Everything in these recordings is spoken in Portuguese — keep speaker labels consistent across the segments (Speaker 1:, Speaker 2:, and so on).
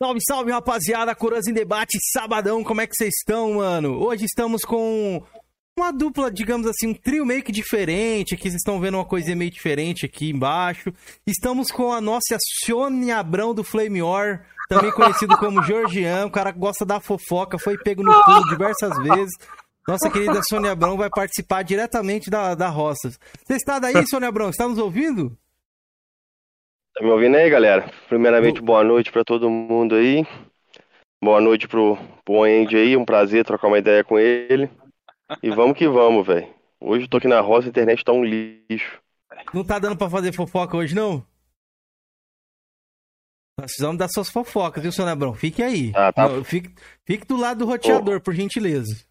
Speaker 1: Salve, salve, rapaziada. Coroas em debate, sabadão. Como é que vocês estão, mano? Hoje estamos com uma dupla, digamos assim, um trio meio que diferente. Aqui vocês estão vendo uma coisinha meio diferente aqui embaixo. Estamos com a nossa Sônia Abrão do Flame War, também conhecido como Georgian. O cara que gosta da fofoca, foi pego no pulo diversas vezes. Nossa querida Sônia Abrão vai participar diretamente da, da roça. Você está daí, Sônia Abrão? Está nos ouvindo?
Speaker 2: Tá me ouvindo aí, galera? Primeiramente, boa noite para todo mundo aí. Boa noite pro, pro Andy aí, um prazer trocar uma ideia com ele. E vamos que vamos, velho. Hoje eu tô aqui na roça, a internet tá um lixo.
Speaker 1: Não tá dando pra fazer fofoca hoje, não? Nós precisamos dar suas fofocas, viu, seu Nebrão? Fique aí.
Speaker 2: Ah, tá.
Speaker 1: Não, fique, fique do lado do roteador, por gentileza.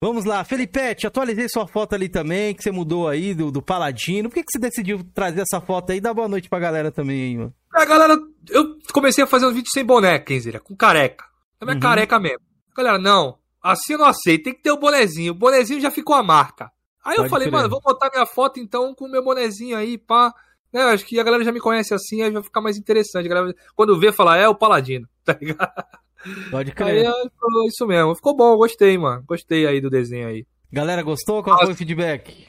Speaker 1: Vamos lá, Felipete, atualizei sua foto ali também, que você mudou aí do, do Paladino. Por que, que você decidiu trazer essa foto aí? Dá boa noite pra galera também aí, mano.
Speaker 3: A galera, eu comecei a fazer um vídeo sem boné, Kenzeira, com careca. É minha
Speaker 1: Uhum.
Speaker 3: careca mesmo. Galera, não, assim eu não aceito, tem que ter o bonezinho. O bonezinho já ficou a marca. Aí eu
Speaker 1: Pode
Speaker 3: falei,
Speaker 1: crer.
Speaker 3: mano, vou botar minha foto então com o meu bonezinho aí, pá. Né, acho que a galera já me conhece assim, aí vai ficar mais interessante. A galera, quando vê, fala, é o Paladino, tá ligado?
Speaker 1: Pode
Speaker 3: Aí
Speaker 1: crer.
Speaker 3: é isso mesmo. Ficou bom, gostei, mano. Gostei aí do desenho aí.
Speaker 1: Galera, gostou? Qual foi o feedback?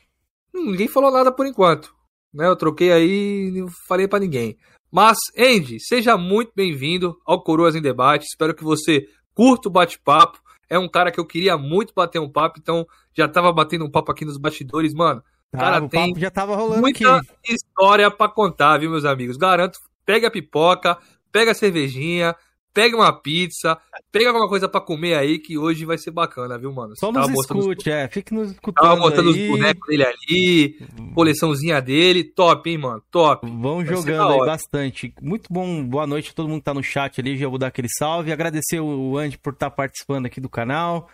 Speaker 3: Hum, ninguém falou nada por enquanto. Né, eu troquei aí e não falei pra ninguém. Mas, Andy, seja muito bem-vindo ao Coroas em Debate. Espero que você curta o bate-papo. É um cara que eu queria muito bater um papo, então já tava batendo um papo aqui nos bastidores, mano. Cara,
Speaker 1: Ah, o
Speaker 3: tem
Speaker 1: já tava rolando
Speaker 3: Muita
Speaker 1: aqui.
Speaker 3: história pra contar, viu, meus amigos? Garanto, pega a pipoca, pega a cervejinha, pega uma pizza, pega alguma coisa pra comer aí que hoje vai ser bacana, viu, mano?
Speaker 1: Só
Speaker 3: Tava
Speaker 1: nos
Speaker 3: mostrando os-
Speaker 1: escute, é. Fique nos escutando
Speaker 3: Tava mostrando
Speaker 1: aí.
Speaker 3: os bonecos dele ali, coleçãozinha dele, top, hein, mano? Top.
Speaker 1: Vão
Speaker 3: Vai
Speaker 1: jogando aí bastante. Muito bom, boa noite a todo mundo que tá no chat ali. Já vou dar aquele salve. Agradecer o Andy por estar participando aqui do canal.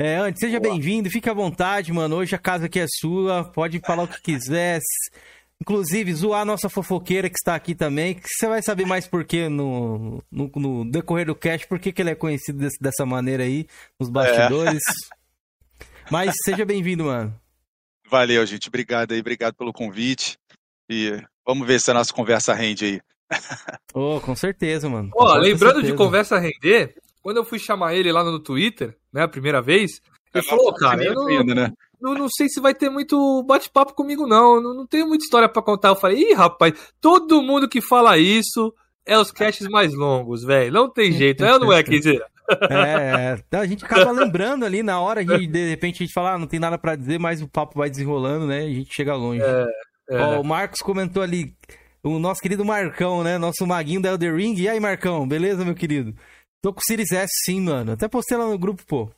Speaker 1: É, Andy, seja bem-vindo, fique à vontade, mano. Hoje a casa aqui é sua, pode falar o que quiser. Inclusive, zoar a nossa fofoqueira que está aqui também, que você vai saber mais por que no, no, no decorrer do cast, por que que ele é conhecido desse- dessa maneira aí, nos bastidores. Mas seja bem-vindo, mano.
Speaker 4: Valeu, gente. Obrigado aí, obrigado pelo convite. E vamos ver se a nossa conversa rende aí.
Speaker 1: Oh, com certeza, mano.
Speaker 3: Ó,
Speaker 1: Com
Speaker 3: lembrando de
Speaker 1: certeza.
Speaker 3: conversa render, quando eu fui chamar ele lá no Twitter, né, a primeira vez, ele falou, cara, eu não,
Speaker 4: Ainda, né?
Speaker 3: Não, não sei se vai ter muito bate-papo comigo, não. não. Não tenho muita história pra contar. Eu falei, ih, rapaz, todo mundo que fala isso é os casts mais longos, velho. Não tem jeito, é ou não é, quer dizer?
Speaker 1: É, é. Então, a gente acaba lembrando ali na hora que de repente a gente fala, ah, não tem nada pra dizer, mas o papo vai desenrolando, né? E a gente chega longe.
Speaker 3: É,
Speaker 1: Ó, o Marcos comentou ali, o nosso querido Marcão, né? Nosso maguinho da Elder Ring. E aí, Marcão, beleza, meu querido? Tô com o Series S sim, mano. Até postei lá no grupo, pô.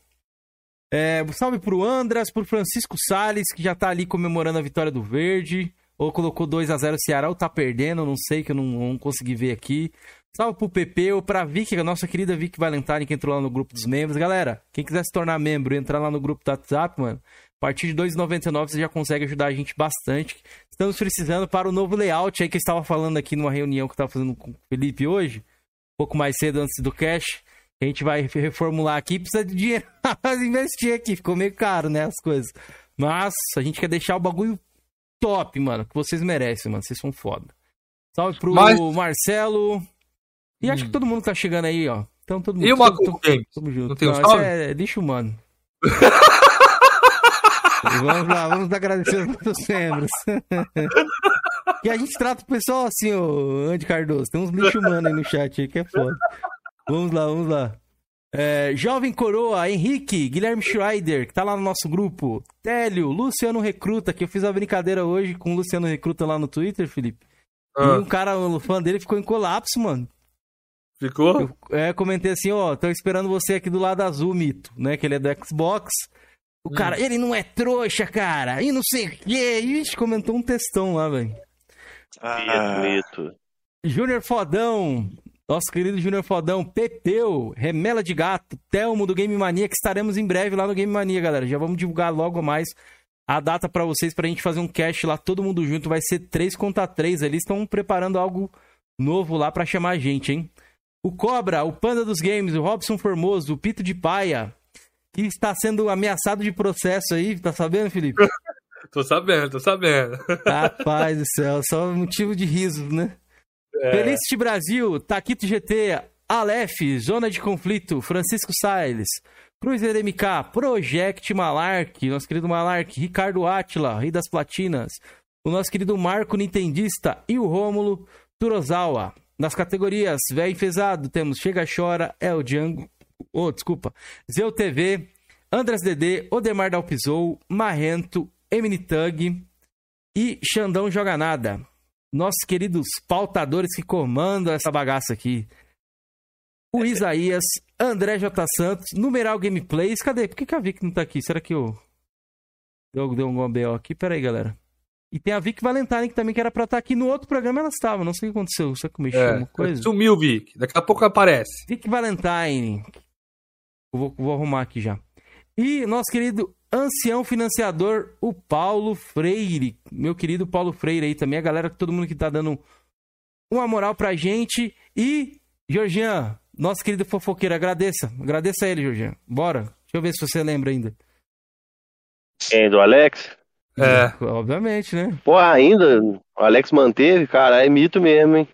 Speaker 1: É, salve pro Andras, pro Francisco Salles, que já tá ali comemorando a vitória do Verde. Ou colocou 2 a 0 o Ceará, ou tá perdendo, não sei, que eu não, não consegui ver aqui. Salve pro PP, ou pra Vicky, a nossa querida Vicky Valentine, que entrou lá no grupo dos membros. Galera, quem quiser se tornar membro e entrar lá no grupo do WhatsApp, mano, a partir de R$ 2,99 você já consegue ajudar a gente bastante. Estamos precisando para o novo layout aí que eu estava falando aqui numa reunião que eu estava fazendo com o Felipe hoje, um pouco mais cedo antes do cash. A gente vai reformular aqui, precisa de dinheiro pra investir aqui, ficou meio caro, né, as coisas. Mas a gente quer deixar o bagulho top, mano, que vocês merecem, mano, vocês são foda. Salve pro
Speaker 3: Mas-
Speaker 1: Marcelo. E acho que todo mundo que tá chegando aí, ó. Então todo mundo.
Speaker 3: E o Macu Games?
Speaker 1: Junto.
Speaker 3: Não tem um salve?
Speaker 1: é lixo humano. vamos lá, vamos agradecer aos nossos membros. e a gente trata o pessoal assim, ô Andy Cardoso. Tem uns lixo humanos aí no chat aí que é foda. Vamos lá, vamos lá. É, Jovem Coroa, Henrique, Guilherme Schreider, que tá lá no nosso grupo. Télio, Luciano Recruta, que eu fiz a brincadeira hoje com o Luciano Recruta lá no Twitter, Felipe. E
Speaker 3: Ah,
Speaker 1: um cara, um fã dele, ficou em colapso, mano.
Speaker 3: ficou?
Speaker 1: Eu é, comentei assim, ó, tô esperando você aqui do lado azul, Mito, né? Que ele é do Xbox. O
Speaker 3: Hum.
Speaker 1: cara, ele não é trouxa, cara, e não sei o quê. Ixi, comentou um textão lá, velho.
Speaker 4: Ah,
Speaker 2: mito.
Speaker 1: Júnior Fodão, nosso querido Júnior Fodão, Pepeu, Remela de Gato, Telmo do Game Mania, que estaremos em breve lá no Game Mania, galera. Já vamos divulgar logo mais a data pra vocês, pra gente fazer um cast lá, todo mundo junto. Vai ser 3 contra 3 ali, estão preparando algo novo lá pra chamar a gente, hein? O Cobra, o Panda dos Games, o Robson Formoso, o Pito de Paia, que está sendo ameaçado de processo aí, tá sabendo, Felipe?
Speaker 3: Tô sabendo, tô sabendo.
Speaker 1: Rapaz do céu, só motivo de riso, né?
Speaker 3: É.
Speaker 1: Brasil, Taquito GT, Aleph, Zona de Conflito, Francisco Salles, Cruz LMK, Project Malark, nosso querido Malark, Ricardo Atila, Rei das Platinas, o nosso querido Marco Nintendista e o Rômulo Turozawa. Nas categorias Véi Enfesado, temos Chega Chora, El Django, oh, desculpa, Zeu TV, Andras DD, Odemar Dalpizou, Marrento, Emini Tug e Xandão Joga Nada. Nossos queridos pautadores que comandam essa bagaça aqui. O Isaías, André J. Santos, Numeral Gameplays. Cadê? Por que, que a Vic não tá aqui? Será que eu. Deu, deu um BO aqui? Pera aí, galera. E tem a Vic Valentine, que também que era pra estar aqui no outro programa, ela estava. Não sei o que aconteceu. Será que mexeu
Speaker 3: É,
Speaker 1: alguma coisa?
Speaker 3: Sumiu, Vic. Daqui a pouco aparece.
Speaker 1: Vic Valentine. Eu vou, vou arrumar aqui já. E nosso querido ancião financiador, o Paulo Freire. Meu querido Paulo Freire aí também. A galera, todo mundo que tá dando uma moral pra gente. E, Georgian, nosso querido fofoqueiro, agradeça. Agradeça a ele, Georgian. Bora. Deixa eu ver se você lembra ainda.
Speaker 2: Quem? Do Alex?
Speaker 3: É.
Speaker 1: Obviamente, né?
Speaker 2: Pô, ainda? O Alex manteve? Cara, é mito mesmo, hein?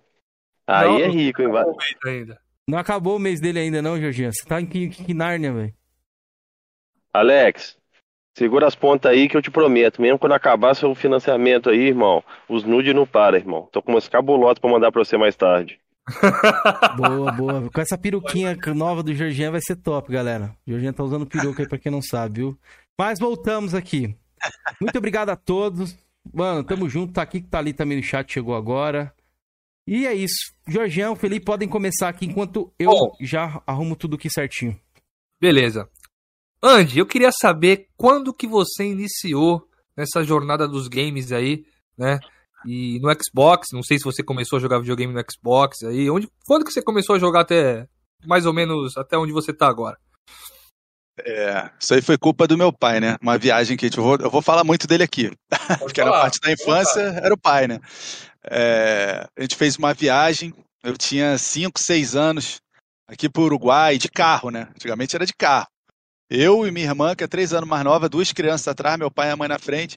Speaker 2: Aí
Speaker 3: Não,
Speaker 2: é rico, hein?
Speaker 3: Não ainda.
Speaker 1: Não acabou o mês dele ainda, não, Georgian. Você tá em que, que Nárnia, velho?
Speaker 2: Alex, segura as pontas aí que eu te prometo. Mesmo quando acabar seu financiamento aí, irmão, os nudes não param, irmão. Tô com umas cabulotas pra mandar pra você mais tarde.
Speaker 1: Boa, boa. Com essa peruquinha nova do Georgian vai ser top, galera. O Georgian tá usando peruca aí pra quem não sabe, viu? Mas voltamos aqui. Muito obrigado a todos. Mano, tamo junto. Tá aqui que tá ali também no chat, chegou agora. E é isso. Georgian, Felipe, podem começar aqui enquanto eu
Speaker 3: Bom.
Speaker 1: já arrumo tudo aqui certinho.
Speaker 3: Beleza. Andy, eu queria saber quando que você iniciou nessa jornada dos games aí, né? E no Xbox, não sei se você começou a jogar videogame no Xbox aí. Onde, quando que você começou a jogar até mais ou menos até onde você tá agora?
Speaker 4: É, isso aí foi culpa do meu pai, né? Uma viagem que a gente, eu, vou, eu vou falar muito dele aqui, porque era parte da infância, era o pai, né? É, a gente fez uma viagem, eu tinha 5, 6 anos, aqui pro Uruguai, de carro, né? Antigamente era de carro. Eu e minha irmã, que é três anos mais nova, duas crianças atrás, meu pai e a mãe na frente.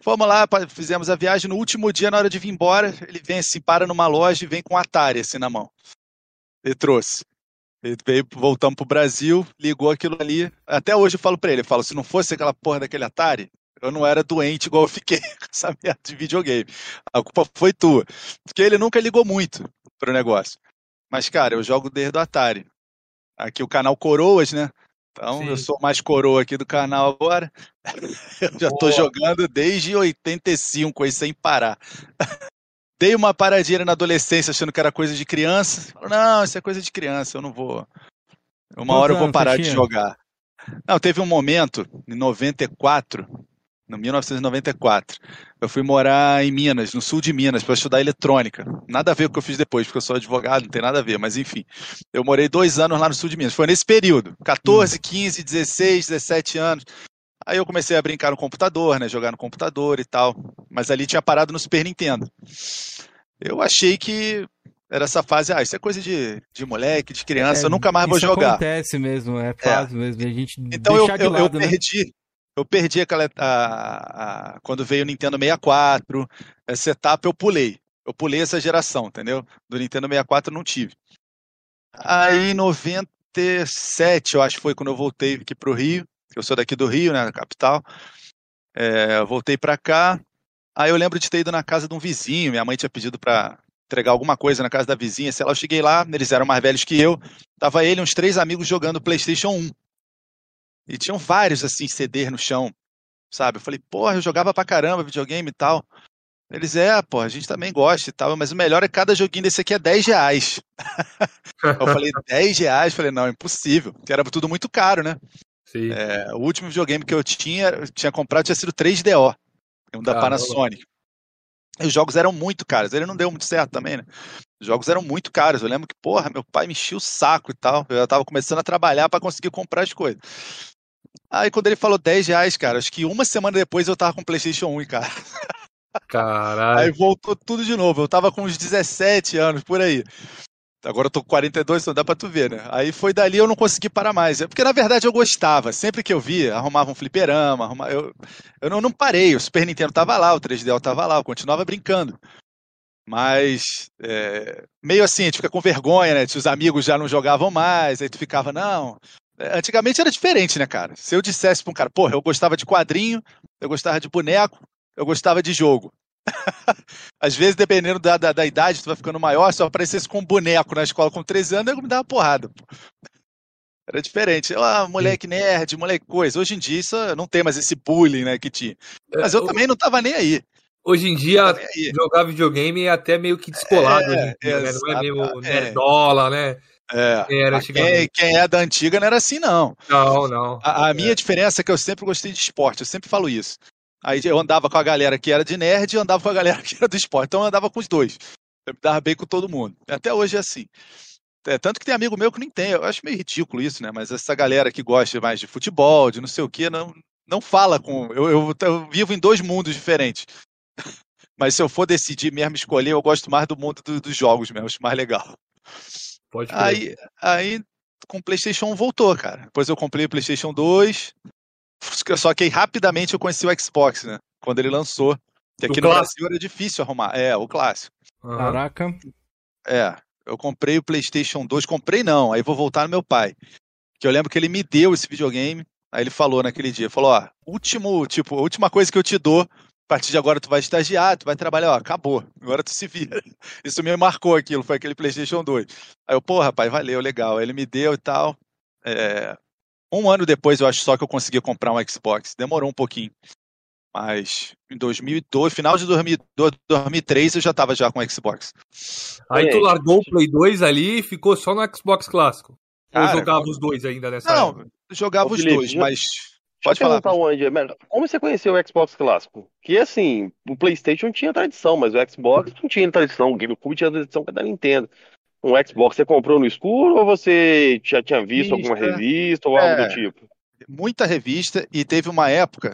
Speaker 4: Fomos lá, fizemos a viagem. No último dia, na hora de vir embora, ele vem assim, para numa loja e vem com um Atari assim na mão. Ele trouxe. Ele veio, voltamos pro Brasil, ligou aquilo ali. Até hoje eu falo pra ele, eu falo, se não fosse aquela porra daquele Atari, eu não era doente igual eu fiquei com essa merda de videogame. A culpa foi tua. Porque ele nunca ligou muito pro negócio. Mas, cara, eu jogo desde o Atari. Aqui o canal Coroas, né? Então,
Speaker 3: Sim.
Speaker 4: eu sou mais coroa aqui do canal agora. Eu já tô
Speaker 3: Boa.
Speaker 4: jogando desde 85 aí, sem parar. Dei uma paradinha na adolescência achando que era coisa de criança. Não, isso é coisa de criança, eu não vou. Uma hora eu vou parar de jogar. Não, teve um momento, em 94, no 1994, eu fui morar em Minas, no sul de Minas, para estudar eletrônica. Nada a ver com o que eu fiz depois, porque eu sou advogado, não tem nada a ver, mas enfim. Eu morei dois anos lá no sul de Minas. Foi nesse período, 14, 15, 16, 17 anos. Aí eu comecei a brincar no computador, né? Jogar no computador e tal. Mas ali tinha parado no Super Nintendo. Eu achei que era essa fase, ah, isso é coisa de, de moleque, de criança,
Speaker 1: É,
Speaker 4: eu nunca mais vou
Speaker 1: isso
Speaker 4: jogar.
Speaker 1: acontece mesmo, é fácil mesmo. A gente
Speaker 4: Então eu, eu, eu
Speaker 1: lado, né?
Speaker 4: perdi. Eu perdi aquela. A, a- quando veio o Nintendo 64, essa etapa eu pulei. Eu pulei essa geração, entendeu? Do Nintendo 64 eu não tive. Aí em 97, eu acho que foi quando eu voltei aqui pro Rio. Eu sou daqui do Rio, né, capital. É, voltei pra cá. Aí eu lembro de ter ido na casa de um vizinho. Minha mãe tinha pedido pra entregar alguma coisa na casa da vizinha. Sei lá, eu cheguei lá, eles eram mais velhos que eu. Tava ele e uns três amigos jogando PlayStation 1. E tinham vários, assim, CDs no chão, sabe? Eu falei, porra, eu jogava pra caramba videogame e tal. Eles, é, pô, a gente também gosta e tal, mas o melhor é cada joguinho desse aqui é 10 reais. Eu falei, 10 reais? Falei, não, impossível, porque era tudo muito caro, né?
Speaker 3: Sim.
Speaker 4: É, o último videogame que eu tinha, eu tinha comprado tinha sido 3DO, um da. Panasonic. E os jogos eram muito caros, ele não deu muito certo também, né? Os jogos eram muito caros. Eu lembro que, porra, meu pai me enchia o saco e tal. Eu já tava começando a trabalhar para conseguir comprar as coisas. Aí quando ele falou 10 reais, cara, acho que uma semana depois eu tava com o PlayStation 1, cara. Aí
Speaker 3: Caralho.
Speaker 4: voltou tudo de novo. Eu tava com uns 17 anos por aí. Agora eu tô com 42, então dá pra tu ver, né? Aí foi dali eu não consegui parar mais. É Porque na verdade eu gostava. Sempre que eu via, arrumava um fliperama, arrumava... eu, eu não, não parei. O Super Nintendo tava lá, o 3DO tava lá, eu continuava brincando. Mas é, meio assim, a gente fica com vergonha, né? Se os amigos já não jogavam mais, aí tu ficava, não. Antigamente era diferente, né, cara? Se eu dissesse pra um cara, porra, eu gostava de quadrinho, eu gostava de boneco, eu gostava de jogo. Às vezes, dependendo da, da, da, idade, tu vai ficando maior, se eu aparecesse com um boneco na escola com 13 anos, eu me dava porrada. Pô. Era diferente. Ah, moleque nerd, moleque coisa. Hoje em dia isso não tem mais esse bullying, né, que tinha. É, Mas eu é, também não tava nem aí.
Speaker 3: Hoje em dia, jogar videogame é até meio que descolado, é, dia, né? Não é meio é. nerdola, né?
Speaker 4: É. Era quem, quem, é da antiga não era assim, não.
Speaker 3: Não, não.
Speaker 4: A, a minha diferença é que eu sempre gostei de esporte, eu sempre falo isso. Aí eu andava com a galera que era de nerd e andava com a galera que era do esporte. Então eu andava com os dois. Eu me dava bem com todo mundo. Até hoje é assim. É, tanto que tem amigo meu que nem tem. Eu acho meio ridículo isso, né? Mas essa galera que gosta mais de futebol, de não sei o quê, não, não fala com. Eu, eu, eu vivo em dois mundos diferentes. Mas se eu for decidir mesmo escolher, eu gosto mais do mundo do, dos jogos mesmo, acho mais legal.
Speaker 3: Pode
Speaker 4: aí, aí com o PlayStation 1 voltou, cara. Depois eu comprei o PlayStation 2. Só que aí rapidamente eu conheci o Xbox, né? Quando ele lançou. Que aqui o no clássico. Brasil era difícil arrumar. É, o clássico.
Speaker 1: Caraca.
Speaker 4: É. Eu comprei o PlayStation 2, comprei não, aí vou voltar no meu pai. Que eu lembro que ele me deu esse videogame, aí ele falou naquele dia, falou, ó, último, tipo, a última coisa que eu te dou, a partir de agora tu vai estagiar, tu vai trabalhar, ó, acabou, agora tu se vira. Isso me marcou aquilo, foi aquele PlayStation 2. Aí eu, pô, rapaz, valeu, legal. Aí ele me deu e tal. É... Um ano depois eu acho só que eu consegui comprar um Xbox, demorou um pouquinho. Mas em 2002, final de 2002, 2003, eu já tava já com o Xbox.
Speaker 3: Aí tu largou o Play 2 ali e ficou só no Xbox clássico? Cara, Ou jogava os dois ainda nessa
Speaker 4: Não, época? jogava Ô, os dois, mas... Pode falar.
Speaker 2: Onde, como você conheceu o Xbox clássico? Que assim, o PlayStation tinha tradição, mas o Xbox não tinha tradição. O GameCube tinha tradição da Nintendo. Um Xbox você comprou no escuro ou você já tinha visto alguma revista ou algo é, do tipo?
Speaker 4: Muita revista e teve uma época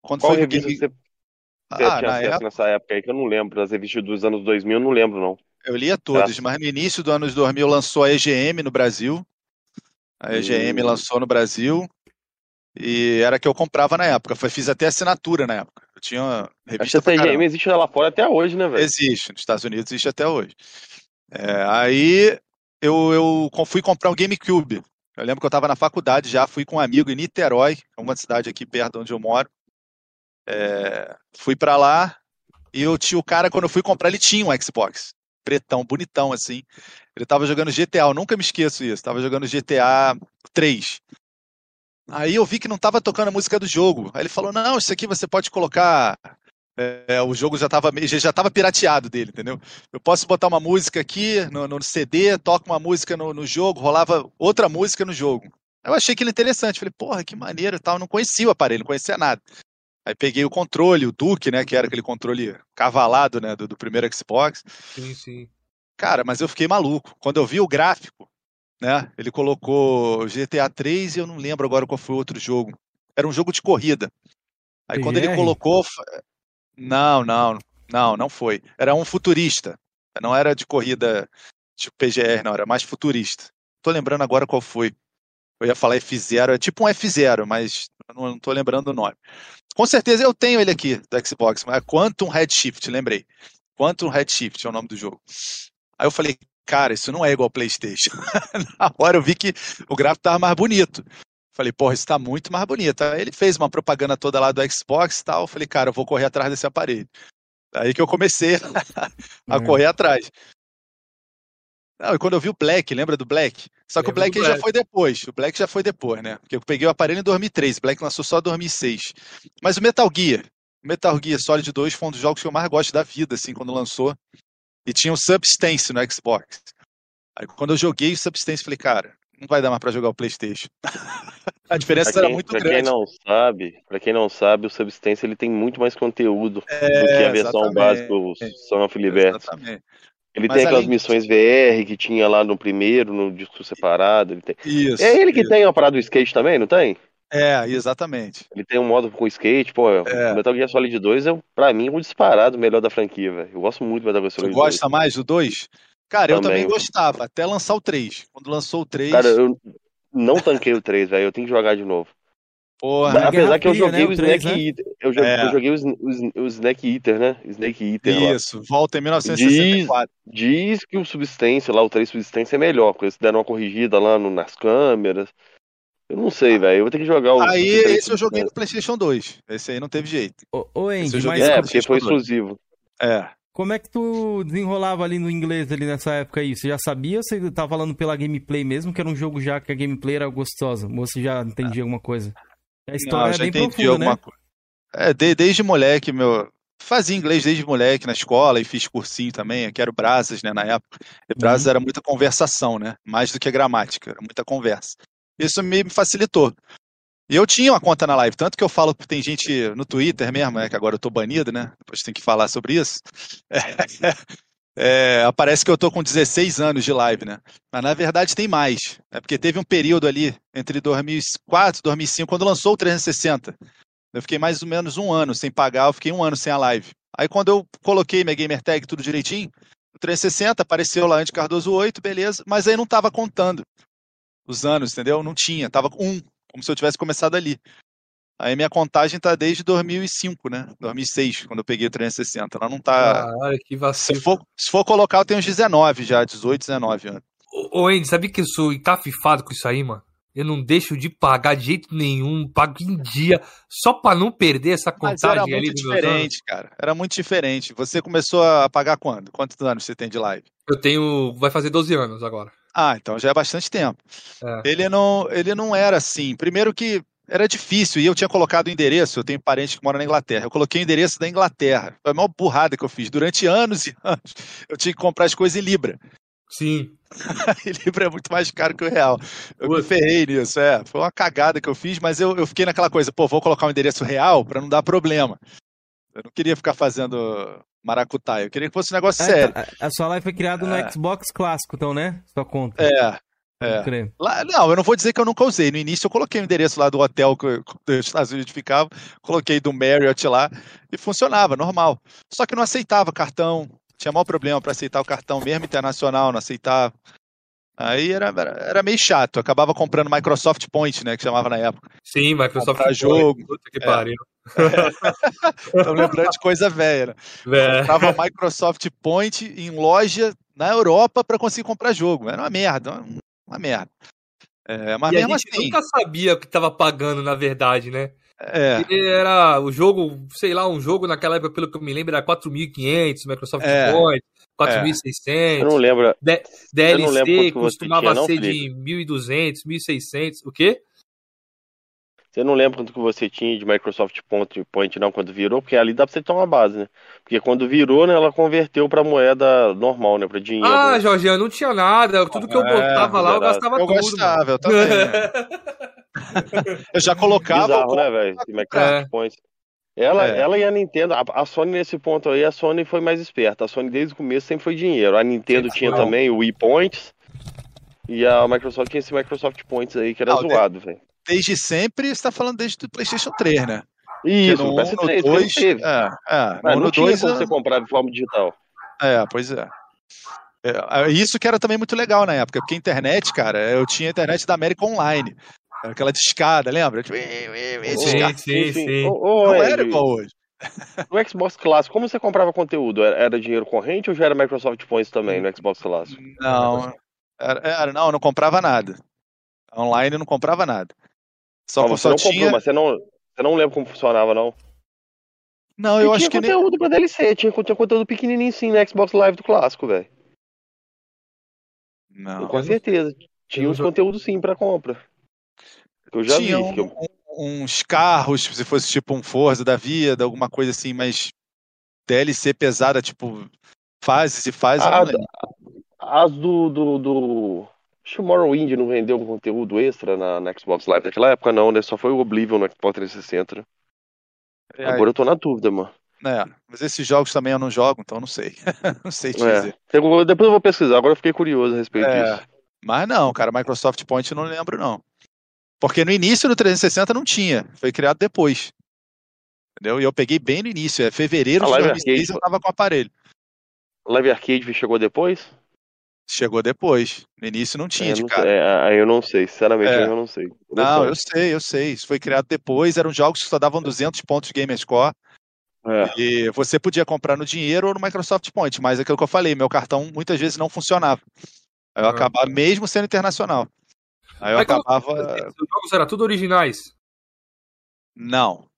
Speaker 2: quando Qual foi revista que... você, você ah, tinha acesso época... nessa época aí que eu não lembro? As revistas dos anos 2000 eu não lembro, não.
Speaker 4: Eu lia todas, mas no início do anos 2000 lançou a EGM no Brasil. A EGM hum. lançou no Brasil. E era que eu comprava na época. Fiz até assinatura na época. Eu tinha revista.
Speaker 2: Acho que essa EGM existe lá fora até hoje, né, velho?
Speaker 4: Existe. Nos Estados Unidos existe até hoje. É, aí eu, eu fui comprar um GameCube. Eu lembro que eu estava na faculdade já, fui com um amigo em Niterói, é uma cidade aqui perto onde eu moro. É, fui para lá e eu tinha o cara, quando eu fui comprar, ele tinha um Xbox. Pretão, bonitão, assim. Ele tava jogando GTA, eu nunca me esqueço isso. Tava jogando GTA 3. Aí eu vi que não tava tocando a música do jogo. Aí ele falou: Não, isso aqui você pode colocar. É, o jogo já estava já tava pirateado dele, entendeu? Eu posso botar uma música aqui no, no CD, toco uma música no, no, jogo, rolava outra música no jogo. Eu achei aquilo interessante. Falei, porra, que maneiro e tal. Eu não conhecia o aparelho, não conhecia nada. Aí peguei o controle, o Duke, né? Que era aquele controle cavalado, né? Do, do primeiro Xbox.
Speaker 3: Sim, sim.
Speaker 4: Cara, mas eu fiquei maluco. Quando eu vi o gráfico, né? Ele colocou GTA 3 e eu não lembro agora qual foi o outro jogo. Era um jogo de corrida. Aí quando ele colocou. Não, não, não, não foi. Era um futurista. Não era de corrida tipo PGR, não, era mais futurista. Tô lembrando agora qual foi. Eu ia falar F0, é tipo um F0, mas não, não tô lembrando o nome. Com certeza eu tenho ele aqui do Xbox, mas é Quantum Redshift, lembrei. Quantum Redshift é o nome do jogo. Aí eu falei, cara, isso não é igual ao PlayStation. Na hora eu vi que o gráfico tava mais bonito. Falei, porra, isso tá muito mais bonito. Aí ele fez uma propaganda toda lá do Xbox e tal. Falei, cara, eu vou correr atrás desse aparelho. Aí que eu comecei a é. correr atrás. Não, e quando eu vi o Black, lembra do Black? Só que o Black, Black, já foi depois. O Black já foi depois, né? Porque eu peguei o aparelho em 2003, o Black lançou só em 2006. Mas o Metal Gear, o Metal Gear Solid 2 foi um dos jogos que eu mais gosto da vida, assim, quando lançou. E tinha o Substance no Xbox. Aí quando eu joguei o Substance, falei, cara, não vai dar mais pra jogar o PlayStation. a diferença quem, era muito
Speaker 2: pra
Speaker 4: grande.
Speaker 2: Quem não sabe, pra quem não sabe, o Substance ele tem muito mais conteúdo é, do que a versão básica do Son of Liberty. Exatamente. Ele Mas tem aquelas missões VR que tinha lá no primeiro, no disco separado. Ele tem... Isso. É ele que isso. tem a parada do skate também, não tem?
Speaker 4: É, exatamente.
Speaker 2: Ele tem um modo com skate, pô. É. Metal Gear Solid 2 é, pra mim, um disparado melhor da franquia, velho. Eu gosto muito do Metal Gear Solid 2.
Speaker 4: Você gosta mais do 2? Cara, também. eu também gostava, até lançar o 3. Quando lançou o 3.
Speaker 2: Cara, eu não tanquei o 3, velho. Eu tenho que jogar de novo.
Speaker 4: Porra,
Speaker 2: Apesar que eu joguei
Speaker 1: né,
Speaker 2: o
Speaker 1: o três,
Speaker 2: Snake
Speaker 1: né?
Speaker 2: Eater. Eu, jo-
Speaker 4: É.
Speaker 2: eu joguei o, o o Snake Eater, né? Snake Eater lá.
Speaker 4: isso, volta em 1964.
Speaker 2: Diz que o Substância, lá, o 3 Substância é melhor, porque eles deram uma corrigida lá no- nas câmeras. Eu não sei, velho. Eu vou ter que jogar o.
Speaker 4: Aí,
Speaker 2: o 3
Speaker 4: esse eu joguei no. PlayStation 2. Esse aí não teve jeito.
Speaker 1: Ô, ô
Speaker 4: Esse
Speaker 1: Andy,
Speaker 4: eu joguei
Speaker 1: mas
Speaker 2: É, porque foi exclusivo.
Speaker 4: É.
Speaker 1: como é que tu desenrolava ali no inglês ali nessa época aí? Você já sabia ou você tava falando pela gameplay mesmo, que era um jogo já que a gameplay era gostosa? Ou você já entendia alguma coisa? A
Speaker 4: Não,
Speaker 1: história
Speaker 4: eu
Speaker 1: é
Speaker 4: já
Speaker 1: bem
Speaker 4: entendi
Speaker 1: profunda,
Speaker 4: alguma
Speaker 1: né?
Speaker 4: coisa. É, de- desde moleque, meu. Fazia inglês desde moleque na escola e fiz cursinho também, que era o Brasas, né, na época. E Brasas
Speaker 1: Uhum.
Speaker 4: era muita conversação, né? Mais do que gramática, era muita conversa. Isso me facilitou. E eu tinha uma conta na live, tanto que eu falo que tem gente no Twitter mesmo, né, que agora eu tô banido, né? Depois tem que falar sobre isso. É, aparece que eu tô com 16 anos de live, né? Mas na verdade tem mais. É porque teve um período ali entre 2004 e 2005, quando lançou o 360. Eu fiquei mais ou menos um ano sem pagar, eu fiquei um ano sem a live. Aí quando eu coloquei minha gamer tag tudo direitinho, o 360 apareceu lá Andy Cardoso 8, beleza, mas aí não tava contando os anos, entendeu? Não tinha, tava com um, como se eu tivesse começado ali. Aí minha contagem tá desde 2005, né? 2006, quando eu peguei o 360. Ela não tá.
Speaker 3: Caralho, que
Speaker 4: Se for, se for colocar, eu tenho uns 19 já, 18, 19 anos.
Speaker 3: Ô, Andy, sabia que eu sou encafifado com isso aí, mano? Eu não deixo de pagar de jeito nenhum, pago em dia, só pra não perder essa
Speaker 4: Mas era
Speaker 3: contagem ali
Speaker 4: muito
Speaker 3: anos.
Speaker 4: diferente, cara. Era muito diferente. Você começou a pagar quando? Quantos anos você tem de live?
Speaker 3: Eu tenho. Vai fazer 12 anos agora.
Speaker 4: Ah, então já é bastante tempo.
Speaker 3: É.
Speaker 4: Ele não, ele não era assim. Primeiro que era difícil e eu tinha colocado o endereço. Eu tenho parente que mora na Inglaterra. Eu coloquei o endereço da Inglaterra. Foi a maior burrada que eu fiz. Durante anos e anos, eu tinha que comprar as coisas em Libra.
Speaker 3: Sim.
Speaker 4: E Libra é muito mais caro que o real. Eu me
Speaker 3: Putz.
Speaker 4: ferrei nisso, é. Foi uma cagada que eu fiz, mas eu, eu fiquei naquela coisa, pô, vou colocar um endereço real para não dar problema. Eu não queria ficar fazendo maracutaia, eu queria que fosse um negócio
Speaker 1: Ah,
Speaker 4: sério.
Speaker 1: então, a, a sua live foi criada
Speaker 4: É.
Speaker 1: no Xbox clássico, então, né? Sua conta.
Speaker 4: É, é. Lá, não, eu não vou dizer que eu nunca usei. No início eu coloquei o endereço lá do hotel que eu- os Estados Unidos ficava, coloquei do Marriott lá e funcionava, normal. Só que não aceitava cartão, tinha maior problema para aceitar o cartão, mesmo internacional, não aceitava. Aí era, era, meio chato, acabava comprando Microsoft Point, né, que chamava na época.
Speaker 3: Sim, Microsoft.
Speaker 4: Comprar jogo.
Speaker 3: Puta que
Speaker 4: É.
Speaker 3: pariu.
Speaker 4: Tô lembrando de coisa velha. Né?
Speaker 3: É.
Speaker 4: Comprava Microsoft Point em loja na Europa para conseguir comprar jogo. Era uma merda, uma, merda. É, mas
Speaker 3: E a
Speaker 4: mesmo
Speaker 3: gente
Speaker 4: assim,
Speaker 3: nunca sabia o que tava pagando, na verdade, né?
Speaker 4: é,
Speaker 3: Ele era o jogo, sei lá, um jogo naquela época, pelo que eu me lembro, era 4.500, Microsoft
Speaker 4: É.
Speaker 3: Point, 4.600.
Speaker 2: não lembro. eu não
Speaker 3: DLC
Speaker 2: lembro quanto que você
Speaker 3: costumava
Speaker 2: tinha, não,
Speaker 3: ser
Speaker 2: Felipe?
Speaker 3: de 1.200, 1.600. O quê?
Speaker 2: Você não lembra quanto que você tinha de Microsoft Point, Point não, quando virou? Porque ali dá pra você ter uma base, né? Porque quando virou, né, ela converteu pra moeda normal, né? Pra dinheiro.
Speaker 3: Ah,
Speaker 2: né?
Speaker 3: Jorge, eu não tinha nada. Tudo que eu
Speaker 4: É,
Speaker 3: botava lá, eu
Speaker 2: verdade.
Speaker 3: gastava
Speaker 4: eu
Speaker 3: tudo.
Speaker 4: gostava, eu também. né? eu já colocava.
Speaker 2: Bizarro, né, velho? Microsoft
Speaker 3: É.
Speaker 2: Point. Ela,
Speaker 4: É.
Speaker 2: ela e a Nintendo, a, a Sony nesse ponto aí, a Sony foi mais esperta. A Sony desde o começo sempre foi dinheiro. A Nintendo tinha
Speaker 3: foi.
Speaker 2: também o Wii Points. E a Microsoft tinha esse Microsoft Points aí, que era zoado, velho.
Speaker 4: Desde sempre, você está falando desde o PlayStation 3, né?
Speaker 2: Isso,
Speaker 4: no
Speaker 2: no
Speaker 4: 1,
Speaker 2: PS3,
Speaker 4: no
Speaker 2: que
Speaker 4: 2.
Speaker 2: não teve.
Speaker 4: É, é.
Speaker 2: Ah,
Speaker 4: no,
Speaker 2: não tinha
Speaker 4: 2,
Speaker 2: como
Speaker 4: é,
Speaker 2: você comprar de forma digital.
Speaker 4: é, pois é. É, Isso que era também muito legal na época, porque a internet, cara, eu tinha a internet da América Online. Aquela discada, lembra? Tipo,
Speaker 3: Sim, sim, sim.
Speaker 2: Ô, ô,
Speaker 4: Não era igual hoje.
Speaker 2: No Xbox Clássico, como você comprava conteúdo? Era, dinheiro corrente ou já era Microsoft Points também no Xbox Clássico?
Speaker 4: Não, era, era- não, eu não comprava nada. Online eu não comprava nada. Só,
Speaker 2: você
Speaker 4: só
Speaker 2: não
Speaker 4: tinha.
Speaker 2: comprou, mas você não, você não lembra como funcionava, não?
Speaker 4: Não, eu
Speaker 2: E
Speaker 4: acho
Speaker 2: tinha
Speaker 4: que nem.
Speaker 2: conteúdo pra DLC, tinha, tinha conteúdo pequenininho sim no Xbox Live do Clássico, velho.
Speaker 4: Não.
Speaker 2: Com certeza. Tinha uns conteúdos sim pra compra. Eu já
Speaker 4: tinha
Speaker 2: vi.
Speaker 4: um- um- uns carros, se fosse tipo um Forza da vida, alguma coisa assim, mas DLC pesada, tipo fases e fases.
Speaker 2: Ah. As do, do, do... Acho que o Morrowind não vendeu um conteúdo extra na, na Xbox Live naquela época, não, né? Só foi o Oblivion no Xbox 360. né?
Speaker 4: É,
Speaker 2: Agora eu tô na dúvida, mano.
Speaker 4: é, mas esses jogos também eu não jogo, então eu não sei. não sei te
Speaker 2: É.
Speaker 4: dizer.
Speaker 2: Eu- Depois eu vou pesquisar, agora eu fiquei curioso a respeito
Speaker 4: É.
Speaker 2: disso.
Speaker 4: Mas não, cara, Microsoft Point eu não lembro, não. Porque no início do 360 não tinha, foi criado depois. Entendeu? E eu peguei bem no início, é fevereiro de
Speaker 2: Live
Speaker 4: 2006
Speaker 2: Arcade-
Speaker 4: eu tava com o aparelho.
Speaker 2: Live Arcade chegou depois?
Speaker 4: Chegou depois. No início não tinha
Speaker 2: É,
Speaker 4: de
Speaker 2: não
Speaker 4: cara.
Speaker 2: é, aí eu não sei, sinceramente,
Speaker 4: É.
Speaker 2: eu não sei.
Speaker 4: Não, eu sei, eu sei. Isso foi criado depois. Eram jogos que só davam 200 pontos de Gamerscore.
Speaker 2: É,
Speaker 4: E você podia comprar no dinheiro ou no Microsoft Point. Mas é aquilo que eu falei, meu cartão muitas vezes não funcionava. Aí eu
Speaker 3: Ah.
Speaker 4: acabava, mesmo sendo internacional. Aí eu
Speaker 3: Mas
Speaker 4: acabava.
Speaker 3: Os jogos eram tudo originais.
Speaker 4: Não.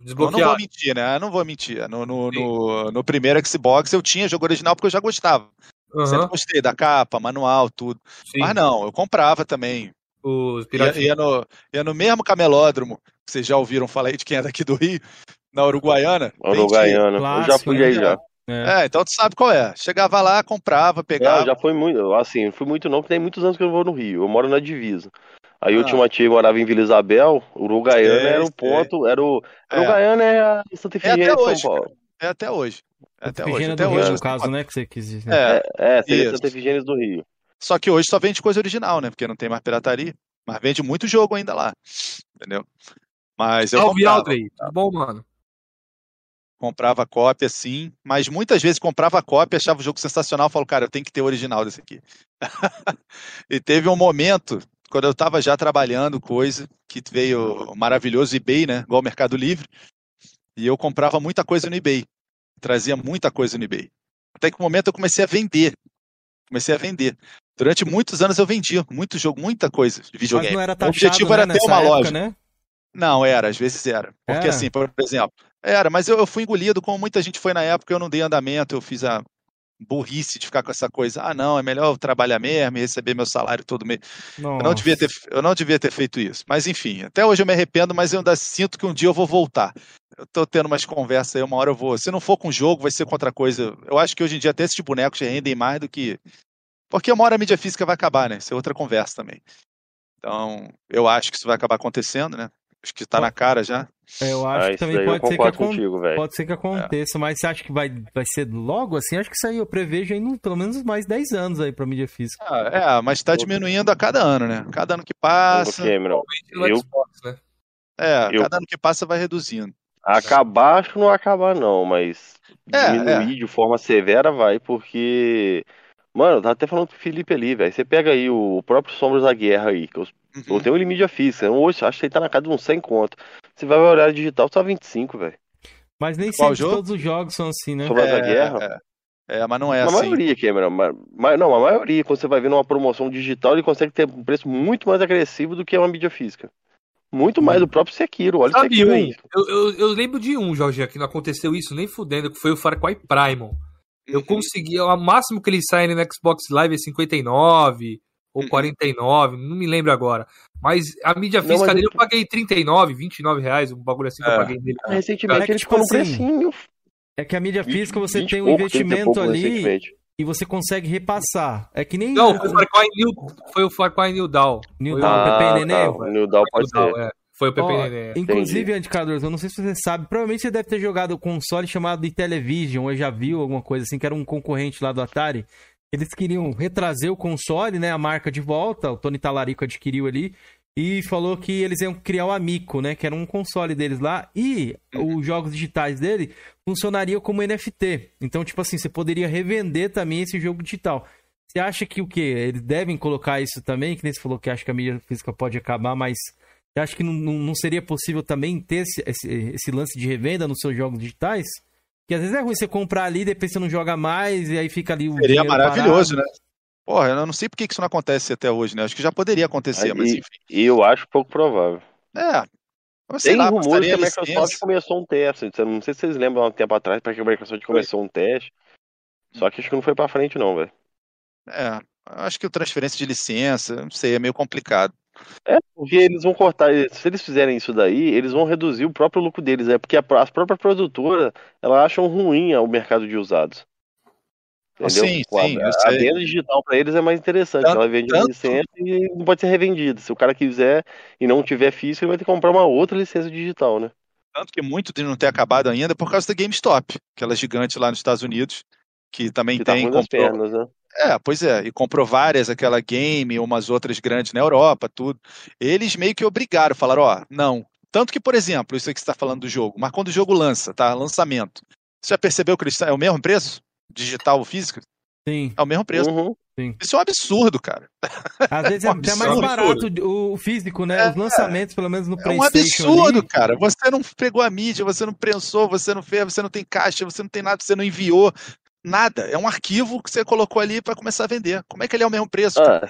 Speaker 4: Eu não vou mentir, né? Eu não vou mentir. No, no, no, no primeiro Xbox eu tinha jogo original porque eu já gostava. Sempre
Speaker 3: Aham,
Speaker 4: gostei da capa, manual, tudo.
Speaker 3: sim.
Speaker 4: Mas não, eu comprava também.
Speaker 3: Os
Speaker 4: Ia,
Speaker 3: piratas.
Speaker 4: ia no, ia no mesmo camelódromo, que vocês já ouviram falar aí de quem é daqui do Rio, na Uruguaiana.
Speaker 2: Uruguaiana. Eu já fui
Speaker 1: né?
Speaker 2: aí já.
Speaker 1: É.
Speaker 4: É, então tu sabe qual é. Chegava lá, comprava,
Speaker 2: É,
Speaker 4: pegava.
Speaker 2: eu já fui muito, assim, não fui muito não, porque tem muitos anos que eu não vou no Rio. Eu moro na divisa. Aí eu
Speaker 4: Ah.
Speaker 2: tinha uma tia que morava em Vila Isabel, Uruguaiana
Speaker 4: Sei,
Speaker 2: era o ponto, era o.
Speaker 4: É.
Speaker 2: Uruguaiana é a Santa
Speaker 4: É
Speaker 2: Efigênia de São
Speaker 4: hoje,
Speaker 2: Paulo.
Speaker 4: É até hoje. É até hoje. Até
Speaker 1: do Rio,
Speaker 4: hoje.
Speaker 1: no caso, né? Que você quis dizer.
Speaker 4: É,
Speaker 2: É, seria
Speaker 4: Isso.
Speaker 2: Santa Efigênia do Rio.
Speaker 4: só que hoje só vende coisa original, né? Porque não tem mais pirataria. Mas vende muito jogo ainda lá. Entendeu? Mas eu
Speaker 3: Salve,
Speaker 4: comprava,
Speaker 3: Aldrey. Tudo bom, mano?
Speaker 4: Comprava cópia, sim. Mas muitas vezes comprava cópia, achava o jogo sensacional. Falo, cara, eu tenho que ter o original desse aqui. e teve um momento, quando eu tava já trabalhando coisa, que veio o maravilhoso eBay, né? Igual o Mercado Livre. E eu comprava muita coisa no eBay. Trazia muita coisa no eBay. Até que um momento eu comecei a vender. Comecei a vender. Durante muitos anos eu vendia muito jogo, muita coisa de
Speaker 1: Mas
Speaker 4: videogame.
Speaker 1: não era
Speaker 4: o
Speaker 1: taxado,
Speaker 4: objetivo
Speaker 1: né,
Speaker 4: era ter uma
Speaker 1: época,
Speaker 4: loja.
Speaker 1: né?
Speaker 4: Não, era, às vezes era. Porque
Speaker 1: Era?
Speaker 4: assim, por exemplo, era, mas eu, eu fui engolido, como muita gente foi na época, eu não dei andamento, eu fiz a burrice de ficar com essa coisa. Ah, não, é melhor eu trabalhar mesmo e receber meu salário todo mês. Eu não, devia ter, eu não devia ter feito isso. Mas enfim, até hoje eu me arrependo, mas eu ainda sinto que um dia eu vou voltar. Eu tô tendo umas conversas aí, uma hora eu vou. Se não for com jogo, vai ser com outra coisa. Eu acho que hoje em dia até esses bonecos rendem mais do que. Porque uma hora a mídia física vai acabar, né? Isso é outra conversa também. Então, eu acho que isso vai acabar acontecendo, né? Acho que tá na cara já.
Speaker 1: É, Eu acho
Speaker 2: Ah,
Speaker 1: que também pode ser que,
Speaker 2: contigo,
Speaker 1: pode ser que aconteça, mas você acha que vai, vai ser logo assim? Acho que isso aí eu prevejo aí no- pelo menos mais 10 anos aí pra mídia física.
Speaker 4: Ah, é, mas tá diminuindo a cada ano, né? Cada ano que passa.
Speaker 2: Eu-
Speaker 3: Xbox, né?
Speaker 4: É,
Speaker 2: Eu-
Speaker 4: cada ano que passa vai reduzindo.
Speaker 2: acabar acho que não vai acabar não, mas
Speaker 4: É,
Speaker 2: diminuir de forma severa vai, porque... Mano, eu tava até falando pro Felipe ali, velho. Você pega aí o próprio Sombras da Guerra aí, que eu,
Speaker 4: Uhum.
Speaker 2: eu tenho ele em mídia física. Hoje, acho que ele tá na casa de uns 100 conto. Você vai ver o horário digital, só 25, velho.
Speaker 1: Mas nem
Speaker 4: Qual
Speaker 1: sempre
Speaker 4: jogo?
Speaker 1: todos os jogos são assim, né?
Speaker 2: Sombras da Guerra.
Speaker 4: É, é, mas não é
Speaker 2: a
Speaker 4: assim.
Speaker 2: maioria, Cameron. ma- ma- não, a maioria, quando você vai ver numa promoção digital, ele consegue ter um preço muito mais agressivo do que uma mídia física. Muito mais do próprio Sekiro. Olha o
Speaker 3: Sabe
Speaker 2: Sekiro
Speaker 3: um?
Speaker 2: aí.
Speaker 3: Eu, eu, eu lembro de um, Jorginho, que não aconteceu isso nem fudendo, que foi o Far Cry Primal. Eu
Speaker 4: Uhum.
Speaker 3: consegui, o máximo que ele sai no Xbox Live é 59 ou
Speaker 4: Uhum.
Speaker 3: 49, não me lembro agora. Mas a mídia
Speaker 2: Não,
Speaker 3: física dele
Speaker 2: eu-
Speaker 3: eu paguei 39, 29 reais, um bagulho assim que eu
Speaker 4: É.
Speaker 3: paguei dele.
Speaker 2: Recentemente
Speaker 1: É que,
Speaker 2: ele
Speaker 1: tipo assim,
Speaker 2: precinho.
Speaker 1: É que a mídia
Speaker 2: 20,
Speaker 1: física você
Speaker 2: 20
Speaker 1: tem um
Speaker 2: pouco, 30
Speaker 1: investimento ali e você consegue repassar. É que nem
Speaker 3: Não, foi o Far Cry New, foi o Far Cry New Dawn.
Speaker 1: New
Speaker 3: Foi
Speaker 1: Dawn,
Speaker 3: o-
Speaker 1: Pepe
Speaker 2: Ah, tá, o New Dawn pode
Speaker 3: New
Speaker 2: ser.
Speaker 3: é. Foi o Pepe
Speaker 1: Ó,
Speaker 3: Neném.
Speaker 1: Inclusive, Anticadores, eu não sei se você sabe, provavelmente você deve ter jogado o console chamado de Television, ou já viu alguma coisa assim, que era um concorrente lá do Atari. Eles queriam retrazer o console, né, a marca de volta, o Tony Talarico adquiriu ali, e falou que eles iam criar o Amico, né, que era um console deles lá, e os jogos digitais dele funcionariam como NFT. Então, tipo assim, você poderia revender também esse jogo digital. Você acha que o quê? Eles devem colocar isso também? Que nem você falou que acha que a mídia física pode acabar, mas você acha que não, não, não seria possível também ter esse, esse, esse lance de revenda nos seus jogos digitais? Que às vezes é ruim você comprar ali, depois você não joga mais, e aí fica ali o
Speaker 4: Seria maravilhoso,
Speaker 1: parado.
Speaker 4: né? Porra, eu não sei por que isso não acontece até hoje, né? Acho que já poderia acontecer, mas
Speaker 2: Aí-
Speaker 4: enfim.
Speaker 2: E eu acho pouco provável.
Speaker 4: É. Eu sei
Speaker 2: Tem
Speaker 4: lá,
Speaker 2: rumores que a Microsoft começou um teste. Eu Não sei se vocês lembram há um tempo atrás, para que a Microsoft começou um teste. Só que acho que não foi pra frente, não, velho.
Speaker 4: É, acho que o transferência de licença, não sei, é meio complicado.
Speaker 2: É, porque eles vão cortar. Se eles fizerem isso daí, eles vão reduzir o próprio lucro deles. É porque a, as próprias produtoras elas acham ruim o mercado de usados. Entendeu?
Speaker 4: Sim,
Speaker 2: O-
Speaker 4: sim,
Speaker 2: a, a venda digital para eles é mais interessante.
Speaker 4: Tanto-
Speaker 2: ela vende
Speaker 4: tanto-
Speaker 2: licença e não pode ser revendida. Se o cara quiser e não tiver físico, ele vai ter que comprar uma outra licença digital, né?
Speaker 4: Tanto que muito de não ter acabado ainda é por causa da GameStop, aquela gigante lá nos Estados Unidos, que também
Speaker 2: Que tá
Speaker 4: tem.
Speaker 2: das
Speaker 4: comprou-
Speaker 2: pernas, né?
Speaker 4: É, pois é, e comprou várias, aquela game, umas outras grandes na Europa, tudo. Eles meio que obrigaram, falaram, ó, não. Tanto que, por exemplo, isso aí que você está falando do jogo, mas quando o jogo lança, tá? Lançamento. Você já percebeu que eles- é o mesmo preço? Digital ou físico?
Speaker 1: Sim.
Speaker 4: É o mesmo preço.
Speaker 2: Uhum.
Speaker 1: Sim.
Speaker 4: Isso é um absurdo, cara.
Speaker 1: Às vezes é
Speaker 4: Um
Speaker 1: até mais
Speaker 4: absurdo.
Speaker 1: barato o físico, né?
Speaker 4: É.
Speaker 1: Os lançamentos, pelo menos no
Speaker 4: É um
Speaker 1: PlayStation.
Speaker 4: absurdo,
Speaker 1: ali.
Speaker 4: cara. Você não pegou a mídia, você não prensou, você não fez, você não tem caixa, você não tem nada, você não enviou nada. É um arquivo que você colocou ali para começar a vender. Como é que ele é o mesmo preço?
Speaker 2: Ah,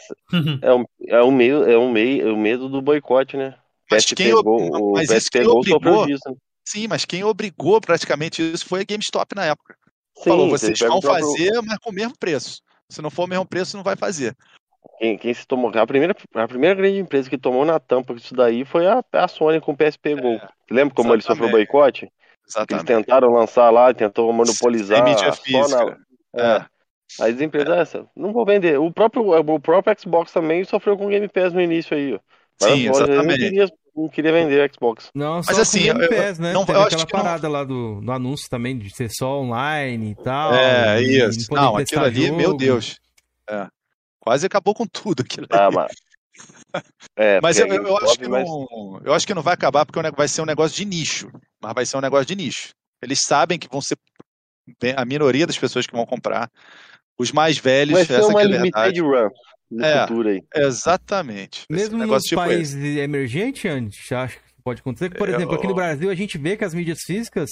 Speaker 2: é um, é um meio, é um meio, é o medo do boicote, né?
Speaker 4: Mas
Speaker 2: PSP
Speaker 4: quem
Speaker 2: o
Speaker 4: mas
Speaker 2: PSP
Speaker 4: quem obrigou-
Speaker 2: disso. né?
Speaker 4: Sim, mas quem obrigou praticamente isso foi a GameStop na época.
Speaker 2: Sim,
Speaker 4: Falou,
Speaker 2: você
Speaker 4: vocês vão fazer, mas com o mesmo preço. Se não for o mesmo preço, não vai fazer.
Speaker 2: Quem, quem se tomou, a primeira, a primeira grande empresa que tomou na tampa isso daí foi a, a Sony com o PSP Go. Lembra como ele sofreu
Speaker 4: É, exatamente.
Speaker 2: Eles tentaram lançar lá, tentou monopolizar
Speaker 4: Sem mídia física.
Speaker 2: na.
Speaker 4: É.
Speaker 2: É. Aí as empresas, essa, não vou vender. O próprio, o próprio Xbox também sofreu com o Game Pass no início aí, ó. Várias
Speaker 4: Sim,
Speaker 2: lojas aí Não
Speaker 4: exatamente.
Speaker 2: queria, não queria vender Xbox.
Speaker 1: Não, só
Speaker 4: Mas
Speaker 1: com
Speaker 4: assim,
Speaker 1: Game
Speaker 4: eu-
Speaker 1: Pass, né?
Speaker 4: não-
Speaker 1: Teve
Speaker 4: eu acho
Speaker 1: aquela
Speaker 4: que não-
Speaker 1: parada lá do, do anúncio também de ser só online e tal.
Speaker 4: É,
Speaker 1: e
Speaker 4: isso. Não, aquilo ali, meu
Speaker 1: jogo.
Speaker 4: Deus. É. Quase acabou com tudo aquilo ali.
Speaker 2: Ah, mas. É,
Speaker 4: Mas eu, eu- acho que
Speaker 2: mas-
Speaker 4: não, eu acho que não vai acabar porque é vai ser um negócio de nicho. Mas vai ser um negócio de nicho. Eles sabem que vão ser bem- a minoria das pessoas que vão comprar. Os mais velhos,
Speaker 2: Vai ser
Speaker 4: essa
Speaker 2: uma
Speaker 4: que é a
Speaker 2: limited run no
Speaker 4: É.
Speaker 2: futuro aí.
Speaker 4: Exatamente.
Speaker 1: Mesmo
Speaker 4: um
Speaker 1: nos
Speaker 4: tipo esse.
Speaker 1: países emergentes, Andy, acho que pode acontecer. Por
Speaker 4: Eu-
Speaker 1: exemplo, aqui no Brasil a gente vê que as mídias físicas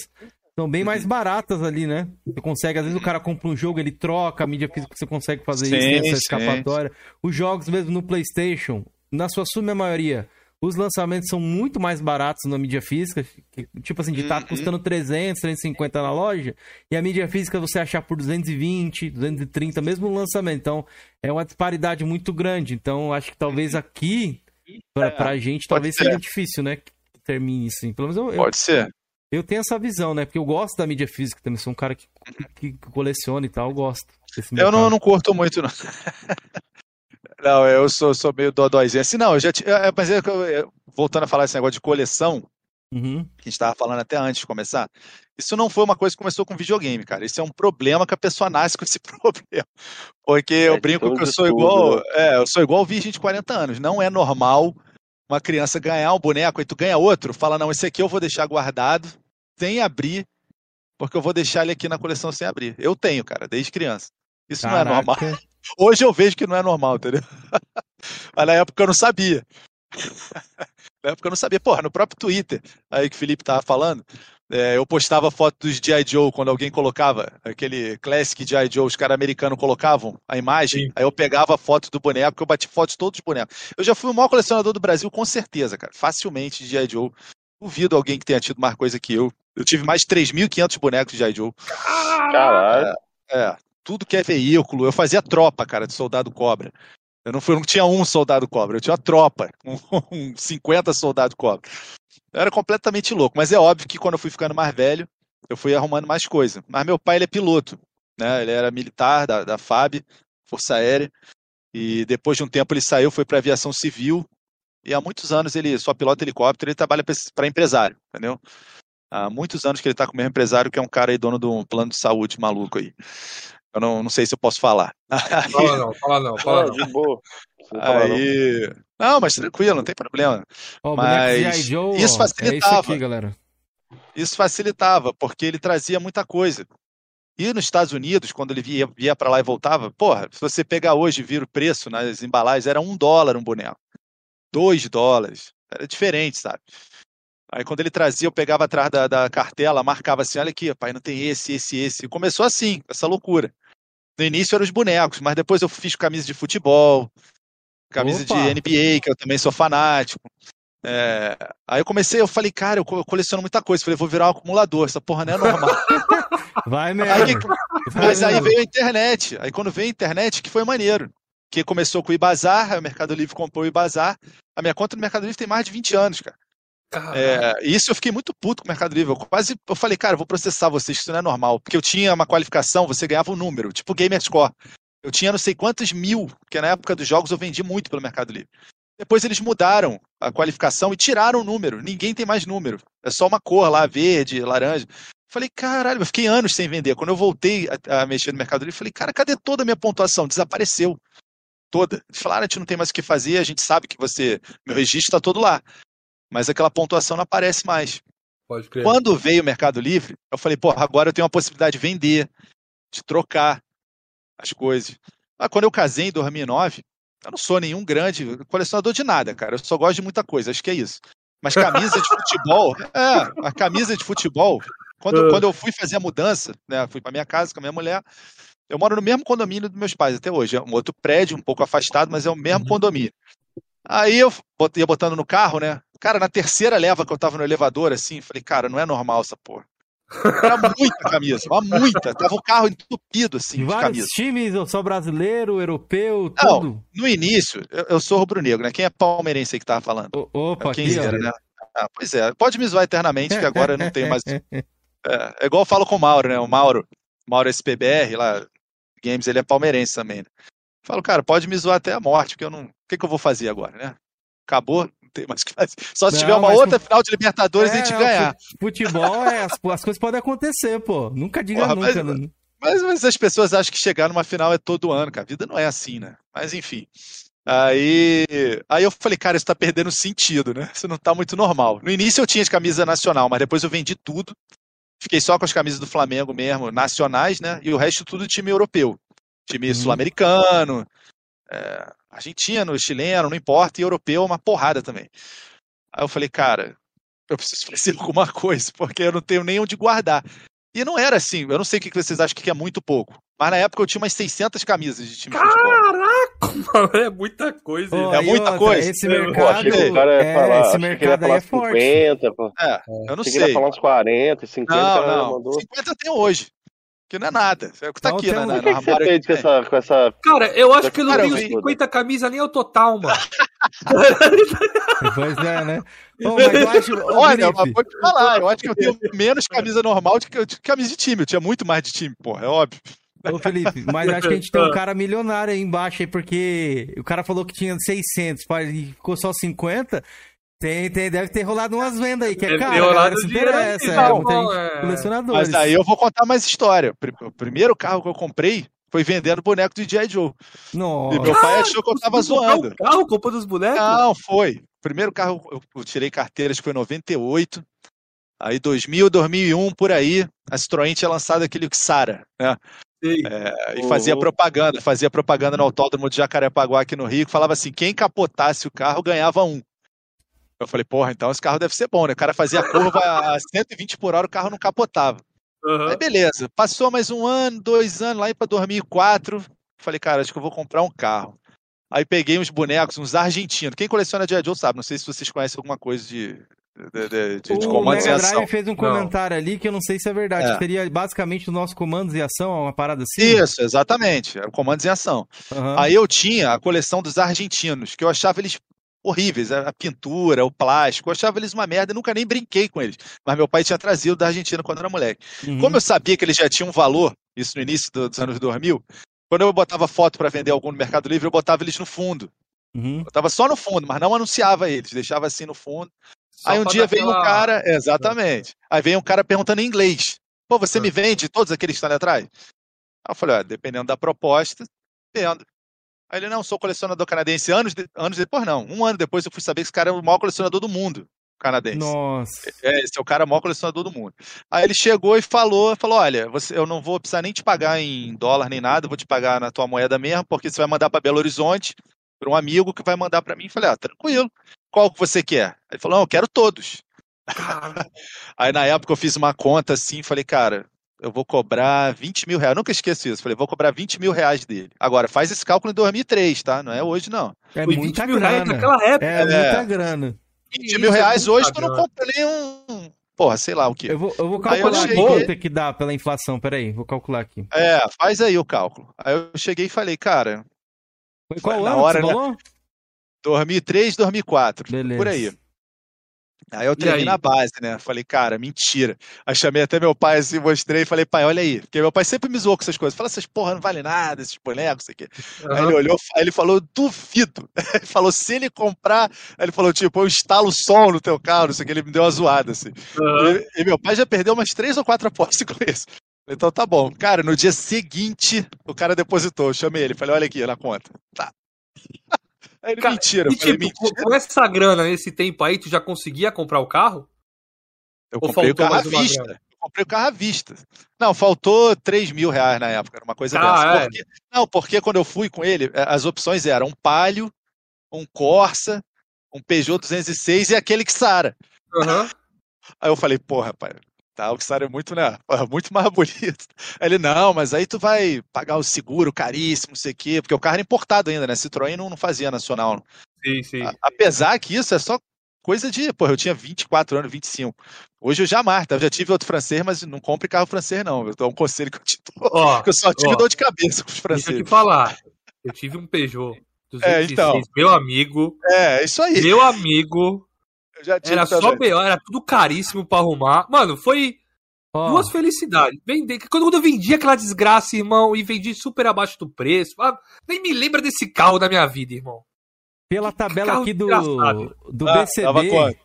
Speaker 1: são bem mais baratas ali, né? Você consegue, às vezes o cara compra um jogo, ele troca a mídia física, você consegue fazer isso,
Speaker 4: Sim,
Speaker 1: tem essa
Speaker 4: sim.
Speaker 1: escapatória. Os jogos mesmo no PlayStation, na sua suma maioria, os lançamentos são muito mais baratos na mídia física, que- tipo assim, de estar
Speaker 4: Uhum.
Speaker 1: custando 300, 350 na loja, e a mídia física você achar por 220, 230, mesmo no lançamento. Então, é uma disparidade muito grande. Então, acho que talvez aqui, pra, pra gente, talvez
Speaker 4: ser.
Speaker 1: seja difícil, né? Que termine assim. Pelo menos eu, eu,
Speaker 4: Pode ser.
Speaker 1: eu tenho essa visão, né? Porque eu gosto da mídia física também, sou um cara que, que coleciona e tal, eu gosto.
Speaker 4: Eu não, não curto muito, não. Não, eu sou, sou meio dodóizinho. Assim, não, eu já. ti- é, Mas é que eu- eu- voltando a falar esse negócio de coleção,
Speaker 1: Uhum.
Speaker 4: que a gente estava falando até antes de começar, isso não foi uma coisa que começou com videogame, cara. Isso é um problema que a pessoa nasce com esse problema. Porque eu
Speaker 2: É,
Speaker 4: brinco
Speaker 2: todo
Speaker 4: que eu sou
Speaker 2: tudo,
Speaker 4: igual.
Speaker 2: né?
Speaker 4: É, eu sou igual virgem de 40 anos. Não é normal uma criança ganhar um boneco e tu ganha outro, fala, não, esse aqui eu vou deixar guardado, sem abrir, porque eu vou deixar ele aqui na coleção sem abrir. Eu tenho, cara, desde criança. Isso não é normal. Hoje eu vejo que não é normal, entendeu? Mas na época eu não sabia. na época eu não sabia. Porra, no próprio Twitter, aí que o Felipe tava falando, é, eu postava foto dos G.I. Joe quando alguém colocava aquele classic G.I. Joe, os caras americanos colocavam a imagem,
Speaker 3: Sim.
Speaker 4: aí eu pegava a foto do boneco, eu bati fotos de todos os bonecos. Eu já fui o maior colecionador do Brasil, com certeza, cara. Facilmente de G.I. Joe. Duvido alguém que tenha tido mais coisa que eu. Eu tive mais de 3.500 bonecos de G.I. Joe.
Speaker 2: Caralho.
Speaker 4: É, tudo que é veículo. Eu fazia tropa, cara, de soldado cobra. Eu não, fui, eu não tinha um soldado cobra, eu tinha uma tropa, um, um 50 soldado cobra. Eu era completamente louco, mas é óbvio que quando eu fui ficando mais velho, eu fui arrumando mais coisa. Mas meu pai, ele é piloto, né? Ele era militar da, da FAB, Força Aérea, e depois de um tempo ele saiu, foi para aviação civil, e há muitos anos ele só pilota helicóptero, ele trabalha para empresário, entendeu? Há muitos anos que ele está com o mesmo empresário, que é um cara aí dono de um plano de saúde maluco aí. Eu não, não sei se eu posso falar.
Speaker 3: Fala não, fala não, fala
Speaker 2: Ah,
Speaker 3: não.
Speaker 2: de boa.
Speaker 4: Aí. Não, mas tranquilo, não tem problema.
Speaker 1: Ó, o
Speaker 4: Mas.
Speaker 1: Joe,
Speaker 4: isso
Speaker 1: ó, é isso
Speaker 4: facilitava.
Speaker 1: aqui, galera.
Speaker 4: Isso facilitava, porque ele trazia muita coisa. E nos Estados Unidos, quando ele via, via para lá e voltava, porra, se você pegar hoje e vir o preço nas embalagens, era um dólar um boneco. Dois dólares. Era diferente, sabe? Aí quando ele trazia, eu pegava atrás da, da cartela, marcava assim, olha aqui, pai, não tem esse, esse, esse. E começou assim, essa loucura. No início eram os bonecos, mas depois eu fiz camisa de futebol, camisa
Speaker 1: Opa!
Speaker 4: de NBA, que eu também sou fanático. É, aí eu comecei, eu falei, cara, eu co- eu coleciono muita coisa. Falei, vou virar um acumulador, essa porra não é normal.
Speaker 1: Vai mesmo.
Speaker 4: Aí-
Speaker 1: Vai
Speaker 4: Mas aí veio a internet. Aí quando veio a internet, que foi maneiro. Que começou com o Ibazar, aí o Mercado Livre comprou o Ibazar. A minha conta no Mercado Livre tem mais de 20 anos, cara. É, isso eu fiquei muito puto com o Mercado Livre. Eu quase eu falei, cara, eu vou processar vocês, isso não é normal. Porque eu tinha uma qualificação, você ganhava um número, tipo Gamerscore. Eu tinha não sei quantos mil, porque na época dos jogos eu vendi muito pelo Mercado Livre. Depois eles mudaram a qualificação e tiraram o número. Ninguém tem mais número. É só uma cor lá, verde, laranja. Falei, caralho, eu fiquei anos sem vender. Quando eu voltei a, a mexer no Mercado Livre, falei, cara, cadê toda a minha pontuação? Desapareceu. Toda. Eles falaram, a gente não tem mais o que fazer, a gente sabe que você. Meu registro está todo lá. Mas aquela pontuação não aparece mais.
Speaker 3: Pode crer.
Speaker 4: Quando veio o Mercado Livre, eu falei, pô, agora eu tenho a possibilidade de vender, de trocar as coisas. Ah, quando eu casei em 2009, eu não sou nenhum grande colecionador de nada, cara. Eu só gosto de muita coisa, acho que é isso. Mas camisa de futebol, é, a camisa de futebol, quando,
Speaker 3: Ah.
Speaker 4: quando eu fui fazer a mudança, né, fui pra minha casa com a minha mulher, eu moro no mesmo condomínio dos meus pais até hoje. É um outro prédio, um pouco afastado, mas é o mesmo
Speaker 3: Uhum.
Speaker 4: condomínio. Aí eu ia botando no carro, né? Cara, na terceira leva que eu tava no elevador, assim, falei, cara, não é normal essa porra. Era muita camisa, mas muita. Tava o carro entupido, assim,
Speaker 1: De
Speaker 4: de
Speaker 1: vários
Speaker 4: camisa.
Speaker 1: times, eu sou brasileiro, europeu,
Speaker 4: Não.
Speaker 1: tudo.
Speaker 4: No início, eu, eu sou rubro-negro, né? Quem é palmeirense aí que tava falando?
Speaker 1: O- Opa,
Speaker 4: Quem
Speaker 1: aqui,
Speaker 4: era, né? Ah, pois é, pode me zoar eternamente, que agora eu não tenho mais. É, é igual eu falo com o Mauro, né? O Mauro, Mauro SPBR, lá, Games, ele é palmeirense também, né? Falo, cara, pode me zoar até a morte, porque eu não. O que, que eu vou fazer agora, né? Acabou, não tem mais. Só se
Speaker 1: Não,
Speaker 4: tiver uma outra final de Libertadores e a gente
Speaker 1: É,
Speaker 4: ganhar.
Speaker 1: fu- Futebol, é, as, as coisas podem acontecer, pô. Nunca diga
Speaker 4: Porra,
Speaker 1: nunca.
Speaker 4: mas-
Speaker 1: né?
Speaker 4: Mas, mas as pessoas acham que chegar numa final é todo ano, cara. A vida não é assim, né? Mas enfim. Aí, aí eu falei, cara, isso tá perdendo sentido, né? Isso não tá muito normal. No início eu tinha de camisa nacional, mas depois eu vendi tudo. Fiquei só com as camisas do Flamengo mesmo, nacionais, né? E o resto tudo time europeu. Time
Speaker 1: Uhum.
Speaker 4: sul-americano, é, argentino, chileno, não importa, e europeu uma porrada também. Aí eu falei, cara, eu preciso fazer alguma coisa, porque eu não tenho nem onde guardar. E não era assim, eu não sei o que vocês acham que é muito pouco, mas na época eu tinha umas 600 camisas de time de futebol.
Speaker 3: Mano, é muita coisa.
Speaker 1: Pô,
Speaker 4: É muita
Speaker 1: outra,
Speaker 4: coisa.
Speaker 1: Esse mercado.
Speaker 2: achei que o cara ia
Speaker 1: é,
Speaker 2: falar,
Speaker 1: esse
Speaker 2: achei que ele ia
Speaker 1: mercado
Speaker 2: falar
Speaker 1: é forte.
Speaker 2: 50, pô.
Speaker 4: É, eu não
Speaker 2: achei que ele ia
Speaker 4: sei.
Speaker 2: falar uns 40, 50,
Speaker 4: Não, não.
Speaker 2: mandou.
Speaker 4: 50 eu tenho hoje. Que não é nada. É o que tá
Speaker 1: Não,
Speaker 4: aqui, né?
Speaker 1: um-
Speaker 4: na-
Speaker 2: Por que,
Speaker 4: na
Speaker 2: que você fez
Speaker 4: aqui
Speaker 2: com essa, com essa.
Speaker 3: Cara, eu acho que eu não
Speaker 4: eu
Speaker 3: tenho
Speaker 4: vi-
Speaker 3: 50 camisas nem ao total, mano.
Speaker 1: Pois é, né? Pô, mas eu acho. Ô,
Speaker 4: Olha, mas vou te falar, eu acho que eu tenho menos camisa normal do que, do que camisa de time. Eu tinha muito mais de time, porra, é óbvio.
Speaker 1: Ô, Felipe, mas acho que a gente tem um cara milionário aí embaixo aí, porque o cara falou que tinha 600 pá, e ficou só 50. Tem, tem, deve ter rolado umas vendas aí, que é
Speaker 3: Deve ter
Speaker 1: caro,
Speaker 3: rolado
Speaker 1: se interessa. É,
Speaker 3: não, é.
Speaker 1: colecionadores.
Speaker 4: Mas aí eu vou contar mais história. O primeiro carro que eu comprei foi vendendo boneco do G.I. Joe. E
Speaker 1: Nossa.
Speaker 4: meu pai achou que eu tava zoando.
Speaker 3: um carro, comprou dos bonecos?
Speaker 4: Não, foi. O primeiro carro eu, eu tirei carteira, acho que foi em 98. Aí 2000, 2001, por aí, a Citroën tinha lançado aquele Xara, né? É, e fazia propaganda, fazia propaganda no autódromo de Jacarepaguá aqui no Rio, que falava assim, quem capotasse o carro ganhava um. Eu falei, porra, então esse carro deve ser bom, né? O cara fazia a curva a 120 por hora, o carro não capotava.
Speaker 3: Aham.
Speaker 4: Aí beleza, passou mais um ano, dois anos, lá para 2004, falei, cara, acho que eu vou comprar um carro. Aí peguei uns bonecos, uns argentinos. Quem coleciona G.I. Joe sabe, não sei se vocês conhecem alguma coisa de, de, de, de, de
Speaker 1: o
Speaker 4: comandos em
Speaker 1: Mega
Speaker 4: ação.
Speaker 1: Drive fez um comentário ali que eu não sei se é verdade.
Speaker 4: É.
Speaker 1: Seria basicamente o nosso comandos em ação, uma parada assim?
Speaker 4: Isso, exatamente, era comandos em ação.
Speaker 1: Aham.
Speaker 4: Aí eu tinha a coleção dos argentinos, que eu achava eles horríveis, a pintura, o plástico, eu achava eles uma merda e nunca nem brinquei com eles. Mas meu pai tinha trazido da Argentina quando era moleque.
Speaker 1: Uhum.
Speaker 4: Como eu sabia que eles já tinham um valor, isso no início do- dos anos 2000, quando eu botava foto para vender algum no Mercado Livre, eu botava eles no fundo.
Speaker 1: Uhum.
Speaker 4: Botava só no fundo, mas não anunciava eles, deixava assim no fundo.
Speaker 3: Só
Speaker 4: Aí um dia veio um cara, exatamente. Aí veio um cara perguntando em inglês. Pô, você
Speaker 3: Ah.
Speaker 4: me vende todos aqueles que estão ali atrás? Aí eu falei, ó, dependendo da proposta, vendo. Aí ele, não, sou colecionador canadense. Anos, de- anos depois, não. Um ano depois eu fui saber que esse cara é o maior colecionador do mundo, canadense.
Speaker 1: Nossa.
Speaker 4: É, esse é o cara maior colecionador do mundo. Aí ele chegou e falou, falou, olha, você, eu não vou precisar nem te pagar em dólar nem nada, eu vou te pagar na tua moeda mesmo, porque você vai mandar para Belo Horizonte, para um amigo que vai mandar para mim. Falei, ah, tranquilo. Qual que você quer? Aí ele falou, não, eu quero todos. Aí na época eu fiz uma conta assim, falei, cara, eu vou cobrar 20 mil reais. Eu nunca esqueço isso. Falei, vou cobrar 20 mil reais dele. Agora, faz esse cálculo em 2003, tá? Não é hoje, não.
Speaker 1: É
Speaker 3: foi 20
Speaker 1: muita
Speaker 3: mil reais
Speaker 1: grana.
Speaker 3: naquela época.
Speaker 1: É, muita grana.
Speaker 4: 20
Speaker 3: Isso,
Speaker 4: mil
Speaker 3: é
Speaker 4: reais hoje, tu não
Speaker 3: grana.
Speaker 4: compra nem um. Porra, sei lá o quê.
Speaker 1: Eu vou, eu vou
Speaker 4: Aí eu
Speaker 1: calcular aqui
Speaker 4: cheguei-
Speaker 1: quanto é que dá pela inflação. Peraí, vou calcular aqui.
Speaker 4: É, faz aí o cálculo. Aí eu cheguei e falei, cara,
Speaker 1: Foi qual
Speaker 4: na
Speaker 1: ano
Speaker 4: hora,
Speaker 1: que você
Speaker 4: né?
Speaker 1: falou?
Speaker 4: 2003, 2004,
Speaker 1: Beleza.
Speaker 4: por aí. Aí eu treinei
Speaker 3: aí?
Speaker 4: na base, né? Falei, cara, mentira. Aí chamei até meu pai assim, mostrei e falei, pai, olha aí. Porque meu pai sempre me zoou com essas coisas. Fala, essas porra não vale nada, esses bonecos, isso aqui. Aí
Speaker 3: Aham.
Speaker 4: ele olhou, aí ele falou, duvido. Ele falou, se ele comprar, aí ele falou, tipo, eu instalo o som no teu carro, não sei o que, ele me deu uma zoada, assim.
Speaker 3: Aham.
Speaker 4: E, e meu pai já perdeu umas três ou quatro apostas com isso. Então tá bom. Cara, no dia seguinte, o cara depositou. Eu chamei ele, falei, olha aqui na conta. Tá. Aí
Speaker 3: Cara,
Speaker 4: mentira.
Speaker 3: E
Speaker 4: falei,
Speaker 3: tipo,
Speaker 4: mentira.
Speaker 3: com essa grana nesse tempo aí, tu já conseguia comprar o carro?
Speaker 4: Eu
Speaker 3: ou
Speaker 4: comprei o
Speaker 3: faltou
Speaker 4: carro à
Speaker 3: mais uma
Speaker 4: vista.
Speaker 3: grana?
Speaker 4: Eu comprei o carro à vista. Não, faltou 3 mil reais na época, era uma coisa
Speaker 3: Ah,
Speaker 4: dessa.
Speaker 3: é?
Speaker 4: Porque- não, porque quando eu fui com ele, eh, as opções eram um Palio, um Corsa, um Peugeot 206 e aquele Xara.
Speaker 3: Aham.
Speaker 4: Aí eu falei, porra, pai, tá, o Xara é muito, né, muito mais bonito. Ele, não, mas aí tu vai pagar o seguro caríssimo, não sei o quê, porque o carro era importado ainda, né? Citroën não, não fazia nacional.
Speaker 3: Sim, sim.
Speaker 4: A- Apesar que isso é só coisa de, porra, eu tinha 24 anos, 25. Hoje eu jamais, tá? Eu já tive outro francês, mas não compre carro francês, não. Eu dou um conselho que eu te dou.
Speaker 3: Ó,
Speaker 4: que eu só tive
Speaker 3: ó.
Speaker 4: dor de cabeça com os
Speaker 3: deixa eu
Speaker 4: franceses.
Speaker 3: te falar. Eu tive um Peugeot 206,
Speaker 4: então.
Speaker 3: meu amigo.
Speaker 4: É, isso aí.
Speaker 3: Meu amigo. Era só
Speaker 4: também.
Speaker 3: BO, era tudo caríssimo pra arrumar. Mano, foi
Speaker 1: Ó,
Speaker 3: duas felicidades. Vender, quando eu vendi aquela desgraça, irmão, e vendi super abaixo do preço. ah, nem me lembra desse carro da minha vida, irmão.
Speaker 1: pela tabela
Speaker 3: carro
Speaker 1: aqui do,
Speaker 3: desgraçado.
Speaker 1: do
Speaker 4: Ah, dava
Speaker 1: BCB,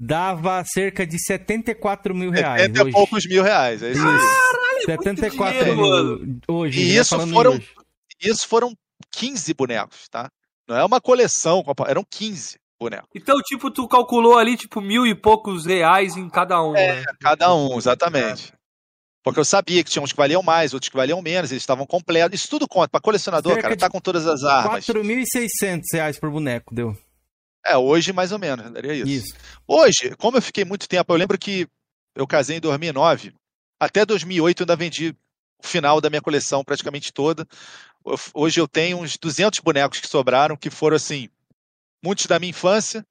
Speaker 1: dava cerca de 74 mil reais
Speaker 4: 70 e
Speaker 1: hoje.
Speaker 4: poucos mil reais. É isso aí.
Speaker 3: muito
Speaker 1: 74
Speaker 3: dinheiro,
Speaker 1: mil hoje.
Speaker 4: E
Speaker 1: né,
Speaker 4: isso foram-
Speaker 1: hoje.
Speaker 4: Isso foram 15 bonecos, tá? Não é uma coleção, eram 15 bonecos.
Speaker 3: Então, tipo, tu calculou ali, tipo, mil e poucos reais em cada um,
Speaker 4: É,
Speaker 3: né?
Speaker 4: Cada um, exatamente. Porque eu sabia que tinha uns que valiam mais, outros que valiam menos, eles estavam completos. Isso tudo conta. Pra colecionador,
Speaker 1: Cerca
Speaker 4: cara, tá com todas as armas.
Speaker 1: 4.600 reais por boneco, deu.
Speaker 4: É, hoje mais ou menos, daria isso.
Speaker 1: Isso.
Speaker 4: Hoje, como eu fiquei muito tempo, eu lembro que eu casei em 2009, até 2008 eu ainda vendi o final da minha coleção praticamente toda. Hoje eu tenho uns 200 bonecos que sobraram, que foram assim, muitos da minha infância,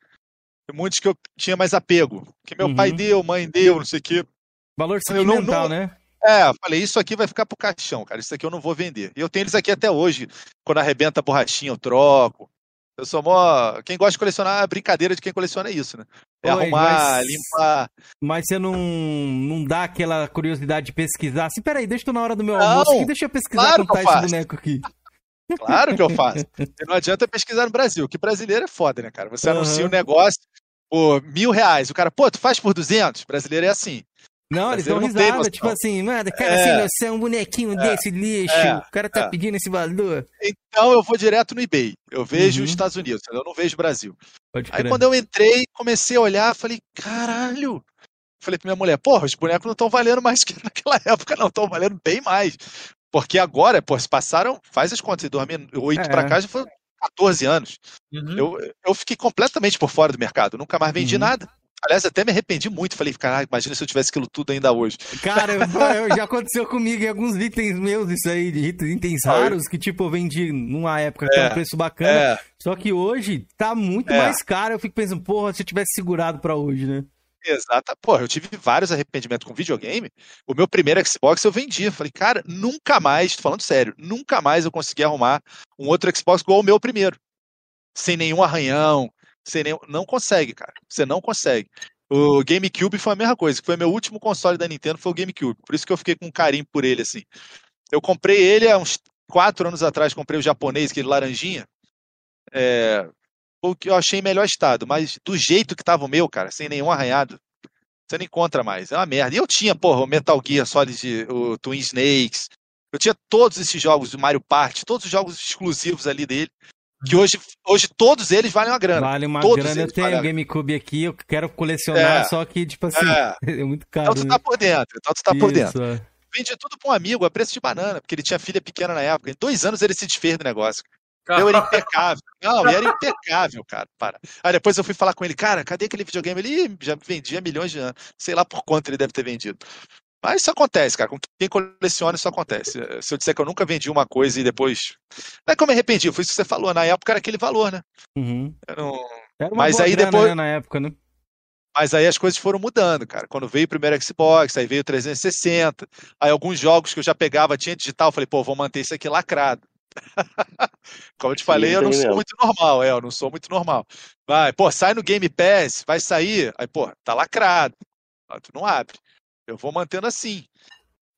Speaker 4: e muitos que eu tinha mais apego, que meu
Speaker 1: Uhum.
Speaker 4: pai deu, mãe deu, não sei o quê.
Speaker 1: Valor
Speaker 4: Eu não-
Speaker 1: sentimental,
Speaker 4: não-
Speaker 1: né?
Speaker 4: É, eu falei, isso aqui vai ficar pro caixão, cara, isso aqui eu não vou vender. E eu tenho eles aqui até hoje, quando arrebenta a borrachinha eu troco. Eu sou mó... Quem gosta de colecionar, a brincadeira de quem coleciona é isso, né? É
Speaker 1: Oi,
Speaker 4: arrumar,
Speaker 1: mas-
Speaker 4: limpar.
Speaker 1: Mas você não, não dá aquela curiosidade de pesquisar. Assim, peraí, deixa eu na hora do meu
Speaker 4: Não,
Speaker 1: almoço aqui, deixa eu pesquisar
Speaker 4: claro
Speaker 1: quanto tá esse boneco aqui.
Speaker 4: Claro que eu faço. Não adianta pesquisar no Brasil, que brasileiro é foda, né, cara? Você
Speaker 1: Aham.
Speaker 4: anuncia um negócio por mil reais, o cara, pô, tu faz por 200? Brasileiro é assim.
Speaker 1: Não, eles dão
Speaker 4: tem
Speaker 1: risada, tipo assim, mano, cara,
Speaker 4: É.
Speaker 1: sem noção, um bonequinho desse lixo,
Speaker 4: é,
Speaker 1: o cara tá
Speaker 4: é.
Speaker 1: pedindo esse valor.
Speaker 4: Então eu vou direto no eBay. Eu vejo
Speaker 1: Uhum.
Speaker 4: os Estados Unidos, eu não vejo o Brasil.
Speaker 1: Pode
Speaker 4: Aí
Speaker 1: crer.
Speaker 4: quando eu entrei, comecei a olhar, falei, caralho. Falei pra minha mulher, porra, os bonecos não estão valendo mais que naquela época, não, estão valendo bem mais. Porque agora, pô, se passaram, faz as contas, de 2008
Speaker 1: É.
Speaker 4: pra cá já foram 14 anos.
Speaker 3: Uhum.
Speaker 4: Eu, eu fiquei completamente por fora do mercado, nunca mais vendi
Speaker 1: Uhum.
Speaker 4: nada. Aliás, até me arrependi muito. Falei, caralho, imagina se eu tivesse aquilo tudo ainda hoje.
Speaker 1: Cara, eu- eu- já aconteceu comigo em alguns itens meus, isso aí, de itens, raros, que tipo, eu vendi numa época que era um
Speaker 4: É,
Speaker 1: preço bacana,
Speaker 4: É,
Speaker 1: só que hoje tá muito
Speaker 4: É.
Speaker 1: mais caro, eu fico pensando, porra, se eu tivesse segurado pra hoje, né?
Speaker 4: Exata. Porra, eu tive vários arrependimentos com videogame. O meu primeiro Xbox eu vendi. Falei, cara, nunca mais, tô falando sério, nunca mais eu consegui arrumar um outro Xbox igual o meu primeiro. Sem nenhum arranhão, sem nenhum. Não consegue, cara. Você não consegue. O GameCube foi a mesma coisa. Foi meu último console da Nintendo, foi o GameCube. Por isso que eu fiquei com carinho por ele, assim. Eu comprei ele há uns quatro anos atrás, comprei o japonês, aquele laranjinha. É, o que eu achei em melhor estado, mas do jeito que tava o meu, cara, sem nenhum arranhado, você não encontra mais. É uma merda. E eu tinha, porra, o Metal Gear Solid, o Twin Snakes. Eu tinha todos esses jogos, o Mario Party, todos os jogos exclusivos ali dele. Que hoje, hoje todos eles valem uma grana.
Speaker 1: Vale uma
Speaker 4: Todos
Speaker 1: grana, eu tenho o. GameCube aqui, eu quero colecionar,
Speaker 4: É.
Speaker 1: só que, tipo assim,
Speaker 4: É.
Speaker 1: é, muito caro,
Speaker 4: Então tu
Speaker 1: né?
Speaker 4: tá por dentro, então tu tá por dentro.
Speaker 1: É.
Speaker 4: Vendi tudo pra um amigo a preço de banana, porque ele tinha filha pequena na época. Em dois anos ele se desfez do negócio. Eu era impecável. Não, era impecável, cara. Para. Aí depois eu fui falar com ele, cara, cadê aquele videogame? Ele "Ih, já vendia milhões de anos. Sei lá por quanto ele deve ter vendido. Mas isso acontece, cara. Com quem coleciona, isso acontece. Eh, Se eu disser que eu nunca vendi uma coisa e depois. Não é que eu me arrependi, foi isso que você falou. Na época era aquele valor, né?
Speaker 1: Uhum.
Speaker 4: Não-
Speaker 1: Era uma
Speaker 4: Mas aí
Speaker 1: grana,
Speaker 4: depois-
Speaker 1: né, na época, né?
Speaker 4: Mas aí as coisas foram mudando, cara. Quando veio o primeiro Xbox, aí veio o 360. Aí alguns jogos que eu já pegava tinha digital. eu Falei, pô, vou manter isso aqui lacrado. Como eu te falei, eu não sou
Speaker 2: não.
Speaker 4: muito normal, é, eu não sou muito normal. Vai, pô, sai no Game Pass, vai sair, aí, pô, tá lacrado. Ah, Tu não abre. Eu vou mantendo assim.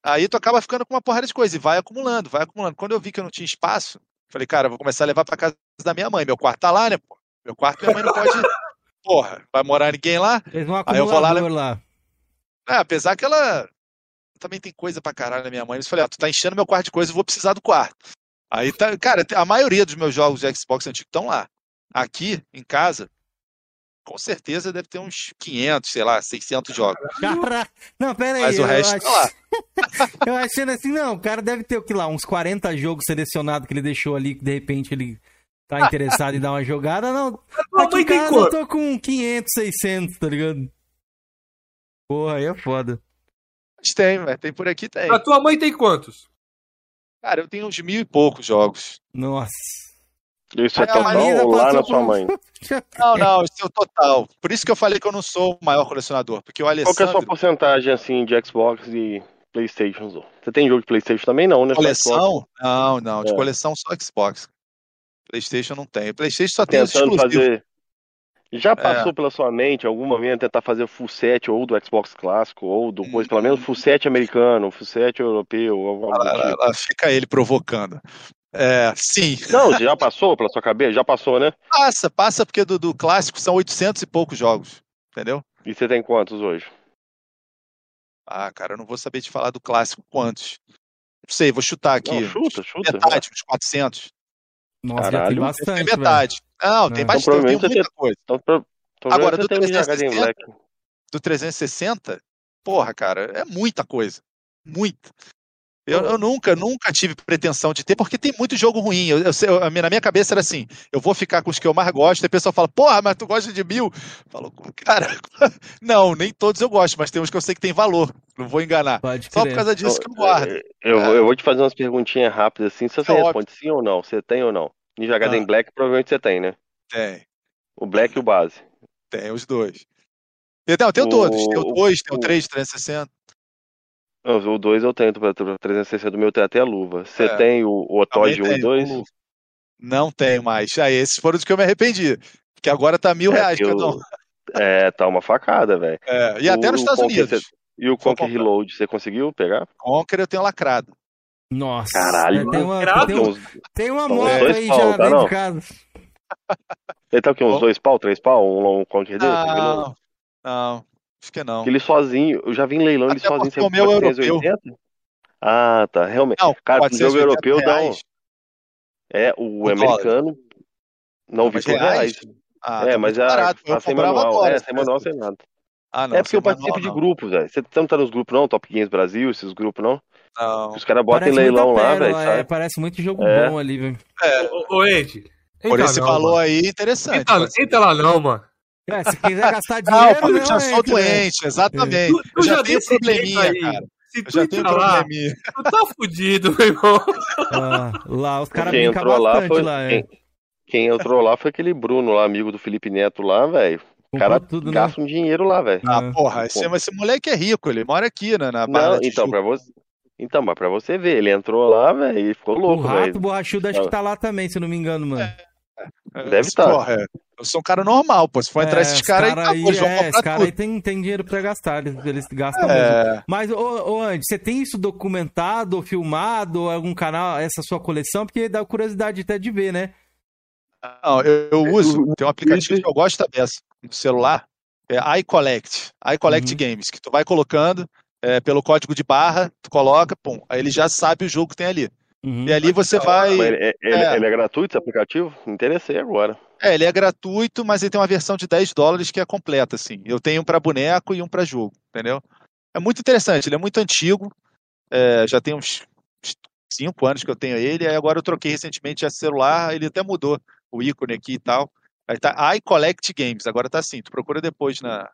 Speaker 4: Aí tu acaba ficando com uma porrada de coisa e vai acumulando, vai acumulando. Quando eu vi que eu não tinha espaço, falei, cara, eu vou começar a levar pra casa da minha mãe. Meu quarto tá lá, né, pô? Meu quarto minha mãe não pode. Porra, vai morar ninguém lá? Aí eu vou lá,
Speaker 1: acumulador lá.
Speaker 4: É, apesar que ela também tem coisa pra caralho na minha mãe. Eu falei, ah, tu tá enchendo meu quarto de coisa, eu vou precisar do quarto. Aí tá, cara, a maioria dos meus jogos de Xbox antigo estão lá. Aqui, em casa, com certeza deve ter uns 500, sei lá, 600 jogos.
Speaker 1: Cara, não, pera aí.
Speaker 4: Mas o
Speaker 1: eu
Speaker 4: resto
Speaker 1: ach-
Speaker 4: tá lá.
Speaker 1: Eu achando assim, não, o cara deve ter o que lá, uns 40 jogos selecionados que ele deixou ali, que de repente ele tá interessado em dar uma jogada. Não, aqui
Speaker 3: mãe
Speaker 1: em casa eu tô com 500, 600, tá ligado? Porra, aí é foda.
Speaker 4: Mas tem, mas tem por aqui, tem.
Speaker 3: A tua mãe tem quantos?
Speaker 4: Cara, eu tenho uns mil e poucos jogos.
Speaker 1: Nossa.
Speaker 2: Isso é total ou lá na sua mãe?
Speaker 4: Não, não, isso é o total. Por isso que eu falei que eu não sou o maior colecionador, porque o
Speaker 2: Qual que é a
Speaker 4: Alessandro,
Speaker 2: sua porcentagem, assim, de Xbox e Playstation? Você tem jogo de Playstation também? Não, né?
Speaker 4: Coleção? Não, não, de
Speaker 2: É.
Speaker 4: coleção só Xbox. PlayStation não tem. PlayStation só tem os
Speaker 2: Tentando
Speaker 4: exclusivos.
Speaker 2: fazer... Já
Speaker 4: É.
Speaker 2: passou pela sua mente algum momento tentar fazer o full set ou do Xbox clássico ou do coisa, pelo menos full set americano, full set europeu, coisa
Speaker 4: lá,
Speaker 2: tipo.
Speaker 4: fica ele provocando. É, sim,
Speaker 2: Não, já passou pela sua cabeça? Já passou, né?
Speaker 4: passa, passa porque do, do clássico são 800 e poucos jogos, entendeu?
Speaker 2: E você tem quantos hoje?
Speaker 4: Ah, cara, eu não vou saber te falar do clássico quantos. Não sei, vou chutar aqui.
Speaker 2: Não, chuta, chuta.
Speaker 4: Metade, uns 400.
Speaker 1: Nossa, já
Speaker 2: Caralho.
Speaker 1: tem
Speaker 4: Tem
Speaker 1: bastante, velho.
Speaker 4: metade. Não, tem
Speaker 1: É.
Speaker 4: bastante,
Speaker 2: Então,
Speaker 4: tem muita coisa.
Speaker 2: Então, pro- então
Speaker 4: Agora, do
Speaker 2: tem um Ninja Gaiden
Speaker 4: 360,
Speaker 2: Black.
Speaker 4: Do 360, porra, cara, é muita coisa. Muita. Eu, eu nunca, nunca tive pretensão de ter, porque tem muito jogo ruim. Eu, eu eu- na minha cabeça era assim: eu vou ficar com os que eu mais gosto. E o pessoal fala, porra, mas tu gosta de mil? Falou, cara, não, nem todos eu gosto, mas tem uns que eu sei que tem valor. Não vou enganar.
Speaker 1: Pode
Speaker 4: Só por causa disso que eu
Speaker 2: Então,
Speaker 4: guardo.
Speaker 2: é, Eu, eu vou te fazer umas perguntinhas rápidas assim, se você
Speaker 4: É óbvio.
Speaker 2: responde sim ou não. Você tem ou não? Ninja Gaiden
Speaker 4: Ah.
Speaker 2: Black provavelmente você tem, né?
Speaker 4: Tem,
Speaker 2: O Black e o base.
Speaker 4: tem os dois. Tem- Não, tem
Speaker 2: O-
Speaker 4: todos. Tem o
Speaker 2: o-
Speaker 4: 2, tem o- 3, 360.
Speaker 2: O 2 eu tenho pra 360 do meu, tem até a luva. Você
Speaker 4: É.
Speaker 2: tem o, o Otoge 1 e
Speaker 4: tem,
Speaker 2: 2?
Speaker 4: o- Não tenho mais. Ah, esses foram os que eu me arrependi. Porque agora tá mil
Speaker 2: É,
Speaker 4: reais
Speaker 2: que
Speaker 4: cada
Speaker 2: eu-
Speaker 4: um.
Speaker 2: É, tá uma facada, velho.
Speaker 4: É, e até
Speaker 2: o-
Speaker 4: nos
Speaker 2: o
Speaker 4: Estados
Speaker 2: Conquer
Speaker 4: Unidos.
Speaker 2: E o Conquer. Reload, você conseguiu pegar?
Speaker 4: Conquer eu tenho lacrado.
Speaker 1: Nossa.
Speaker 2: Caralho.
Speaker 1: Tem uma,
Speaker 3: Grado?
Speaker 1: tem, um-
Speaker 2: uns,
Speaker 1: tem uma moto aí
Speaker 2: pau,
Speaker 1: já
Speaker 2: tá,
Speaker 1: dentro de casa.
Speaker 2: ele tá o quê? Uns
Speaker 4: Ó.
Speaker 2: dois pau, três pau? Um, um Conquer dele?
Speaker 4: Não, não, acho que não.
Speaker 2: Que ele sozinho, eu já vi em leilão ele
Speaker 4: Até
Speaker 2: sozinho.
Speaker 4: porque o
Speaker 2: saiu
Speaker 4: meu é
Speaker 2: por 480. Ah, tá, realmente.
Speaker 4: Não,
Speaker 2: Cara, pro jogo
Speaker 4: 480
Speaker 2: europeu dá um. É, o americano. Não, vi por reais.
Speaker 4: reais? Ah,
Speaker 2: é,
Speaker 4: tá
Speaker 2: mas a, a sem
Speaker 4: comprava
Speaker 2: manual.
Speaker 4: agora,
Speaker 2: é,
Speaker 4: se
Speaker 2: sem manual,
Speaker 4: tivesse.
Speaker 2: sem nada.
Speaker 4: Ah, não,
Speaker 2: é porque eu participo de
Speaker 4: não.
Speaker 2: grupos, velho. Você não tá nos grupos, não? Top Games Brasil, esses grupos, não?
Speaker 4: Não.
Speaker 2: Os caras botam em leilão lá, velho,
Speaker 1: é, parece muito jogo
Speaker 2: É.
Speaker 1: bom ali, velho.
Speaker 3: Ô, ô Ed.
Speaker 4: Por esse valor aí, interessante.
Speaker 3: Entra, entra lá não, mano.
Speaker 1: É, se quiser gastar
Speaker 4: Não,
Speaker 1: dinheiro,
Speaker 4: porque eu
Speaker 1: não,
Speaker 4: já sou
Speaker 1: né?
Speaker 4: doente, exatamente.
Speaker 3: Tu- tu
Speaker 4: eu já,
Speaker 3: já
Speaker 4: tenho probleminha,
Speaker 3: aí.
Speaker 4: cara.
Speaker 3: Se
Speaker 4: Eu
Speaker 3: tu
Speaker 4: já tenho
Speaker 3: lá,
Speaker 4: probleminha.
Speaker 3: tu tá fudido, meu irmão.
Speaker 1: Ah, lá, os caras
Speaker 2: Quem
Speaker 1: brincam
Speaker 2: entrou lá
Speaker 1: bastante
Speaker 2: foi.
Speaker 1: lá, é.
Speaker 2: Quem, quem entrou lá foi aquele Bruno lá, amigo do Felipe Neto lá, velho. O cara
Speaker 1: tudo, né?
Speaker 2: gasta um dinheiro lá, velho.
Speaker 4: Ah,
Speaker 1: É.
Speaker 4: porra, esse, esse moleque é rico, ele mora aqui, né, na Barra
Speaker 2: Não, então, pra você. Então, mas pra você ver, ele entrou lá, velho, e ficou
Speaker 1: O
Speaker 2: louco,
Speaker 1: Rato
Speaker 2: velho.
Speaker 1: Borrachudo acho que tá lá também, se eu não me engano, mano.
Speaker 2: Deve
Speaker 4: Esse,
Speaker 2: tá.
Speaker 4: porra, é. Eu sou um cara normal, pô. Se for entrar
Speaker 1: É,
Speaker 4: esses
Speaker 1: os
Speaker 4: caras aí,
Speaker 1: cara
Speaker 4: acabou, eles vão
Speaker 1: é, esse
Speaker 4: comprar
Speaker 1: cara
Speaker 4: tudo.
Speaker 1: aí tem, tem dinheiro pra gastar, eles, eles gastam mesmo.
Speaker 4: É,
Speaker 1: Mas, ô, ô Andy, você tem isso documentado, ou filmado, ou algum canal, essa sua coleção? Porque dá curiosidade até de ver, né?
Speaker 4: não, eu, eu uso,
Speaker 2: o-
Speaker 4: tem um aplicativo que eu gosto da peça no celular, é iCollect, iCollect
Speaker 1: Uhum.
Speaker 4: Games, que tu vai colocando é, pelo código de barra, tu coloca, pum, aí ele já sabe o jogo que tem ali.
Speaker 1: Uhum.
Speaker 4: E ali você vai...
Speaker 2: Mas ele, ele-
Speaker 4: É.
Speaker 2: ele é gratuito esse aplicativo? Me interessei agora.
Speaker 4: É, ele é gratuito, mas ele tem uma versão de 10 dólares que é completa, assim. Eu tenho um para boneco e um para jogo, entendeu? É muito interessante, ele é muito antigo, é, já tem uns 5 anos que eu tenho ele, aí agora eu troquei recentemente a celular, ele até mudou o ícone aqui e tal. Aí tá iCollect Games, agora tá assim, tu procura depois na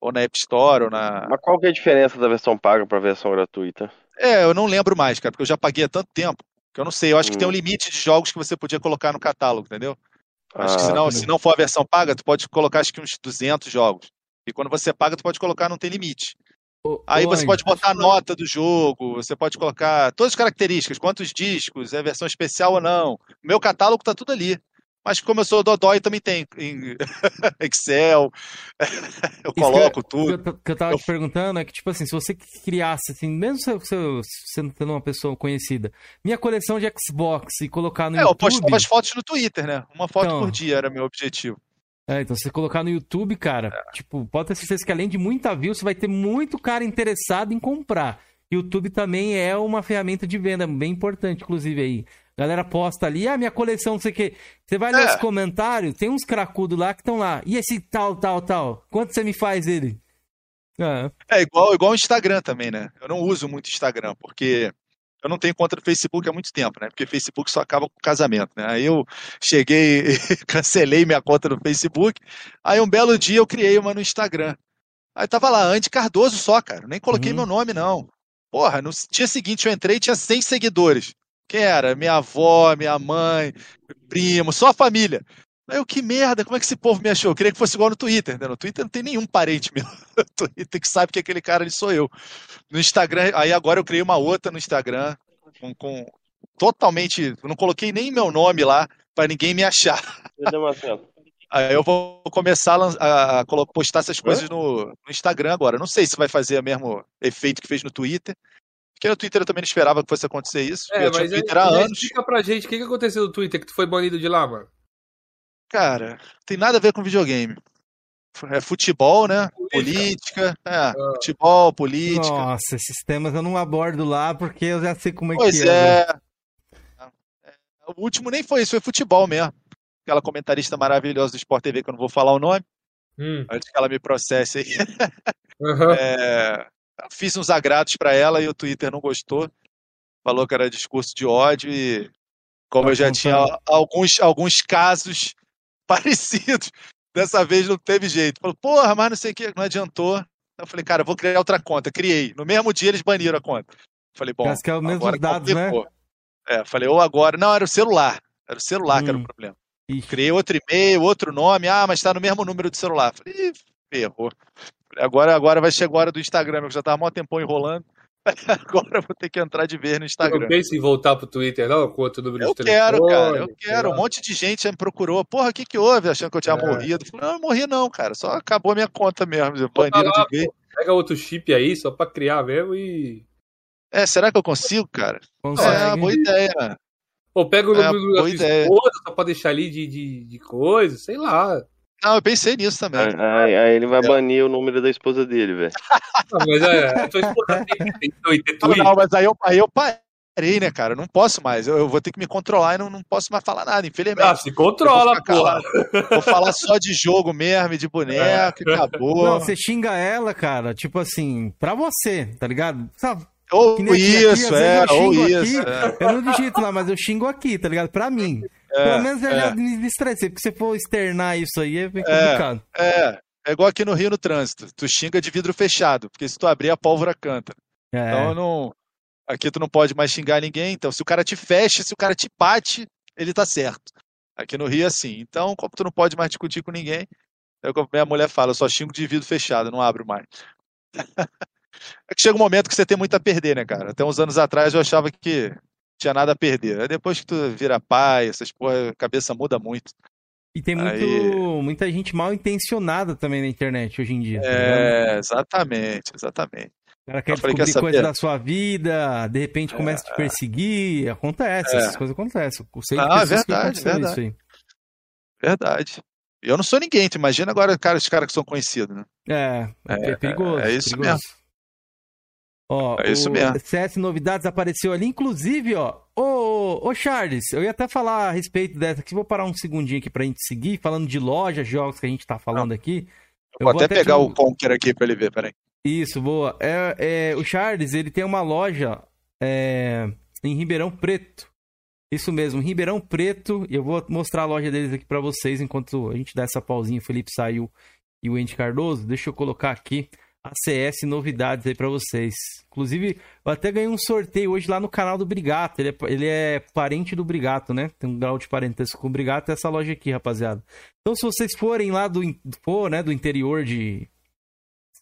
Speaker 4: ou na App Store ou na...
Speaker 2: Mas qual que é a diferença da versão paga pra versão gratuita?
Speaker 4: É, eu não lembro mais, cara, porque eu já paguei há tanto tempo, que eu não sei, eu acho que tem um
Speaker 2: Hum.
Speaker 4: limite de jogos que você podia colocar no catálogo, entendeu? Acho que
Speaker 2: Ah,
Speaker 4: se não,
Speaker 1: tá.
Speaker 4: se não for a versão paga, tu pode colocar acho que uns 200 jogos. E quando você paga, tu pode colocar não tem limite.
Speaker 1: Ô,
Speaker 4: Aí
Speaker 1: ô,
Speaker 4: você pode botar a nota do jogo, você pode colocar todas as características, quantos discos, é versão especial ou não. O meu catálogo tá tudo ali. Mas como eu sou Dodói, também tem em Excel, eu coloco
Speaker 1: O que
Speaker 4: tudo.
Speaker 1: eu, t- que eu tava
Speaker 4: Eu-
Speaker 1: te perguntando é que, tipo assim, se você criasse, assim, mesmo se eu- eu sendo uma pessoa conhecida, minha coleção de Xbox e colocar no
Speaker 4: É, eu
Speaker 1: YouTube.
Speaker 4: postava as fotos no Twitter, né? Uma foto
Speaker 1: Então.
Speaker 4: por dia era meu objetivo.
Speaker 1: É, então, se você colocar no YouTube, cara, tipo, pode ter certeza que além de muita view, você vai ter muito cara interessado em comprar. YouTube também é uma ferramenta de venda bem importante, inclusive aí. A galera posta ali, ah, minha coleção, não sei o quê. Você vai
Speaker 4: É.
Speaker 1: os comentários, tem uns cracudos lá que estão lá. E esse tal, tal, tal? Quanto você me faz ele? Ah,
Speaker 4: É igual, igual o Instagram também, né? Eu não uso muito Instagram, porque eu não tenho conta do Facebook há muito tempo, né? Porque Facebook só acaba com casamento, né? Aí eu cheguei, cancelei minha conta no Facebook, aí um belo dia eu criei uma no Instagram. Aí tava lá, Andy Cardoso só, cara. Nem coloquei
Speaker 1: Uhum.
Speaker 4: meu nome, não. Porra, no dia seguinte eu entrei e tinha 100 seguidores. Quem era? Minha avó, minha mãe, primo, só a família. Aí eu, que merda, como é que esse povo me achou? Eu queria que fosse igual no Twitter, né? No Twitter não tem nenhum parente meu no Twitter que sabe que aquele cara ali sou eu. No Instagram, aí agora eu criei uma outra no Instagram, com, com totalmente. Não coloquei nem meu nome lá pra ninguém me achar. Aí eu vou começar a, a- a postar essas coisas no, no Instagram agora. Não sei se vai fazer o mesmo efeito que fez no Twitter. Porque no Twitter eu também não esperava que fosse acontecer isso.
Speaker 3: É,
Speaker 4: eu tinha
Speaker 3: mas aí,
Speaker 4: Twitter há
Speaker 3: aí
Speaker 4: anos.
Speaker 3: explica pra gente o que, que aconteceu no Twitter que tu foi banido de lá, mano.
Speaker 4: Cara, tem nada a ver com videogame. É futebol, né?
Speaker 3: Política.
Speaker 4: Política. É, futebol, política.
Speaker 1: Nossa, esses temas eu não abordo lá porque eu já sei como é
Speaker 4: Pois
Speaker 1: que é.
Speaker 4: é. É, O último nem foi isso, foi futebol mesmo. Aquela comentarista maravilhosa do Sport TV, que eu não vou falar o nome,
Speaker 3: Hum.
Speaker 4: antes que ela me processe aí.
Speaker 3: Aham.
Speaker 4: É, fiz uns agrados pra ela e o Twitter não gostou. Falou que era discurso de ódio e como eu já tinha alguns, alguns casos parecidos, dessa vez não teve jeito. Falou, porra, mas não sei o que, não adiantou. Eu falei, cara, eu vou criar outra conta. Criei. No mesmo dia eles baniram a conta. Falei, bom,
Speaker 1: Parece que é os mesmos
Speaker 4: agora
Speaker 1: dados, né?
Speaker 4: É, falei, ou agora. Não, era o celular. Era o celular que era
Speaker 1: Hum.
Speaker 4: o problema.
Speaker 1: Ixi.
Speaker 4: Criei outro e-mail, outro nome. Ah, mas tá no mesmo número de celular. Falei, ferrou. Agora, agora vai chegar a hora do Instagram, eu já tava há mó tempão enrolando. Agora eu vou ter que entrar de vez no Instagram.
Speaker 3: não penso em voltar pro Twitter, não, com outro número
Speaker 4: Eu
Speaker 3: de
Speaker 4: quero,
Speaker 3: telefone.
Speaker 4: cara, eu quero. Um monte de gente já me procurou. Porra, o que que houve? Achando que eu tinha
Speaker 3: É.
Speaker 4: morrido. Falei, não, eu morri não, cara. Só acabou a minha conta mesmo.
Speaker 3: Lá,
Speaker 4: de vez.
Speaker 3: Pega outro chip aí, só pra criar mesmo e.
Speaker 4: É, será que eu consigo, cara?
Speaker 1: Consegue.
Speaker 4: É, boa ideia.
Speaker 3: Pô, pega o
Speaker 4: É,
Speaker 3: número da
Speaker 4: boa
Speaker 3: tua
Speaker 4: ideia.
Speaker 3: esposa só pra deixar ali de, de, de coisa, sei lá.
Speaker 4: Não, eu pensei nisso também.
Speaker 2: Aí, aí- ele vai
Speaker 4: É.
Speaker 2: banir o número da esposa dele, velho.
Speaker 3: Mas é, tua esposa tem,
Speaker 4: Não, mas aí eu, aí eu parei, né, cara? Não posso mais. Eu, eu vou ter que me controlar e não, não posso mais falar nada, infelizmente.
Speaker 3: Ah, se controla,
Speaker 4: Eu
Speaker 3: porra.
Speaker 4: Vou falar só de jogo mesmo, e de boneco, e acabou.
Speaker 1: Não, você xinga ela, cara, tipo assim, pra você, tá ligado? Sabe?
Speaker 4: Ou
Speaker 1: aqui, aqui,
Speaker 4: isso,
Speaker 1: às
Speaker 4: é,
Speaker 1: eu
Speaker 4: ou
Speaker 1: xingo
Speaker 4: isso.
Speaker 1: aqui.
Speaker 4: é.
Speaker 1: Eu não digito lá, mas eu xingo aqui, tá ligado? Pra mim. Pelo menos eu já me estressei, porque se for externar isso aí é bem complicado.
Speaker 4: É, é igual aqui no Rio no trânsito. Tu xinga de vidro fechado, porque se tu abrir a pólvora canta.
Speaker 1: É.
Speaker 4: Então não. Aqui tu não pode mais xingar ninguém. Então, se o cara te fecha, se o cara te bate, ele tá certo. Aqui no Rio é assim. Então, como tu não pode mais discutir com ninguém, é o que a minha mulher fala, eu só xingo de vidro fechado, não abro mais. É que chega um momento que você tem muito a perder, né, cara? Até uns anos atrás eu achava que tinha nada a perder. Aí depois que tu vira pai, essas porra, a cabeça muda muito.
Speaker 1: E tem muito,
Speaker 4: Aí-
Speaker 1: muita gente mal intencionada também na internet hoje em dia. tá?
Speaker 4: É, exatamente, exatamente.
Speaker 1: O cara quer descobrir
Speaker 4: quer
Speaker 1: coisa da sua vida, de repente começa a te perseguir. Acontece, essas coisas acontecem. Eu sei
Speaker 4: Ah,
Speaker 1: que
Speaker 4: verdade, verdade.
Speaker 1: isso aí.
Speaker 4: Verdade. Eu não sou ninguém, tu imagina agora cara, os caras que são conhecidos, né?
Speaker 1: É, é,
Speaker 4: É,
Speaker 1: perigoso.
Speaker 4: é isso
Speaker 1: perigoso.
Speaker 4: mesmo.
Speaker 1: Ó,
Speaker 4: É isso
Speaker 1: o
Speaker 4: mesmo.
Speaker 1: CS Novidades apareceu ali, inclusive, ó. Ô, ô, Charles, eu ia até falar a respeito dessa aqui, vou parar um segundinho aqui pra gente seguir, falando de loja, jogos que a gente tá falando aqui.
Speaker 4: Eu vou até pegar
Speaker 1: te-
Speaker 4: o Conquer aqui pra ele ver, peraí.
Speaker 1: Isso, boa. É, é, o Charles, ele tem uma loja é, em Ribeirão Preto. Isso mesmo, Ribeirão Preto. E eu vou mostrar a loja deles aqui pra vocês enquanto a gente dá essa pausinha. O Felipe saiu e o Andy Cardoso. Deixa eu colocar aqui a CS novidades aí pra vocês. Inclusive, eu até ganhei um sorteio hoje lá no canal do Brigato. Ele é, ele é parente do Brigato, né? Tem um grau de parentesco com o Brigato. É essa loja aqui, rapaziada. Então, se vocês forem lá do, for, né, do interior de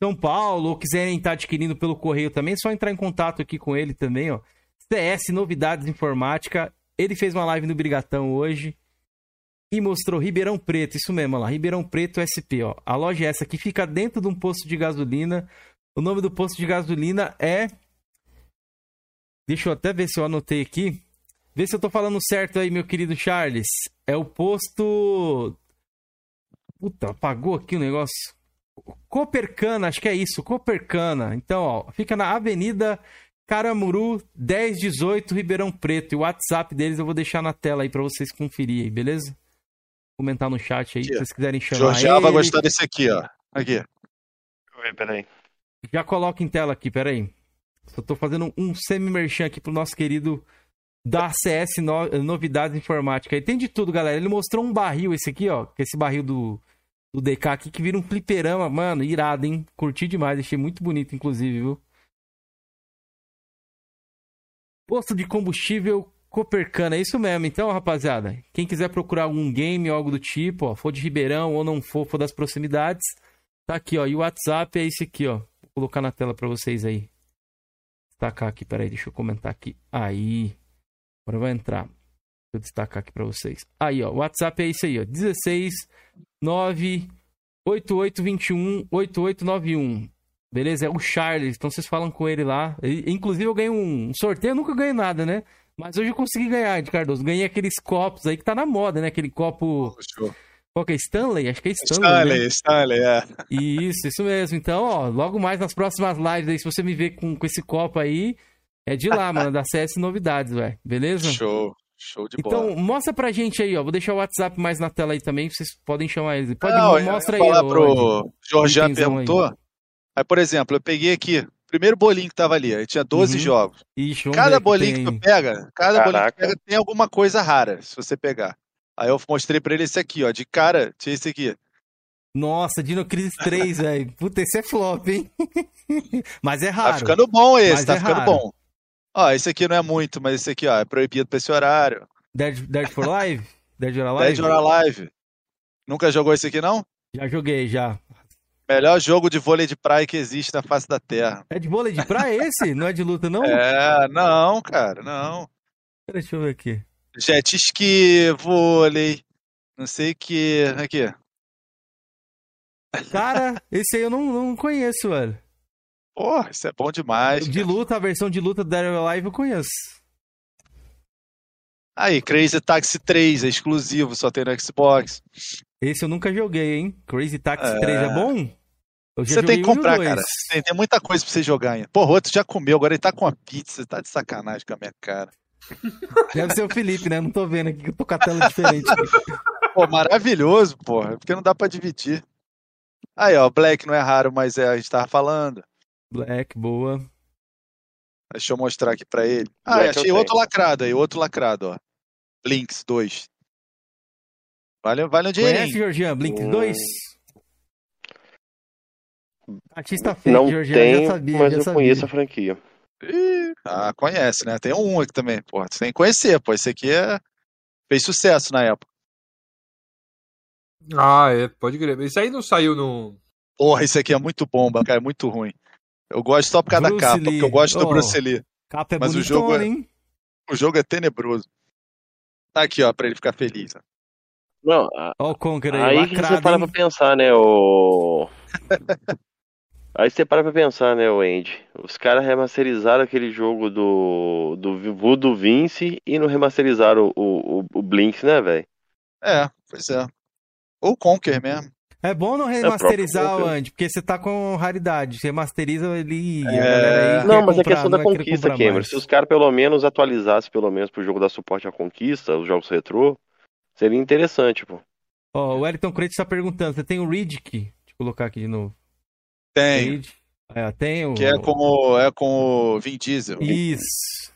Speaker 1: São Paulo ou quiserem estar adquirindo pelo correio também, é só entrar em contato aqui com ele também, ó. CS Novidades Informática. Ele fez uma live no Brigatão hoje e mostrou Ribeirão Preto, isso mesmo, ó lá, Ribeirão Preto SP, ó. A loja é essa aqui, fica dentro de um posto de gasolina. O nome do posto de gasolina é Deixa eu até ver se eu anotei aqui. Vê se eu tô falando certo aí, meu querido Charles. É o posto Puta, apagou aqui o negócio. Copercana, acho que é isso, Copercana. Então, ó, fica na Avenida Caramuru 1018 Ribeirão Preto. E o WhatsApp deles eu vou deixar na tela aí pra vocês conferirem, beleza? Comentar no chat aí,
Speaker 4: Aqui,
Speaker 1: se vocês quiserem chamar
Speaker 4: Jorginho
Speaker 1: ele.
Speaker 4: vai gostar desse aqui, ó. Aqui.
Speaker 2: Deixa eu ver, peraí.
Speaker 1: Já coloca em tela aqui, peraí. Só tô fazendo um semi-merchan aqui pro nosso querido da CS no... Novidades Informática. Aí tem de tudo, galera. Ele mostrou um barril, esse aqui, ó. que é Esse barril do, do DK aqui, que vira um fliperama. Mano, irado, hein? Curti demais. Achei muito bonito, inclusive, viu? Posto de combustível Copercana, é isso mesmo. Então, rapaziada, quem quiser procurar algum game ou algo do tipo, ó, for de Ribeirão ou não for, for das proximidades, tá aqui, ó. E o WhatsApp é esse aqui, ó. Vou colocar na tela pra vocês aí. Destacar aqui, peraí, deixa eu comentar aqui. Aí. Agora vai entrar. Deixa eu destacar aqui pra vocês. Aí, ó. O WhatsApp é esse aí, ó. 16 9 8821 8891. Beleza? É o Charles. Então vocês falam com ele lá. Inclusive, eu ganhei um sorteio. Eu nunca ganhei nada, né? Mas hoje eu consegui ganhar, de Cardoso. Ganhei aqueles copos aí que tá na moda, né? Aquele copo.
Speaker 4: Show.
Speaker 1: Qual que é? Stanley? Acho que é Stanley. né?
Speaker 4: Stanley, Stanley, é.
Speaker 1: Isso, isso mesmo. Então, ó, logo mais nas próximas lives aí, se você me ver com, com esse copo aí, é de lá, mano, da CS Novidades, velho. Beleza?
Speaker 4: Show. Show de
Speaker 1: Então,
Speaker 4: bola.
Speaker 1: mostra pra gente aí, ó. Vou deixar o WhatsApp mais na tela aí também, vocês podem chamar eles. Pode,
Speaker 4: Não,
Speaker 1: mostra aí,
Speaker 4: falar
Speaker 1: ó,
Speaker 4: pro Jorjan
Speaker 1: Itenzão aí.
Speaker 4: perguntou. Aí. por exemplo, eu peguei aqui, primeiro bolinho que tava ali, aí tinha 12
Speaker 1: Uhum.
Speaker 4: jogos.
Speaker 1: Ixi,
Speaker 4: Cada
Speaker 1: que
Speaker 4: bolinho
Speaker 1: tem
Speaker 4: que
Speaker 1: aí.
Speaker 4: tu pega, cada bolinho que tu pega tem alguma coisa rara, se você pegar. Aí eu mostrei pra ele esse aqui, ó. De cara, tinha esse aqui.
Speaker 1: Nossa, Dino Crisis 3, velho. Puta, esse é flop, hein? Mas é
Speaker 4: Tá
Speaker 1: raro.
Speaker 4: ficando bom esse,
Speaker 1: Mas
Speaker 4: tá
Speaker 1: é
Speaker 4: ficando
Speaker 1: raro.
Speaker 4: bom. Ó, esse aqui não é muito, mas esse aqui, ó, é proibido pra esse horário.
Speaker 1: Dead, Dead for Live? Dead or Alive?
Speaker 4: Dead or Alive. Nunca jogou esse aqui, não?
Speaker 1: Já joguei, já.
Speaker 4: Melhor jogo de vôlei de praia que existe na face da Terra.
Speaker 1: É de vôlei de praia esse? Não é de luta, não?
Speaker 4: É, não, cara, não.
Speaker 1: Pera, Deixa eu ver aqui.
Speaker 4: Jet ski, vôlei, não sei o que. Aqui.
Speaker 1: Cara, esse aí eu não, não conheço, velho.
Speaker 4: Porra, isso é bom demais.
Speaker 1: De
Speaker 4: cara.
Speaker 1: luta, a versão de luta do Dead or Alive eu conheço.
Speaker 4: Aí, Crazy Taxi 3 é exclusivo, só tem no Xbox.
Speaker 1: Esse eu nunca joguei, hein? Crazy Taxi
Speaker 4: É.
Speaker 1: 3 é bom? Eu já
Speaker 4: Você tem que comprar, cara. Tem, tem muita coisa pra você jogar ainda. Porra, outro já comeu, agora ele tá com a pizza. Tá de sacanagem com a minha cara.
Speaker 1: Deve ser o Felipe, né? Não tô vendo aqui, que eu tô com a tela diferente.
Speaker 4: Pô, maravilhoso, porra. Porque não dá pra dividir. Aí, ó, Black não é raro, mas é, a gente tava falando.
Speaker 1: Black, boa.
Speaker 4: Deixa eu mostrar aqui pra ele. Ah,
Speaker 2: Black
Speaker 4: achei
Speaker 2: tenho.
Speaker 4: outro lacrado aí, outro lacrado, ó. Blinks 2. Vale, vale um
Speaker 1: Conhece,
Speaker 4: dinheirinho.
Speaker 1: Georgian? Blink
Speaker 2: Hum.
Speaker 1: 2? Artista fake,
Speaker 2: Não
Speaker 1: Georgian,
Speaker 2: tem,
Speaker 1: já sabia,
Speaker 2: mas
Speaker 1: já
Speaker 2: eu
Speaker 1: sabia.
Speaker 2: conheço a franquia.
Speaker 4: Ih, Ah, conhece, né? Tem um aqui também. Porra, você tem que conhecer, pô. Esse aqui é... fez sucesso na época.
Speaker 3: Ah, é, pode crer. Isso aí não saiu no.
Speaker 4: Porra, esse aqui é muito bomba, cara. É muito ruim. Eu gosto só por causa
Speaker 1: Bruce
Speaker 4: da capa,
Speaker 1: Lee.
Speaker 4: porque eu gosto do
Speaker 1: Oh.
Speaker 4: Bruce Lee.
Speaker 1: Capa é
Speaker 4: Mas o
Speaker 1: bonitona,
Speaker 4: jogo é-
Speaker 1: hein?
Speaker 4: O jogo é tenebroso. Tá aqui, ó, pra ele ficar feliz. ó.
Speaker 2: Não, a-
Speaker 1: Ó o Conquer aí,
Speaker 2: aí que você
Speaker 1: lacrado,
Speaker 2: para
Speaker 1: hein?
Speaker 2: pra pensar, né, o... Aí você para pra pensar, né, o Andy. Os caras remasterizaram aquele jogo do, do Voodoo Vince e não remasterizaram o, o, o Blinks, né, velho?
Speaker 4: É, pois é. Ou Conker mesmo.
Speaker 1: É bom não
Speaker 2: próprio
Speaker 1: remasterizar,
Speaker 2: Conquer.
Speaker 1: Andy, porque você tá com raridade. Você remasteriza ele e a
Speaker 4: É.
Speaker 1: galera aí
Speaker 2: Não, mas é
Speaker 1: comprar,
Speaker 2: questão da
Speaker 1: querer
Speaker 2: conquista, Cameron. Se os caras pelo menos atualizassem pelo menos pro jogo dar suporte à conquista, os jogos retrô, seria interessante, pô.
Speaker 1: Ó, o Wellington Crete tá perguntando, você tem o Riddick? Deixa eu colocar aqui de novo.
Speaker 4: Tem.
Speaker 1: Riddick. É, tem o...
Speaker 4: Que é com o, é com o Vin Diesel.
Speaker 1: Isso.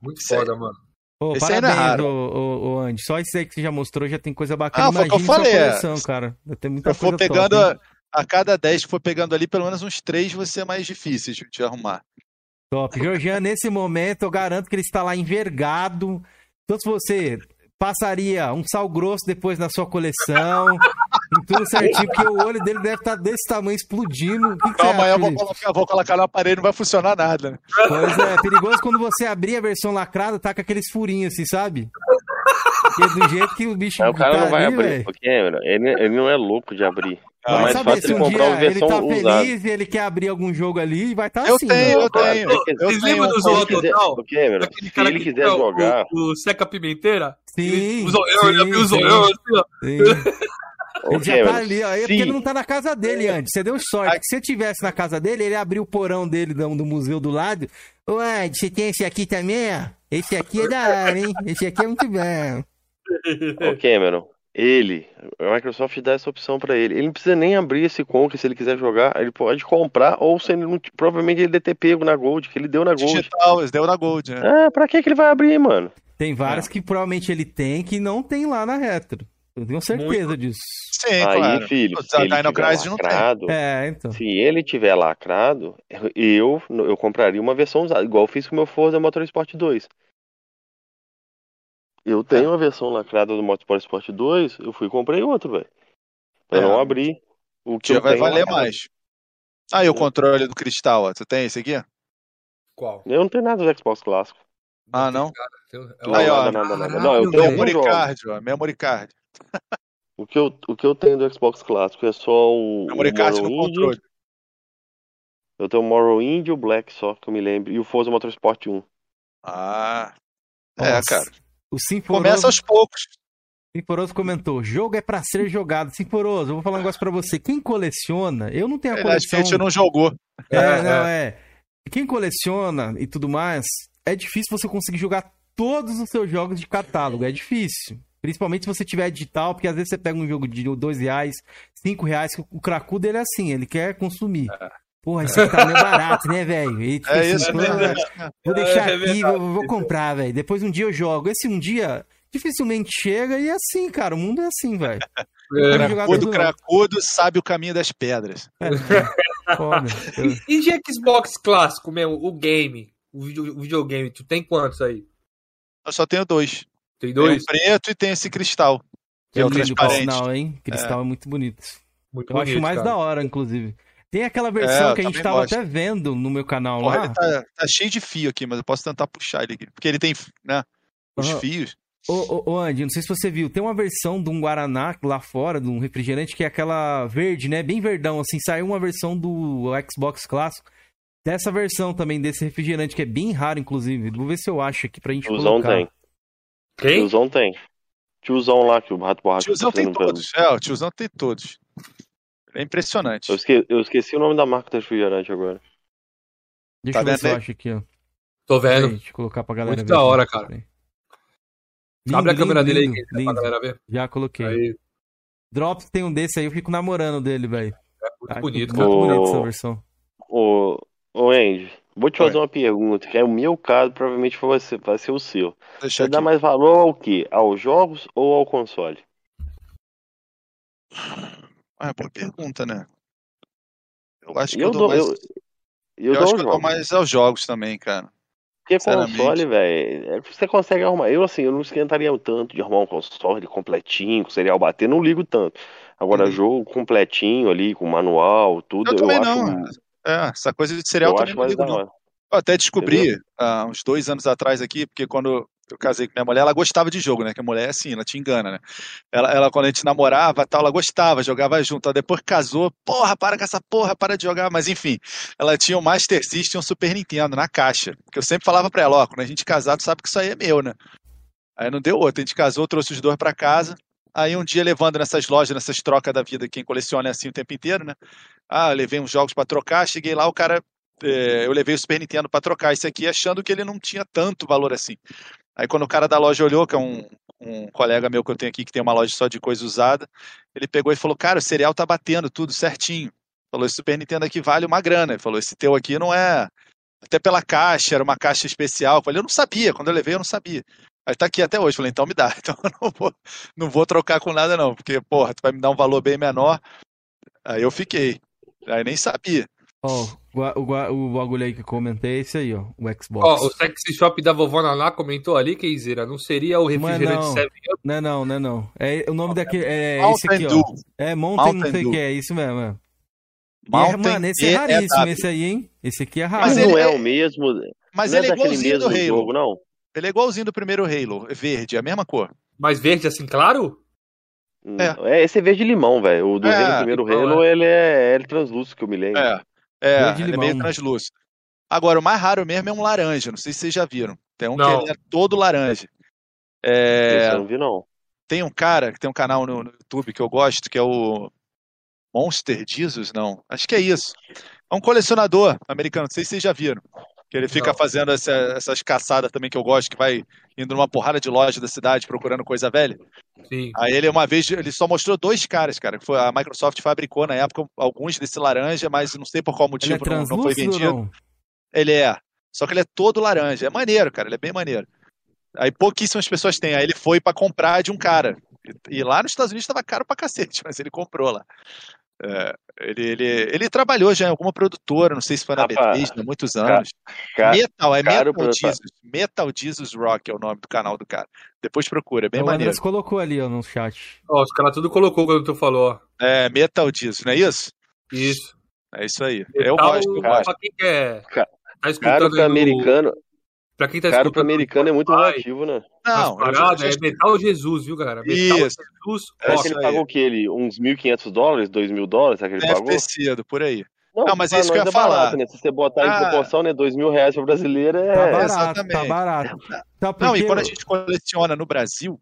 Speaker 3: Muito
Speaker 4: Isso
Speaker 3: foda, mano.
Speaker 1: Ô,
Speaker 4: Esse é
Speaker 1: parabéns,
Speaker 4: raro.
Speaker 1: ô, ô, ô, Andy. Só isso aí que você já mostrou já tem coisa bacana.
Speaker 4: Ah, foi o que eu falei, é.
Speaker 1: coleção, cara. Vai muita
Speaker 4: Se eu for
Speaker 1: coisa
Speaker 4: pegando
Speaker 1: top,
Speaker 4: a, a cada 10 que for pegando ali, pelo menos uns 3 vão ser mais difíceis de, de arrumar.
Speaker 1: Top. Georgian, nesse momento, eu garanto que ele está lá envergado. Então, se você passaria um sal grosso depois na sua coleção, em tudo certinho, porque o olho dele deve estar desse tamanho explodindo. O que, que
Speaker 4: Calma
Speaker 1: acha,
Speaker 4: eu vou colocar, vou colocar no aparelho, não vai funcionar nada. Né?
Speaker 1: Pois é, perigoso quando você abrir a versão lacrada, tá com aqueles furinhos assim, sabe? Porque do jeito que o bicho
Speaker 2: Aí o cara
Speaker 1: tá
Speaker 2: não vai
Speaker 1: ali,
Speaker 2: abrir,
Speaker 1: velho.
Speaker 2: porque ele, ele não é louco de abrir. É
Speaker 1: Vai
Speaker 2: mais
Speaker 1: saber se um dia ele tá
Speaker 2: usada.
Speaker 1: feliz e ele quer abrir algum jogo ali e vai estar
Speaker 4: Eu
Speaker 1: assim.
Speaker 4: tenho,
Speaker 1: né?
Speaker 4: eu tenho. Eu
Speaker 3: Vocês
Speaker 4: tenho
Speaker 3: lembram
Speaker 4: um
Speaker 3: do Zorro Total? Aquele cara
Speaker 2: ele
Speaker 3: que
Speaker 2: quiser
Speaker 3: é o-
Speaker 2: jogar,
Speaker 3: O, o Seca Pimenteira?
Speaker 1: Sim.
Speaker 3: O zoião, ele abriu o zoião assim, ó.
Speaker 1: Ele já tá ali, ó. É porque ele não tá na casa dele antes. Você deu sorte.
Speaker 4: Ai.
Speaker 1: Se você tivesse na casa dele, ele abriu o porão dele do, do museu do lado. Ô, Ed, você tem esse aqui também, ó? Esse aqui é da hora, hein? Esse aqui é muito bom.
Speaker 2: Ô, Cameron, ele, a Microsoft dá essa opção pra ele. Ele não precisa nem abrir esse Conquer se ele quiser jogar. Ele pode comprar, ou se ele não. Provavelmente ele deve ter pego na Gold, que ele deu na Gold.
Speaker 4: Digital, eles deu na Gold, né?
Speaker 2: Ah, pra que que ele vai abrir, mano?
Speaker 1: Tem várias que provavelmente ele tem que não tem lá na retro. Eu tenho certeza disso.
Speaker 4: Sim,
Speaker 2: Aí,
Speaker 4: claro.
Speaker 2: filho, se ele
Speaker 4: Dino
Speaker 2: tiver
Speaker 4: Crisis não tem.
Speaker 2: lacrado,
Speaker 1: É, então.
Speaker 2: se ele tiver lacrado, eu, eu compraria uma versão usada, igual eu fiz com o meu Forza Motorsport 2. Eu tenho uma versão lacrada do Motorsport 2, eu fui e comprei outro, velho. Pra
Speaker 4: É.
Speaker 2: não abrir o que
Speaker 4: Já vai valer
Speaker 2: lacrado.
Speaker 4: mais. Aí o controle do cristal, ó. Tu tem esse aqui?
Speaker 3: Qual?
Speaker 2: Eu não tenho nada do Xbox clássico.
Speaker 4: Ah, não?
Speaker 2: Não,
Speaker 4: Aí, ó.
Speaker 2: nada, nada, nada.
Speaker 3: Caralho,
Speaker 2: Não, eu tenho
Speaker 4: Memory
Speaker 2: jogos.
Speaker 4: card, ó. Memory card.
Speaker 2: O que, eu, o que eu tenho do Xbox clássico é só o,
Speaker 4: Memory
Speaker 2: o
Speaker 4: card no controle.
Speaker 2: Eu tenho o Morrowind e o Black só, que eu me lembro. E o Forza Motorsport 1.
Speaker 4: Ah. É,
Speaker 1: Nossa.
Speaker 4: cara.
Speaker 1: O Sinforoso,
Speaker 4: Começa aos poucos.
Speaker 1: Sinforoso comentou: jogo é pra ser jogado. Sinforoso, eu vou falar um negócio pra você. Quem coleciona, eu não tenho a
Speaker 4: Ele
Speaker 1: coleção.
Speaker 4: gente não jogou.
Speaker 1: É,
Speaker 3: É,
Speaker 1: não, é. Quem coleciona e tudo mais, é difícil você conseguir jogar todos os seus jogos de catálogo. É difícil. Principalmente se você tiver digital, porque às vezes você pega um jogo de dois reais, cinco reais, que o cracudo dele é assim, ele quer consumir. Porra, isso aqui tá meio barato, né, velho? E, tipo
Speaker 4: É
Speaker 1: assim,
Speaker 4: isso
Speaker 1: porra,
Speaker 4: mesmo.
Speaker 1: Vou deixar
Speaker 3: É, é
Speaker 1: aqui, vou, vou comprar, velho. Depois um dia eu jogo. Esse um dia dificilmente chega e é assim, cara. O mundo é assim, velho.
Speaker 3: É,
Speaker 4: Cracudo, cracudo sabe o caminho das pedras.
Speaker 1: É, foda. Eu-
Speaker 3: E de Xbox clássico mesmo, o game, o, video- o videogame, tu tem quantos aí?
Speaker 4: Eu só tenho dois.
Speaker 3: Tem
Speaker 4: Tem o
Speaker 3: dois?
Speaker 4: preto e tem esse cristal. Que é o
Speaker 1: lindo, por
Speaker 4: transparente.
Speaker 1: sinal, hein? Cristal é, muito bonito.
Speaker 3: Muito
Speaker 1: Eu acho
Speaker 3: bonito,
Speaker 1: mais
Speaker 3: cara.
Speaker 1: da hora, inclusive. Tem aquela
Speaker 4: É,
Speaker 1: versão
Speaker 4: eu
Speaker 1: que a gente tava
Speaker 4: gosto.
Speaker 1: até vendo no meu canal
Speaker 4: Porra,
Speaker 1: lá.
Speaker 4: ele tá, tá cheio de fio aqui, mas eu posso tentar puxar ele aqui. Porque ele tem, né? Os
Speaker 1: Aham.
Speaker 4: fios.
Speaker 1: Ô, ô, ô, Andy, não sei se você viu, tem uma versão de um Guaraná lá fora, de um refrigerante, que é aquela verde, né? Bem verdão, assim. Saiu uma versão do Xbox clássico. Dessa versão também, desse refrigerante, que é bem raro, inclusive. Vou ver se eu acho aqui pra gente
Speaker 2: Tiozão
Speaker 1: colocar.
Speaker 2: tem.
Speaker 3: Quem?
Speaker 2: Tiozão tem. Tiozão lá que o Rato
Speaker 4: O
Speaker 2: Borracha
Speaker 4: tiozão tem todos. É, o tiozão tem todos. É impressionante.
Speaker 2: Eu, esque... eu esqueci o nome da marca do refrigerante agora.
Speaker 1: Deixa
Speaker 4: Tá
Speaker 1: eu ver se eu
Speaker 4: aí?
Speaker 1: acho aqui, ó.
Speaker 3: Tô vendo.
Speaker 1: Deixa eu colocar pra galera
Speaker 3: Muito
Speaker 1: ver.
Speaker 3: da
Speaker 1: aqui.
Speaker 3: hora, cara.
Speaker 1: Peraí.
Speaker 3: Abre a
Speaker 1: Lindo,
Speaker 3: câmera dele aí,
Speaker 1: lindo,
Speaker 3: que pra
Speaker 1: lindo.
Speaker 3: galera ver.
Speaker 1: Já coloquei.
Speaker 3: Aí,
Speaker 1: Drops tem um desse aí, eu fico namorando dele, velho.
Speaker 3: é muito bonito,
Speaker 1: Muito
Speaker 3: cara.
Speaker 2: Ô,
Speaker 1: bonita essa versão.
Speaker 2: Ô, ô Andy, vou te
Speaker 4: Oi.
Speaker 2: fazer uma pergunta, que é o meu caso, provavelmente vai ser, vai ser o seu.
Speaker 4: Deixa
Speaker 2: Você dá
Speaker 4: aqui.
Speaker 2: mais valor ao quê? Aos jogos ou ao console?
Speaker 4: Ah, boa pergunta, né? Eu acho que
Speaker 2: eu
Speaker 4: eu, dou
Speaker 2: dou,
Speaker 4: mais.
Speaker 2: eu,
Speaker 4: Eu,
Speaker 2: eu dou
Speaker 4: acho que eu dou mais aos jogos também, cara.
Speaker 2: Porque console, velho, é, você consegue arrumar. Eu, assim, eu não esquentaria tanto de arrumar um console completinho, com serial bater, não ligo tanto. Agora,
Speaker 4: Uhum.
Speaker 2: jogo completinho ali, com manual, tudo,
Speaker 4: Eu
Speaker 2: eu,
Speaker 4: também
Speaker 2: acho,
Speaker 4: não. É, essa coisa de cereal
Speaker 2: eu
Speaker 4: também
Speaker 2: acho
Speaker 4: não
Speaker 2: mais
Speaker 4: ligo, não. Eu até descobri há uns dois anos atrás aqui, porque quando eu casei com minha mulher, ela gostava de jogo, né? Que a mulher é assim, ela te engana, né? Ela, ela quando a gente namorava tal, ela gostava, jogava junto. Ela depois casou, porra, para com essa porra, para de jogar. Mas enfim, ela tinha o Master System e um Super Nintendo na caixa. Que eu sempre falava pra ela, ó, quando a gente casar, tu sabe que isso aí é meu, né? Aí não deu outra, a gente casou, trouxe os dois pra casa. Aí um dia levando nessas lojas, nessas trocas da vida, quem coleciona é assim o tempo inteiro, né? Ah, eu levei uns jogos pra trocar, cheguei lá, o cara é, eu levei o Super Nintendo para trocar esse aqui, achando que ele não tinha tanto valor assim. Aí quando o cara da loja olhou, que é um, um colega meu que eu tenho aqui, que tem uma loja só de coisa usada, ele pegou e falou, cara, o cereal tá batendo tudo certinho. Falou, esse Super Nintendo aqui vale uma grana. Ele falou, esse teu aqui não é... Até pela caixa, era uma caixa especial. Eu falei, eu não sabia, quando eu levei eu não sabia. Aí tá aqui até hoje. Eu falei, então me dá. Então eu não vou, não vou trocar com nada não, porque, porra, tu vai me dar um valor bem menor. Aí eu fiquei. Aí nem sabia.
Speaker 1: Ó, o, o, bagulho aí que eu comentei é esse aí, ó. O Xbox.
Speaker 3: Ó, o Sexy Shop da vovó Naná comentou ali, Keizeira, não seria o refrigerante
Speaker 1: não.
Speaker 3: 7-Up?
Speaker 1: Não é não, não é não. É, o nome daquele. É esse
Speaker 4: Mountain
Speaker 1: aqui,
Speaker 4: Dew.
Speaker 1: ó. É Mountain, não
Speaker 4: Mountain
Speaker 1: sei o que, é isso mesmo. É. E é,
Speaker 4: Mountain
Speaker 1: mano, esse é
Speaker 4: DEW.
Speaker 1: raríssimo, esse aí, hein? Esse aqui é raro.
Speaker 2: Mas
Speaker 4: Mas
Speaker 2: não
Speaker 4: ele
Speaker 2: é
Speaker 4: é-
Speaker 2: o mesmo,
Speaker 4: Mas
Speaker 2: não
Speaker 4: ele
Speaker 2: é
Speaker 4: é igualzinho do Halo.
Speaker 2: jogo, não?
Speaker 4: Ele é igualzinho do primeiro Halo, é verde, é a mesma cor.
Speaker 3: Mais verde assim, claro?
Speaker 2: É, esse é verde limão, velho. O do
Speaker 4: É,
Speaker 2: Halo, primeiro
Speaker 3: limão,
Speaker 2: Halo, ele é, ele é translúcido, que eu me lembro.
Speaker 4: É, é,
Speaker 1: Verde
Speaker 4: ele é meio translúcido. Agora, o mais raro mesmo é um laranja, não sei se vocês já viram. Tem um
Speaker 3: Não.
Speaker 4: que ele é todo laranja. É,
Speaker 2: eu não vi, não.
Speaker 4: Tem um cara que tem um canal no, no YouTube que eu gosto, que é o Monster Jesus, não. Acho que é isso. É um colecionador americano, não sei se vocês já viram. Que ele fica
Speaker 3: Não.
Speaker 4: fazendo essa- essas caçadas também que eu gosto, que vai indo numa porrada de loja da cidade procurando coisa velha.
Speaker 3: Sim.
Speaker 4: Aí ele uma vez, ele só mostrou dois caras, cara, que foi a Microsoft fabricou na época alguns desse laranja, mas não sei por qual
Speaker 1: Ele é
Speaker 4: motivo não, não foi vendido.
Speaker 1: não?
Speaker 4: Ele é. Só que ele é todo laranja. É maneiro, cara. Ele é bem maneiro. Aí pouquíssimas pessoas têm. Aí ele foi pra comprar de um cara. E, e lá nos Estados Unidos tava caro pra cacete, mas ele comprou lá. É, ele, ele, ele trabalhou já em alguma produtora, não sei se foi na Bethesda, há muitos anos.
Speaker 2: Ca-
Speaker 4: Metal, é Metal
Speaker 2: pra-
Speaker 4: Jesus. Metal Jesus Rock é o nome do canal do cara. Depois procura, é bem
Speaker 1: o
Speaker 4: maneiro.
Speaker 1: Anderson colocou ali, ó, no chat.
Speaker 3: Ó, os caras tudo colocou quando tu falou, ó.
Speaker 4: É, Metal Jesus, não é isso?
Speaker 3: Isso.
Speaker 4: É isso aí. Eu
Speaker 3: Metal,
Speaker 4: gosto, eu
Speaker 3: pra
Speaker 4: gosto.
Speaker 3: quem quer.
Speaker 2: Ca-
Speaker 3: Tá escutando
Speaker 2: pra
Speaker 3: aí no-
Speaker 2: americano,
Speaker 3: Pra quem tá
Speaker 2: caro
Speaker 3: no
Speaker 2: americano é muito relativo, né?
Speaker 4: Não, já-
Speaker 3: é Metal Jesus, viu, galera? Metal
Speaker 4: Isso.
Speaker 3: Jesus
Speaker 4: É
Speaker 2: Será
Speaker 3: Rock.
Speaker 2: que ele pagou o quê? Ele, uns 1.500 dólares, 2.000 dólares? Será que ele
Speaker 4: deve
Speaker 2: pagou?
Speaker 4: ter sido, por aí. Não, mas é
Speaker 2: pra
Speaker 4: isso que eu ia
Speaker 2: é barato,
Speaker 4: falar.
Speaker 2: né? Se você botar em
Speaker 4: Ah.
Speaker 2: proporção, né? 2 mil reais pro brasileiro
Speaker 1: Tá
Speaker 2: é...
Speaker 1: barato, tá
Speaker 4: exatamente.
Speaker 1: barato. Tá
Speaker 4: Não,
Speaker 1: porque
Speaker 4: e quando a gente coleciona no Brasil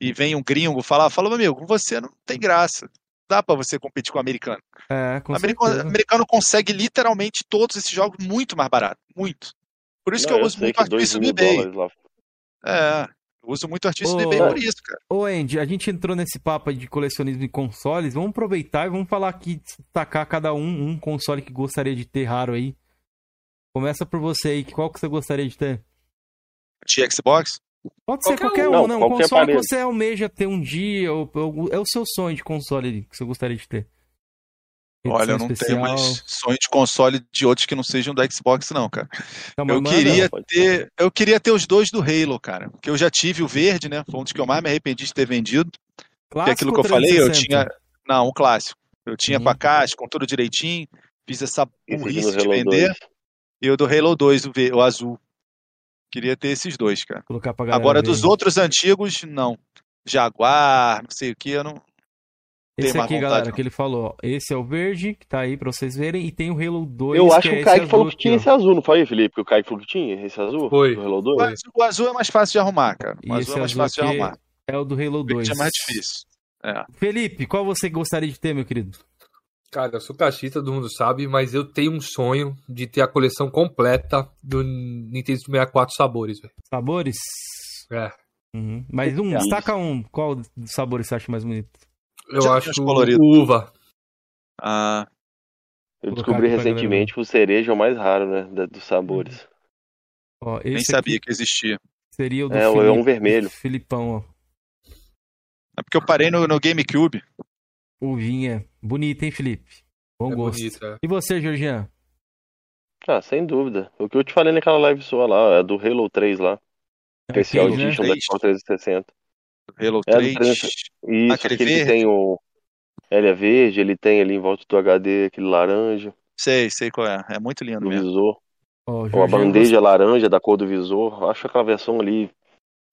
Speaker 4: e vem um gringo falar, fala, meu amigo, com você não tem graça. Dá pra você competir com o americano.
Speaker 1: É, com
Speaker 4: O americano, americano consegue literalmente todos esses jogos muito mais barato. Muito. Por isso
Speaker 2: Não,
Speaker 4: que eu uso
Speaker 2: sei
Speaker 4: muito
Speaker 2: que 2
Speaker 4: artifício do eBay. É, eu uso muito artifício do eBay por isso, cara.
Speaker 1: Ô, Andy, a gente entrou nesse papo de colecionismo de consoles. Vamos aproveitar e vamos falar aqui, destacar cada um um console que gostaria de ter raro aí. Começa por você aí. Qual que você gostaria de ter?
Speaker 4: De Xbox?
Speaker 1: Pode ser
Speaker 3: Qualquer
Speaker 1: qualquer
Speaker 2: um.
Speaker 1: um, né? Um
Speaker 2: Não, qualquer
Speaker 1: console
Speaker 2: aparelho.
Speaker 1: que você almeja ter um dia, ou, ou- é o seu sonho de console ali, que você gostaria de ter.
Speaker 4: Olha, eu não
Speaker 1: especial.
Speaker 4: tenho mais sonho de console de outros que não sejam do Xbox, não, cara.
Speaker 1: Tá,
Speaker 4: Eu queria ter, eu queria ter os dois do Halo, cara. Porque eu já tive o verde, né? Foi um dos que eu mais me arrependi de ter vendido. Que é
Speaker 1: Clássico
Speaker 4: aquilo que eu falei, eu
Speaker 1: 360?
Speaker 4: tinha. Não, um clássico. Eu tinha
Speaker 1: Uhum.
Speaker 4: com a caixa, com tudo direitinho. Fiz essa burrice de vender.
Speaker 2: 2.
Speaker 4: E o do Halo 2, o, ve- o azul. Queria ter esses dois, cara.
Speaker 1: Pra
Speaker 4: Agora,
Speaker 1: ver.
Speaker 4: dos outros antigos, não. Jaguar, não sei o que, eu não.
Speaker 1: Esse aqui, galera, que ele falou, ó, esse é o verde, que tá aí pra vocês verem, e tem o Halo 2,
Speaker 2: Eu acho
Speaker 1: é
Speaker 2: que o
Speaker 1: esse
Speaker 2: Kaique
Speaker 1: azul
Speaker 2: falou que tinha
Speaker 1: ó.
Speaker 2: esse azul, não foi, Felipe? Que o Kaique falou que tinha esse azul?
Speaker 3: Foi.
Speaker 2: Do Halo
Speaker 4: O
Speaker 2: 2?
Speaker 4: azul, o azul é mais fácil de arrumar, cara. O
Speaker 1: E
Speaker 4: azul é mais
Speaker 1: azul
Speaker 4: fácil de arrumar.
Speaker 1: É o do Halo
Speaker 4: O
Speaker 1: 2.
Speaker 4: verde é mais difícil. É.
Speaker 1: Felipe, qual você gostaria de ter, meu querido?
Speaker 3: Cara, eu sou cachista, todo mundo sabe, mas eu tenho um sonho de ter a coleção completa do Nintendo 64 sabores, velho.
Speaker 1: Sabores?
Speaker 3: É.
Speaker 1: Uhum. Mas um,
Speaker 2: É.
Speaker 1: destaca um. Qual dos sabores você acha mais bonito?
Speaker 3: Eu
Speaker 4: Já
Speaker 3: acho
Speaker 4: tinha os coloridos.
Speaker 3: o uva.
Speaker 4: Ah,
Speaker 2: Eu descobri recentemente que o cereja é o mais raro, né? da- Dos sabores.
Speaker 1: Ó, esse
Speaker 4: nem sabia que existia.
Speaker 1: seria o do
Speaker 2: É, é
Speaker 1: Felipe,
Speaker 2: um vermelho.
Speaker 1: Filipão, ó.
Speaker 4: É porque eu parei no, no GameCube.
Speaker 1: Uvinha. Bonito, hein, Felipe? Bom
Speaker 3: é
Speaker 1: gosto.
Speaker 3: bonito, é.
Speaker 1: E você, Georgian?
Speaker 2: Ah, sem dúvida. O que eu te falei naquela live sua lá, é do Halo 3 lá. Especial
Speaker 1: Arcade, né?
Speaker 2: Edition
Speaker 4: 3.
Speaker 2: Xbox 360.
Speaker 4: Halo
Speaker 2: É, do
Speaker 4: 3.
Speaker 2: 360. Isso,
Speaker 4: Aquele
Speaker 2: aquele, que
Speaker 4: verde?
Speaker 2: tem o. Ele é verde, ele tem ali em volta do HD aquele laranja,
Speaker 4: Sei, sei qual é. É muito lindo
Speaker 2: do
Speaker 4: mesmo.
Speaker 2: visor.
Speaker 1: Ó, o
Speaker 2: Ou a
Speaker 1: Georgian
Speaker 2: bandeja laranja da cor do visor. Acho aquela versão ali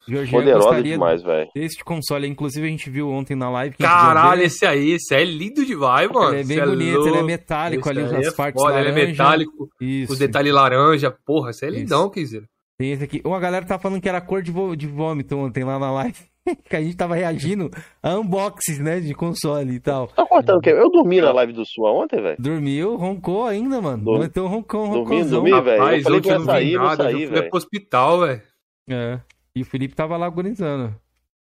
Speaker 1: Georgian
Speaker 2: poderosa demais, velho.
Speaker 1: desse console. Inclusive, a gente viu ontem na live.
Speaker 3: Caralho, esse aí, esse aí é lindo demais, mano.
Speaker 1: Ele é bem
Speaker 3: Esse
Speaker 1: bonito, ele é metálico
Speaker 3: Esse
Speaker 1: ali, as
Speaker 3: é
Speaker 1: partes
Speaker 3: foda,
Speaker 1: laranja.
Speaker 3: Ele é metálico,
Speaker 1: Isso.
Speaker 3: os detalhes laranja. Porra, esse é lindão, Kizer.
Speaker 1: Tem esse aqui. Uma galera tá falando que era cor de, vô- de vômito ontem lá na live. que a gente tava reagindo a unboxings, né, de console e tal.
Speaker 2: Tá cortando o quê? Eu dormi na live do sua ontem, velho.
Speaker 1: Dormiu, roncou ainda, mano.
Speaker 2: Dormi-
Speaker 1: Meteu um roncão,
Speaker 2: Dormi,
Speaker 1: roncãozão.
Speaker 2: dormi. Ih, velho, eu
Speaker 3: Rapaz,
Speaker 2: falei que
Speaker 3: eu não
Speaker 2: sair, não
Speaker 3: nada,
Speaker 2: saí,
Speaker 3: eu fui
Speaker 2: velho.
Speaker 3: pro hospital, velho.
Speaker 1: É. E o Felipe tava lá agonizando.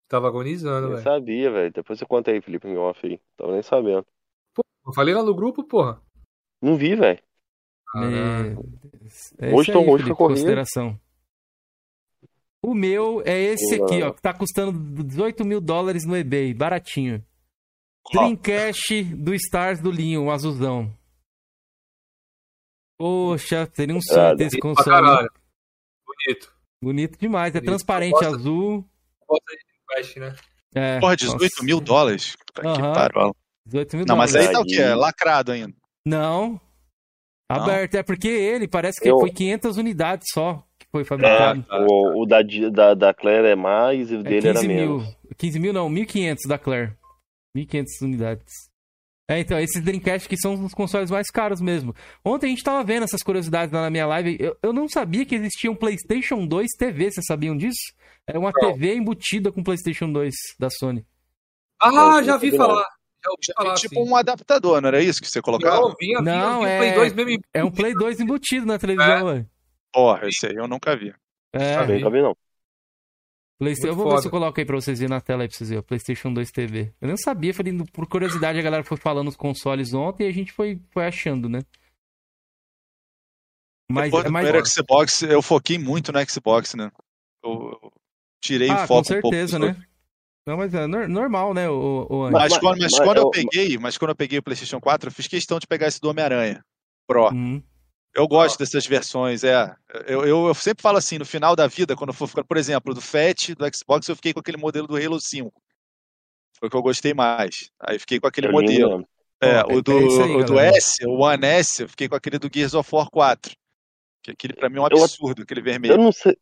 Speaker 3: Tava agonizando,
Speaker 2: Nem
Speaker 3: velho.
Speaker 2: sabia, velho. Depois você conta aí, Felipe, em off aí. Tava nem sabendo.
Speaker 3: Eu falei lá no grupo, porra.
Speaker 2: Não vi, velho.
Speaker 3: Caralho.
Speaker 1: É
Speaker 2: Hoje tô-
Speaker 1: aí,
Speaker 2: hoje
Speaker 1: Felipe,
Speaker 2: foi corrido.
Speaker 1: consideração. O meu é esse
Speaker 2: Não.
Speaker 1: aqui, ó, que tá custando 18 mil dólares no eBay, baratinho.
Speaker 4: Qual?
Speaker 1: Dreamcast do Stars do Linho, o azulzão. Poxa, seria um sonho
Speaker 2: Ah,
Speaker 1: ter esse console.
Speaker 3: Bonito.
Speaker 1: Bonito demais, é
Speaker 3: Bonito.
Speaker 1: transparente azul.
Speaker 3: De Flash, né?
Speaker 1: É,
Speaker 4: Porra, 18
Speaker 1: nossa,
Speaker 4: mil dólares? Puta que
Speaker 1: Aham.
Speaker 4: pariu.
Speaker 1: 18 mil
Speaker 4: Não, mas aí tá o quê? É lacrado ainda.
Speaker 1: Não. Aberto, é porque ele parece que
Speaker 2: Eu-
Speaker 1: foi 500 unidades só que foi
Speaker 2: É,
Speaker 1: fabricado.
Speaker 2: o, o da, da, da Claire é mais e o
Speaker 1: É
Speaker 2: dele era
Speaker 1: 15 mil.
Speaker 2: menos.
Speaker 1: 15 mil não, 1.500 da Claire. 1.500 unidades. É, então, esses Dreamcast que são os consoles mais caros mesmo. Ontem a gente tava vendo essas curiosidades lá na minha live. Eu, eu não sabia que existia um PlayStation 2 TV, vocês sabiam disso? É uma
Speaker 3: Não.
Speaker 1: TV embutida com PlayStation 2 da Sony.
Speaker 3: Ah, já vi falar. Já ouvi
Speaker 4: É
Speaker 3: falar,
Speaker 4: tipo
Speaker 3: sim.
Speaker 4: um adaptador, não era isso que você colocava?
Speaker 3: Não, vinha, vinha,
Speaker 1: Não,
Speaker 3: vinha
Speaker 1: é-
Speaker 3: o Play 2 mesmo.
Speaker 1: É um Play 2 embutido na televisão, velho.
Speaker 4: Porra, esse aí eu nunca vi.
Speaker 1: É,
Speaker 3: Sabe?
Speaker 2: Nunca vi, não.
Speaker 1: Playsta- eu vou ver se
Speaker 3: foda.
Speaker 1: eu coloco aí pra vocês verem na tela aí pra vocês verem. PlayStation 2 TV. Eu nem sabia, falei, por curiosidade, a galera foi falando os consoles ontem e a gente foi, foi achando, né? Mas,
Speaker 4: Depois do
Speaker 1: mas
Speaker 4: primeiro Xbox, eu foquei muito no Xbox, né? Eu, eu tirei
Speaker 1: ah,
Speaker 4: o foco
Speaker 1: com certeza,
Speaker 4: um pouco.
Speaker 1: né? Não, mas é nor- normal, né, o, o Andy?
Speaker 4: Mas,
Speaker 2: Mas-
Speaker 4: quando, mas
Speaker 2: mas
Speaker 4: quando eu
Speaker 2: eu-
Speaker 4: peguei, mas quando eu peguei o PlayStation 4, eu fiz questão de pegar esse do Homem-Aranha Pro.
Speaker 1: Hum.
Speaker 4: Eu gosto dessas versões, é. Eu, eu, eu sempre falo assim, no final da vida, quando eu for ficar, por exemplo, do Fat, do Xbox, eu fiquei com aquele modelo do Halo 5. Foi o que eu gostei mais. Aí fiquei com aquele
Speaker 2: É
Speaker 4: modelo. É,
Speaker 1: Ó,
Speaker 4: o do,
Speaker 1: é aí,
Speaker 4: o do. S, o One S, eu fiquei com aquele do Gears of War 4. Que aquele pra mim é um
Speaker 2: Eu-
Speaker 4: absurdo, aquele
Speaker 2: Eu
Speaker 4: vermelho.
Speaker 2: não sei.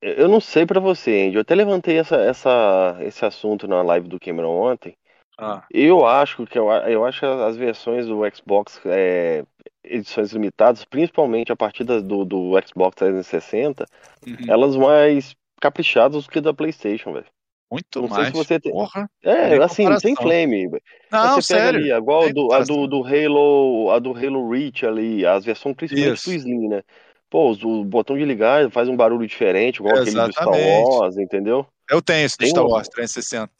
Speaker 2: Eu não sei pra você, Andy. Eu até levantei essa, essa, esse assunto na live do Cameron ontem.
Speaker 4: Ah,
Speaker 2: Eu acho que eu, eu acho as versões do Xbox é, edições limitadas, principalmente a partir do, do Xbox 360,
Speaker 4: uhum.
Speaker 2: elas mais caprichadas do que da PlayStation, velho.
Speaker 4: Muito
Speaker 2: não sei
Speaker 4: mais.
Speaker 2: se você tem-
Speaker 4: Porra.
Speaker 2: É, assim, sem
Speaker 4: comparação.
Speaker 2: flame. velho.
Speaker 4: Não,
Speaker 2: você
Speaker 4: sério.
Speaker 2: ali, igual do, a do, do Halo, a do Halo Reach ali, as versões principalmente
Speaker 4: Isso.
Speaker 2: do Slim, né? Pô, o botão de ligar faz um barulho diferente, igual aquele do Star
Speaker 4: Exatamente.
Speaker 2: Wars, entendeu?
Speaker 4: Eu tenho esse do
Speaker 2: Tem
Speaker 4: Star Wars 360.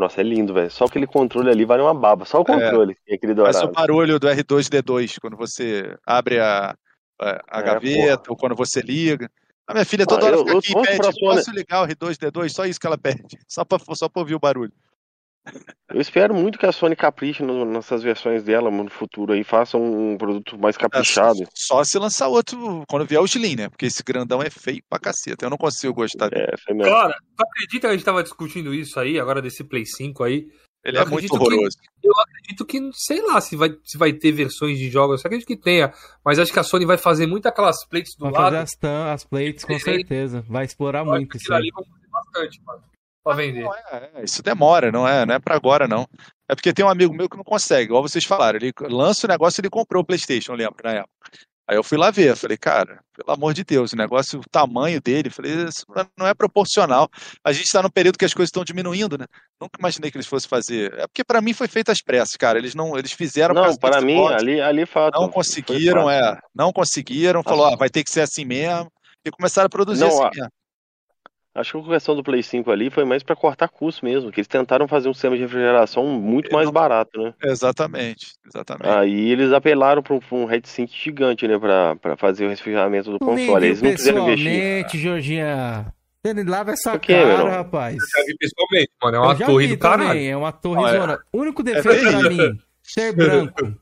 Speaker 2: Nossa, é lindo, velho. Só aquele controle ali vale uma baba. Só o controle, aquele
Speaker 4: Faz
Speaker 2: dourado.
Speaker 4: o barulho do R2D2 quando você abre a, a, a
Speaker 2: É,
Speaker 4: gaveta ou quando você liga. A minha filha toda
Speaker 2: Ah,
Speaker 4: hora fica
Speaker 2: eu
Speaker 4: aqui e pede,
Speaker 2: Sony.
Speaker 4: posso ligar o R2D2? Só isso que ela pede. Só pra, só pra ouvir o barulho.
Speaker 2: Eu espero muito que a Sony capriche no- nessas versões dela no futuro aí, faça um produto mais caprichado.
Speaker 4: Só se lançar outro quando vier o Slim, né? Porque esse grandão é feio pra caceta. Eu não consigo gostar dele.
Speaker 2: É, foi mesmo.
Speaker 3: Cara, tu acredita que a gente tava discutindo isso aí, agora desse Play 5 aí?
Speaker 4: Ele
Speaker 3: eu
Speaker 4: é muito
Speaker 3: acredito que-
Speaker 4: horroroso.
Speaker 3: Eu acredito que, sei lá, se vai, se vai ter versões de jogos, eu acredito que tenha, mas acho que a Sony vai fazer muito aquelas plates do
Speaker 1: Vai
Speaker 3: lado.
Speaker 1: fazer as, as plates, com certeza. Vai explorar muito isso
Speaker 3: ali vai fazer bastante, mano, pra vender.
Speaker 4: Não é, é, isso demora, não é, não é pra agora, não. É porque tem um amigo meu que não consegue, igual vocês falaram. Ele lança o negócio e ele comprou o PlayStation, eu lembro, na época. Aí eu fui lá ver, falei, cara, pelo amor de Deus, o negócio, o tamanho dele, falei, isso não é proporcional. A gente está num período que as coisas estão diminuindo, né? Nunca imaginei que eles fossem fazer. É porque pra mim foi feito às pressas, cara. Eles não, eles fizeram
Speaker 2: Não, para mim, ali, ali fato.
Speaker 4: não conseguiram, é, não conseguiram, falou, ah, vai ter que ser assim mesmo, e começaram a produzir
Speaker 2: Não,
Speaker 4: assim
Speaker 2: a-
Speaker 4: mesmo.
Speaker 2: Acho que a questão do Play 5 ali foi mais pra cortar custo mesmo, que eles tentaram fazer um sistema de refrigeração muito mais barato, né?
Speaker 4: Exatamente, exatamente.
Speaker 2: Aí eles apelaram pra um, pra um heatsink gigante, né, pra, pra fazer o refrigeramento do console. Eles não quiseram investir.
Speaker 1: pessoalmente, Georginha. Ele lava essa
Speaker 2: O quê,
Speaker 1: cara,
Speaker 2: meu?
Speaker 1: rapaz.
Speaker 3: Já vi pessoalmente, mano, é
Speaker 1: Eu
Speaker 3: uma torre do caralho.
Speaker 1: também, é uma torre
Speaker 3: Olha,
Speaker 1: zona. O único defeito pra
Speaker 4: terrível.
Speaker 1: mim, ser branco. Se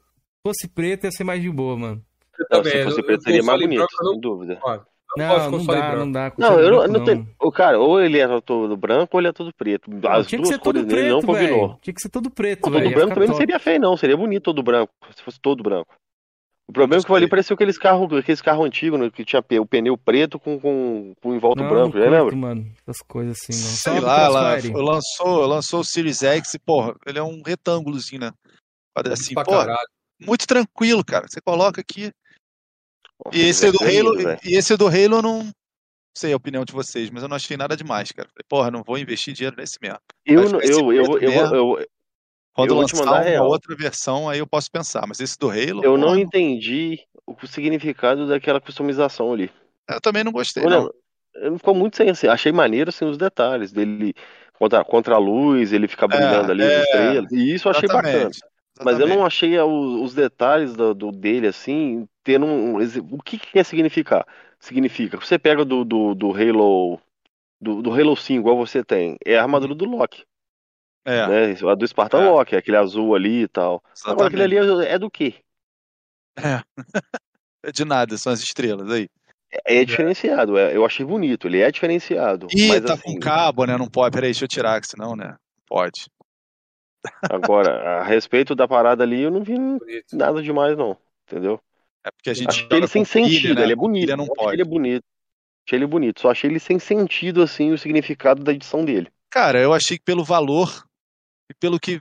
Speaker 1: fosse preto, ia ser mais de boa, mano.
Speaker 3: Eu
Speaker 2: Não,
Speaker 3: também,
Speaker 2: se fosse
Speaker 3: eu-
Speaker 2: preto
Speaker 3: eu
Speaker 2: seria mais bonito,
Speaker 3: branco, eu não-
Speaker 2: sem dúvida.
Speaker 3: mano, eu
Speaker 1: Não, não dá,
Speaker 3: branco.
Speaker 1: não dá. com
Speaker 2: Não,
Speaker 1: ser
Speaker 2: eu não,
Speaker 1: branco,
Speaker 2: não tem. O cara, ou ele era todo branco ou ele é todo preto. As
Speaker 1: tinha que
Speaker 2: duas
Speaker 1: ser todo
Speaker 2: cores dele não
Speaker 1: preto,
Speaker 2: combinou.
Speaker 1: velho. Tinha que ser todo preto,
Speaker 2: Pô, todo branco também não
Speaker 1: top.
Speaker 2: seria feio, não. Seria bonito todo branco. Se fosse todo branco. O problema é que ali
Speaker 4: Sei.
Speaker 2: parecia aqueles carros aqueles carro antigos, né, que tinha o pneu preto com, com, com em volta
Speaker 1: Não,
Speaker 2: branco,
Speaker 1: não
Speaker 2: já lembra?
Speaker 1: mano. Essas coisas assim, não.
Speaker 4: Sei
Speaker 1: Salve,
Speaker 4: lá, lá,
Speaker 1: Crossfire.
Speaker 4: lançou, lançou o Series X e, porra, ele é um retângulozinho, né? Assim, pô, muito tranquilo, cara. Você coloca aqui. E esse do
Speaker 2: é lindo,
Speaker 4: Halo,
Speaker 2: velho.
Speaker 4: e esse do Halo eu não sei a opinião de vocês, mas eu não achei nada demais, cara. Falei, porra, não vou investir dinheiro nesse mesmo.
Speaker 2: Eu, não- eu, eu, eu, eu,
Speaker 4: Quando
Speaker 2: Eu vou te
Speaker 4: lançar
Speaker 2: mandar
Speaker 4: uma
Speaker 2: real.
Speaker 4: outra versão, aí eu posso pensar. Mas esse do Halo,
Speaker 2: eu não entendi o significado daquela customização ali.
Speaker 4: eu também não gostei, não.
Speaker 2: não- ficou muito sem assim. Achei maneiro assim, os detalhes dele contra, contra a luz, ele ficar brilhando ali,
Speaker 4: é,
Speaker 2: as estrelas. E isso eu achei bacana.
Speaker 4: Exatamente.
Speaker 2: Mas eu não
Speaker 4: exatamente.
Speaker 2: achei a- o- os detalhes do, do- dele assim, tendo um. O que, que quer significar? Significa, você pega do, do, do Halo. Do, do Halo 5, igual você tem, é a armadura do Loki,
Speaker 4: É,
Speaker 2: né? A do Spartan
Speaker 4: É.
Speaker 2: Loki, aquele azul ali e tal. Agora aquele
Speaker 4: exatamente.
Speaker 2: ali é, é do quê?
Speaker 4: É de nada, são as estrelas aí.
Speaker 2: É, é diferenciado, é- eu achei bonito, ele é diferenciado.
Speaker 4: Ih,
Speaker 2: mas
Speaker 4: tá
Speaker 2: assim,
Speaker 4: com cabo, né? Não pode. Peraí, deixa eu tirar, que senão, né? Pode.
Speaker 2: Agora, a respeito da parada ali, eu não vi
Speaker 3: Bonito.
Speaker 2: nada demais, não. Entendeu?
Speaker 4: É porque a gente
Speaker 2: Achei ele sem sentido,
Speaker 4: né?
Speaker 2: ele é bonito.
Speaker 4: não pode.
Speaker 2: ele bonito. Achei ele bonito, só achei ele sem sentido, assim, o significado da edição dele.
Speaker 4: Cara, eu achei que pelo valor e pelo que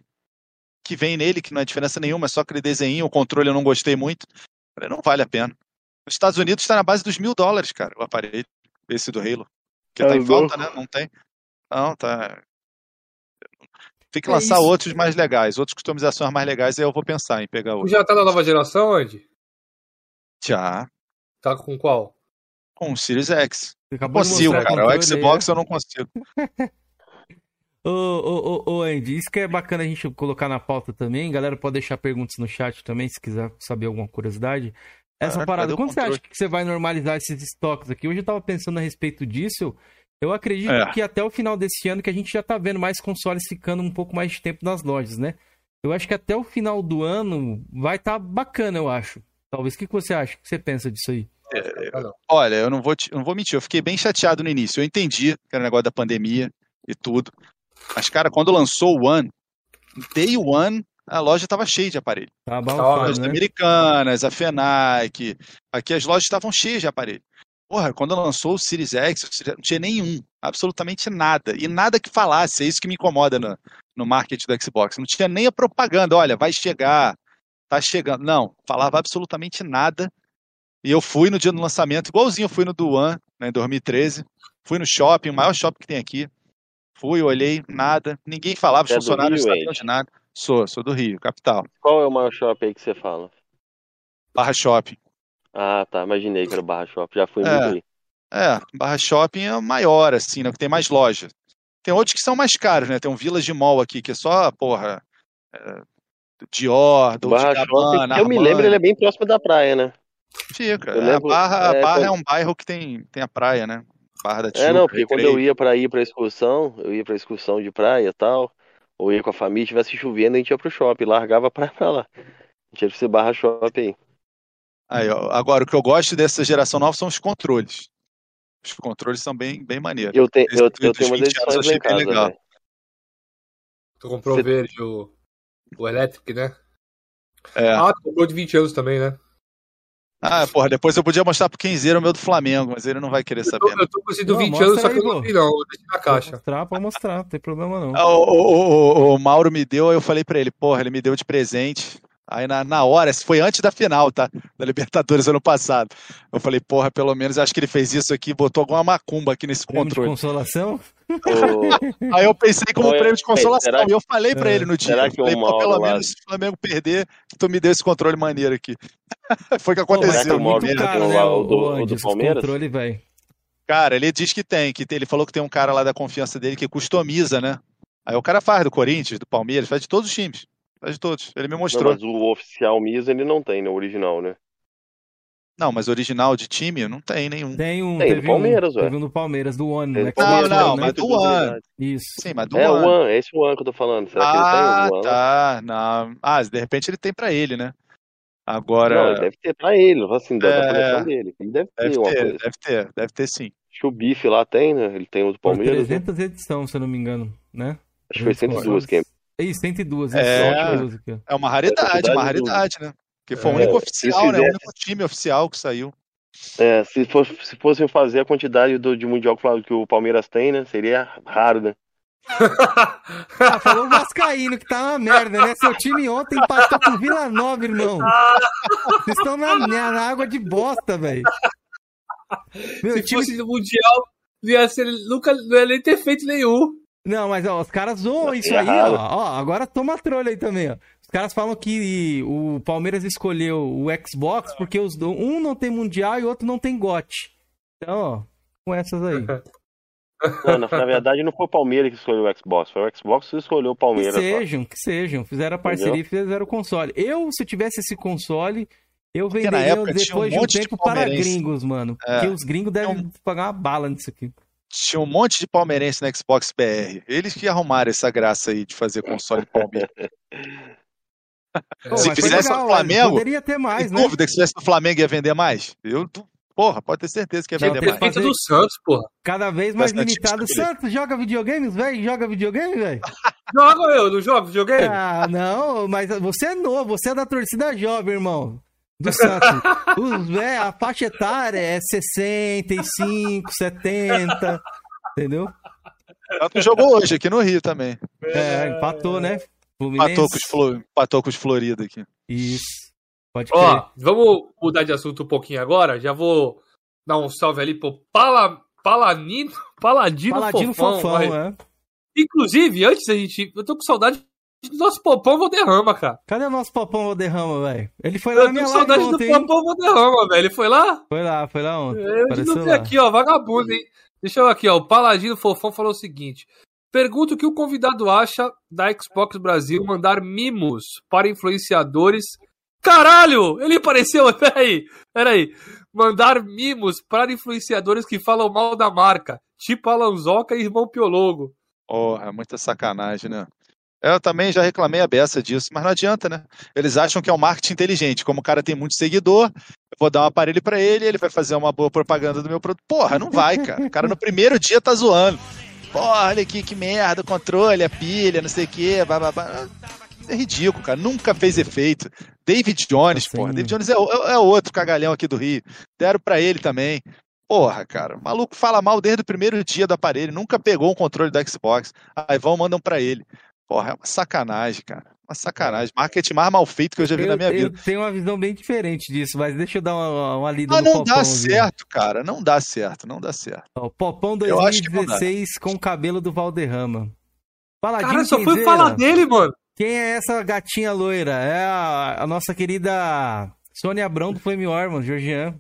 Speaker 4: que vem nele, que não é diferença nenhuma, é só aquele desenho, o controle eu não gostei muito. Falei, não vale a pena. Nos Estados Unidos está na base dos mil dólares, cara, o aparelho, esse do Halo. Que tá em falta, né? Não tem. Não, tá. Tem que
Speaker 1: É
Speaker 4: lançar
Speaker 1: isso.
Speaker 4: outros mais legais, outras customizações mais legais, aí eu vou pensar em pegar outro.
Speaker 3: Já tá na nova geração, Andy?
Speaker 4: Já,
Speaker 3: Tá com qual?
Speaker 4: com o Series X. Consigo, cara. O
Speaker 1: aí,
Speaker 4: Xbox eu não consigo.
Speaker 1: Ô, ô, ô, ô, Andy, isso que é bacana a gente colocar na pauta também. Galera pode deixar perguntas no chat também, se quiser saber alguma curiosidade. Essa
Speaker 4: Caraca,
Speaker 1: parada, quando você acha que você vai normalizar esses estoques aqui? Hoje eu tava pensando a respeito disso. Eu acredito
Speaker 4: É.
Speaker 1: que até o final desse ano que a gente já tá vendo mais consoles ficando um pouco mais de tempo nas lojas, né? Eu acho que até o final do ano vai estar bacana, eu acho. Talvez. O que que você acha? O que você pensa disso aí?
Speaker 3: Não.
Speaker 4: Olha, eu não vou, te- eu não vou mentir, eu fiquei bem chateado no início. Eu entendi que era o negócio da pandemia e tudo. Mas, cara, quando lançou o One, day one, a loja tava cheia de aparelho.
Speaker 1: Tá
Speaker 3: ótimo,
Speaker 1: abafado,
Speaker 4: Lojas
Speaker 1: né?
Speaker 4: americanas, a FENAC, aqui as lojas estavam cheias de aparelho. Porra, quando lançou o Series X, o Series- não tinha nenhum, absolutamente nada. E nada que falasse, é isso que me incomoda no, no marketing do Xbox. Não tinha nem a propaganda, olha, vai chegar, tá chegando. Não, falava absolutamente nada. E eu fui no dia do lançamento, igualzinho eu fui no do One, né, em 2013. Fui no shopping, o maior shopping que tem aqui. Fui, olhei, nada. Ninguém falava, os
Speaker 2: É
Speaker 4: funcionários
Speaker 2: Rio,
Speaker 4: não sabiam de nada. Sou, sou do Rio, capital.
Speaker 2: Qual é o maior shopping aí que você fala?
Speaker 4: Barra Shopping.
Speaker 2: Ah, tá. Imaginei que era o Barra Shopping. Já fui
Speaker 4: É.
Speaker 2: muito aí.
Speaker 4: É, Barra Shopping é maior, assim, né? Que tem mais lojas. Tem outros que são mais caros, né? Tem um Village Mall aqui, que é só, porra, é, Dior, Dolce
Speaker 2: Barra Shopping,
Speaker 4: Gabbana,
Speaker 2: que eu me lembro, ele é bem próximo da praia, né?
Speaker 4: Fica.
Speaker 2: eu
Speaker 4: É,
Speaker 2: lembro-
Speaker 4: a Barra, a
Speaker 2: é,
Speaker 4: Barra é um bairro que tem, tem a praia, né? Barra da
Speaker 2: É,
Speaker 4: Tijuca,
Speaker 2: não, porque quando eu ia pra ir pra excursão, eu ia pra excursão de praia e tal, ou ia com a família, tivesse chovendo, a gente ia pro shopping, largava a praia pra lá. A gente ia pra esse Barra Shopping aí.
Speaker 4: Aí, ó, agora, o que eu gosto dessa geração nova são os controles. Os controles são bem, bem maneiros.
Speaker 2: Eu tenho,
Speaker 4: Esse
Speaker 2: eu, eu tenho umas
Speaker 4: 20 anos eu
Speaker 2: edições em
Speaker 4: achei bem
Speaker 2: casa,
Speaker 4: legal.
Speaker 2: velho.
Speaker 3: Tu comprou
Speaker 2: Cê-
Speaker 3: o verde, o, o Electric, né?
Speaker 4: É.
Speaker 3: Ah, tu comprou de 20 anos também, né?
Speaker 4: Ah, porra, depois eu podia mostrar pro Kenzeiro o meu do Flamengo, mas ele não vai querer
Speaker 3: Eu
Speaker 4: saber. né?
Speaker 3: eu tô com esse do
Speaker 1: Não,
Speaker 3: 20
Speaker 1: mostra
Speaker 3: anos, só que eu não vi, não. Eu deixei na
Speaker 1: Pode
Speaker 3: caixa.
Speaker 1: mostrar, pode mostrar, não tem problema não.
Speaker 4: Ah, O, o- o- o Mauro me deu, aí eu falei pra ele, porra, ele me deu de presente. Aí na, na hora, isso foi antes da final, tá? Da Libertadores ano passado. Eu falei, porra, pelo menos acho que ele fez isso aqui, botou alguma macumba aqui nesse
Speaker 1: Prêmio de
Speaker 4: controle.
Speaker 1: consolação?
Speaker 4: Aí eu pensei como
Speaker 2: Oi,
Speaker 4: prêmio de consolação. E eu falei pra
Speaker 1: É.
Speaker 4: ele no dia.
Speaker 2: Será
Speaker 4: eu
Speaker 2: que
Speaker 4: falei,
Speaker 2: o
Speaker 4: pô,
Speaker 2: Mauro
Speaker 4: pelo
Speaker 2: lá-
Speaker 4: menos se o Flamengo perder, que tu me deu esse controle maneiro aqui. foi o que
Speaker 1: Pô, mas
Speaker 2: Será
Speaker 1: tá
Speaker 2: que o
Speaker 4: aconteceu.
Speaker 2: Mauro
Speaker 1: muito
Speaker 2: tem
Speaker 1: caro,
Speaker 2: o
Speaker 1: né,
Speaker 2: lá,
Speaker 1: o,
Speaker 2: o do-
Speaker 1: o
Speaker 2: o do Palmeiras?
Speaker 1: controle, velho.
Speaker 4: Cara, ele diz que tem, que tem- ele falou que tem um cara lá da confiança dele que customiza, né? Aí o cara faz do Corinthians, do Palmeiras, faz de todos os times. De todos. Ele me
Speaker 2: Não,
Speaker 4: mostrou.
Speaker 2: mas o oficial Misa ele não tem, no original, né?
Speaker 4: Não, mas original de time não tem nenhum.
Speaker 1: Tem um,
Speaker 2: Tem, do Palmeiras,
Speaker 1: um,
Speaker 2: ué.
Speaker 1: teve um do Palmeiras, do One, né? lançou,
Speaker 4: não,
Speaker 1: né?
Speaker 4: mas do One.
Speaker 1: Isso.
Speaker 4: Sim, mas do
Speaker 2: É o
Speaker 4: One.
Speaker 2: One, é esse One que eu tô falando. Será que ele
Speaker 4: Ah,
Speaker 2: tem o One?
Speaker 4: tá. Não. Ah, de repente ele tem pra ele, né?
Speaker 2: Não,
Speaker 4: Agora.
Speaker 2: ele deve ter pra ele, assim, da,
Speaker 4: É.
Speaker 2: coleção dele. Ele deve ter
Speaker 4: Deve ter, deve ter, deve ter sim.
Speaker 2: Acho que o Bife lá tem, né? Ele tem o do
Speaker 1: Por
Speaker 2: Palmeiras, né?
Speaker 1: 300 edições, se eu não me engano, né?
Speaker 2: Acho que foi 102 que é.
Speaker 1: Isso, 102.
Speaker 4: É.
Speaker 1: Isso, 102 aqui, ó.
Speaker 4: É uma raridade, uma
Speaker 2: do-
Speaker 4: raridade, né? Porque foi o
Speaker 3: É,
Speaker 4: único
Speaker 2: se
Speaker 4: oficial, né? O único time oficial que saiu.
Speaker 2: É, se, fosse, se fossem fazer a quantidade do, de Mundial que o Palmeiras tem, né? Seria raro, né?
Speaker 1: Ah, falou o Vascaíno, que tá uma merda, né? Seu time ontem empatou com o Vila Nova, irmão. Vocês estão na, na água de bosta, velho. Meu
Speaker 3: Se
Speaker 1: time...
Speaker 3: fosse no Mundial, não ia ser, nunca, não ia nem ter feito nenhum.
Speaker 1: Não, mas ó, os caras zoam isso
Speaker 2: É
Speaker 1: aí, ó. ó. Agora toma trolha aí também, ó. Os caras falam que o Palmeiras escolheu o Xbox porque os do- um não tem Mundial e o outro não tem GOT. Então, ó, com essas aí.
Speaker 2: Não, na, na verdade, não foi o Palmeiras que escolheu o Xbox, foi o Xbox que escolheu o
Speaker 1: Que
Speaker 2: Palmeiras. lá.
Speaker 1: sejam, que sejam. Fizeram a parceria e fizeram o console. Eu, se eu tivesse esse console, eu venderia
Speaker 4: tinha um
Speaker 1: depois de um
Speaker 4: de
Speaker 1: tempo para gringos, mano.
Speaker 4: É.
Speaker 1: Porque os gringos devem
Speaker 4: um-
Speaker 1: pagar uma bala nisso aqui.
Speaker 4: Tinha um monte de palmeirense no Xbox BR. Eles que arrumaram essa graça aí de fazer console Palmeiras.
Speaker 1: Pô,
Speaker 4: Se fizesse
Speaker 1: legal,
Speaker 4: no Flamengo,
Speaker 1: Poderia ter mais, né?
Speaker 4: dúvida que se tivesse no Flamengo ia vender mais? Eu, porra, pode ter certeza que ia vender mais.
Speaker 3: do Santos, porra.
Speaker 1: Cada vez mais
Speaker 4: Bastante
Speaker 1: limitado. Santos joga videogames, velho? Joga videogame, velho?
Speaker 3: Joga eu, não jogo videogame?
Speaker 1: Ah, não, mas você é novo, você é da torcida jovem, irmão. Do Santos. Os, é, a faixa etária é 65, 70. Entendeu?
Speaker 4: Tanto jogou hoje aqui no Rio também.
Speaker 1: É, empatou, né? Fluminense.
Speaker 4: Empatou com, os Flo- empatou com os Florida aqui.
Speaker 1: Isso. Pode crer.
Speaker 3: Ó, vamos mudar de assunto um pouquinho agora. Já vou dar um salve ali pro Pala, Paladino, Paladino,
Speaker 1: Paladino
Speaker 3: Fofão.
Speaker 1: fofão, é.
Speaker 3: Inclusive, antes da gente. Eu tô com saudade nosso Popão Valderrama, cara.
Speaker 1: Cadê o nosso Popão Valderrama, velho? Ele foi lá
Speaker 3: Eu
Speaker 1: na minha live
Speaker 3: saudade do
Speaker 1: ontem, hein?
Speaker 3: Popão Valderrama, velho. Ele foi lá?
Speaker 1: Foi lá, foi lá ontem.
Speaker 3: Eu
Speaker 1: Apareceu
Speaker 3: aqui, ó, vagabundo, hein? Deixa eu aqui, ó. O Paladino Fofão falou o seguinte: Pergunta o que o convidado acha da Xbox Brasil mandar mimos para influenciadores. Caralho! Ele apareceu, peraí, peraí. Mandar mimos para influenciadores que falam mal da marca, tipo Alanzoca e Irmão Piologo.
Speaker 4: Porra, muita sacanagem, né? Eu também já reclamei a beça disso, mas não adianta, né? Eles acham que é um marketing inteligente. Como o cara tem muito seguidor, eu vou dar um aparelho pra ele, ele vai fazer uma boa propaganda do meu produto. Porra, não vai, cara. O cara no primeiro dia tá zoando. Porra, olha aqui que merda, o controle, a pilha, não sei o quê, bababá. É ridículo, cara. Nunca fez efeito. David Jones,
Speaker 1: Assim.
Speaker 4: porra. David Jones é, o- é outro cagalhão aqui do Rio. Deram pra ele também. Porra, cara. O maluco fala mal desde o primeiro dia do aparelho. Nunca pegou um controle da Xbox. Aí vão, mandam pra ele. Porra, é uma sacanagem, cara. Uma sacanagem. Marketing mais mal feito que eu já vi
Speaker 1: Eu,
Speaker 4: na minha
Speaker 1: eu
Speaker 4: vida.
Speaker 1: tenho uma visão bem diferente disso, mas deixa eu dar uma, uma lida
Speaker 4: Mas
Speaker 1: no
Speaker 4: não
Speaker 1: Popão.
Speaker 4: dá
Speaker 1: viu?
Speaker 4: certo, cara. Não dá certo, não dá certo.
Speaker 1: Ó, Popão
Speaker 4: Eu acho que não dá.
Speaker 1: 2016 com o cabelo do Valderrama. Paladino
Speaker 3: Cara, só foi falar dele, mano.
Speaker 1: Quem é essa gatinha loira? É a, a nossa querida Sônia Abrão do Flame War, mano, Georgian.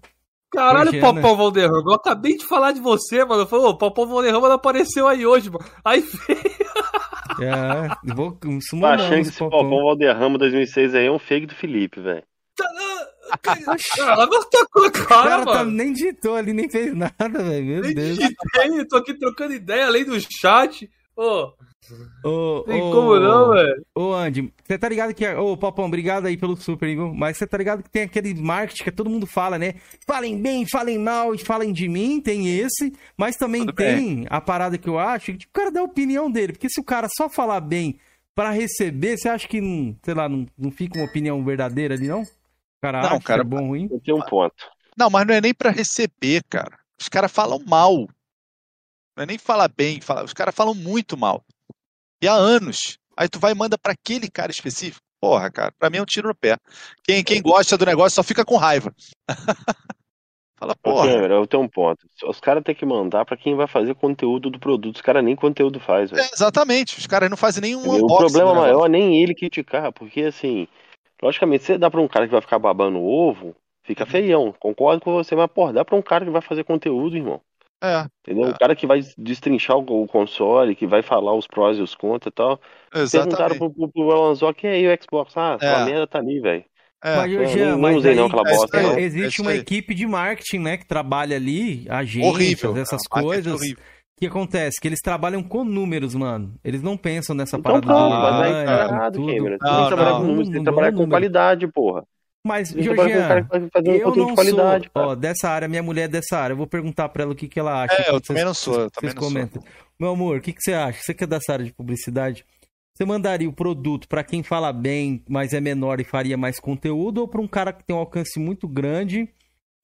Speaker 3: Caralho,
Speaker 1: Georgiana.
Speaker 3: Popão Valderrama. Eu acabei de falar de você, mano. Eu falei, ô, Popão Valderrama não apareceu aí hoje, mano. Aí
Speaker 1: É, vou
Speaker 2: Tô
Speaker 1: summonamos
Speaker 2: achando que esse Popão Valderrama 2006 aí é um fake do Felipe, velho.
Speaker 3: Ela não tocou a cara,
Speaker 1: cara tá,
Speaker 3: mano.
Speaker 1: nem digitou ali, nem fez nada, velho. Meu
Speaker 3: Nem
Speaker 1: Deus.
Speaker 3: digitei, tô aqui trocando ideia além do chat. Ô,
Speaker 1: Ô,
Speaker 3: tem
Speaker 1: ô,
Speaker 3: como não, velho?
Speaker 1: Ô, Andy, você tá ligado que. Ô, Popão, obrigado aí pelo super, viu? Mas você tá ligado que tem aquele marketing que todo mundo fala, né? Falem bem, falem mal e falem de mim, tem esse. Mas também
Speaker 4: Tudo
Speaker 1: tem a parada que eu acho que tipo, o cara dá a opinião dele. Porque se o cara só falar bem pra receber, você acha que, não, sei lá, não, não fica uma opinião verdadeira ali, não? O cara
Speaker 4: Não,
Speaker 1: acha
Speaker 4: cara,
Speaker 1: que é bom ruim?
Speaker 2: Tenho um ponto.
Speaker 4: Não, mas não é nem pra receber, cara. Os caras falam mal. Não é nem falar bem, fala- os caras falam muito mal. E há anos. Aí tu vai e manda pra aquele cara específico. Porra, cara, pra mim é um tiro no pé. Quem, quem gosta do negócio só fica com raiva. Fala, porra.
Speaker 2: Cameron, eu tenho um ponto. Os caras têm que mandar pra quem vai fazer conteúdo do produto. Os caras nem conteúdo faz, velho.
Speaker 4: É, exatamente, os caras não fazem nenhum?
Speaker 2: O problema maior nem ele criticar, porque assim, logicamente, se dá pra um cara que vai ficar babando ovo, fica feião. Concordo com você, mas pô, dá pra um cara que vai fazer conteúdo, irmão.
Speaker 4: É,
Speaker 2: Entendeu?
Speaker 4: É.
Speaker 2: O cara que vai destrinchar o, o console, que vai falar os prós e os contras e tal. Perguntaram
Speaker 4: exatamente.
Speaker 2: pro, pro, pro Alanzoc, e aí o Xbox? Ah,
Speaker 4: É.
Speaker 2: a merda tá ali, velho.
Speaker 4: É,
Speaker 1: Mas,
Speaker 2: eu
Speaker 1: Jean,
Speaker 2: não
Speaker 1: mas
Speaker 2: usei
Speaker 1: aí,
Speaker 2: não aquela
Speaker 4: é
Speaker 2: bosta, não.
Speaker 4: É
Speaker 1: existe
Speaker 4: isso
Speaker 1: uma equipe de marketing, né, que trabalha ali, agências,
Speaker 4: horrível.
Speaker 1: essas
Speaker 4: É,
Speaker 1: coisas.
Speaker 4: horrível.
Speaker 1: O que acontece? Que eles trabalham com números, mano. Eles não pensam nessa
Speaker 2: Então
Speaker 1: parada
Speaker 2: pronto,
Speaker 1: do
Speaker 2: mas aí
Speaker 1: design,
Speaker 2: tá errado,
Speaker 1: tudo.
Speaker 2: Cameron. Você tem
Speaker 4: Não,
Speaker 2: que trabalhar
Speaker 4: não.
Speaker 2: com números, tem
Speaker 1: Não
Speaker 2: que trabalhar com qualidade, porra.
Speaker 1: Mas,
Speaker 2: Tem que trabalhar com cara
Speaker 1: Georgian,
Speaker 2: que vai fazer um
Speaker 1: eu
Speaker 2: conteúdo
Speaker 1: não
Speaker 2: de qualidade,
Speaker 1: sou, ó, dessa área, minha mulher é dessa área. Eu vou perguntar pra ela o que, que ela acha.
Speaker 4: É, eu também
Speaker 1: vocês-
Speaker 4: não sou, eu
Speaker 1: vocês
Speaker 4: também não sou.
Speaker 1: comentam. Meu amor, o que, que você acha? Você que é dessa área de publicidade, você mandaria o produto pra quem fala bem, mas é menor e faria mais conteúdo, ou pra um cara que tem um alcance muito grande,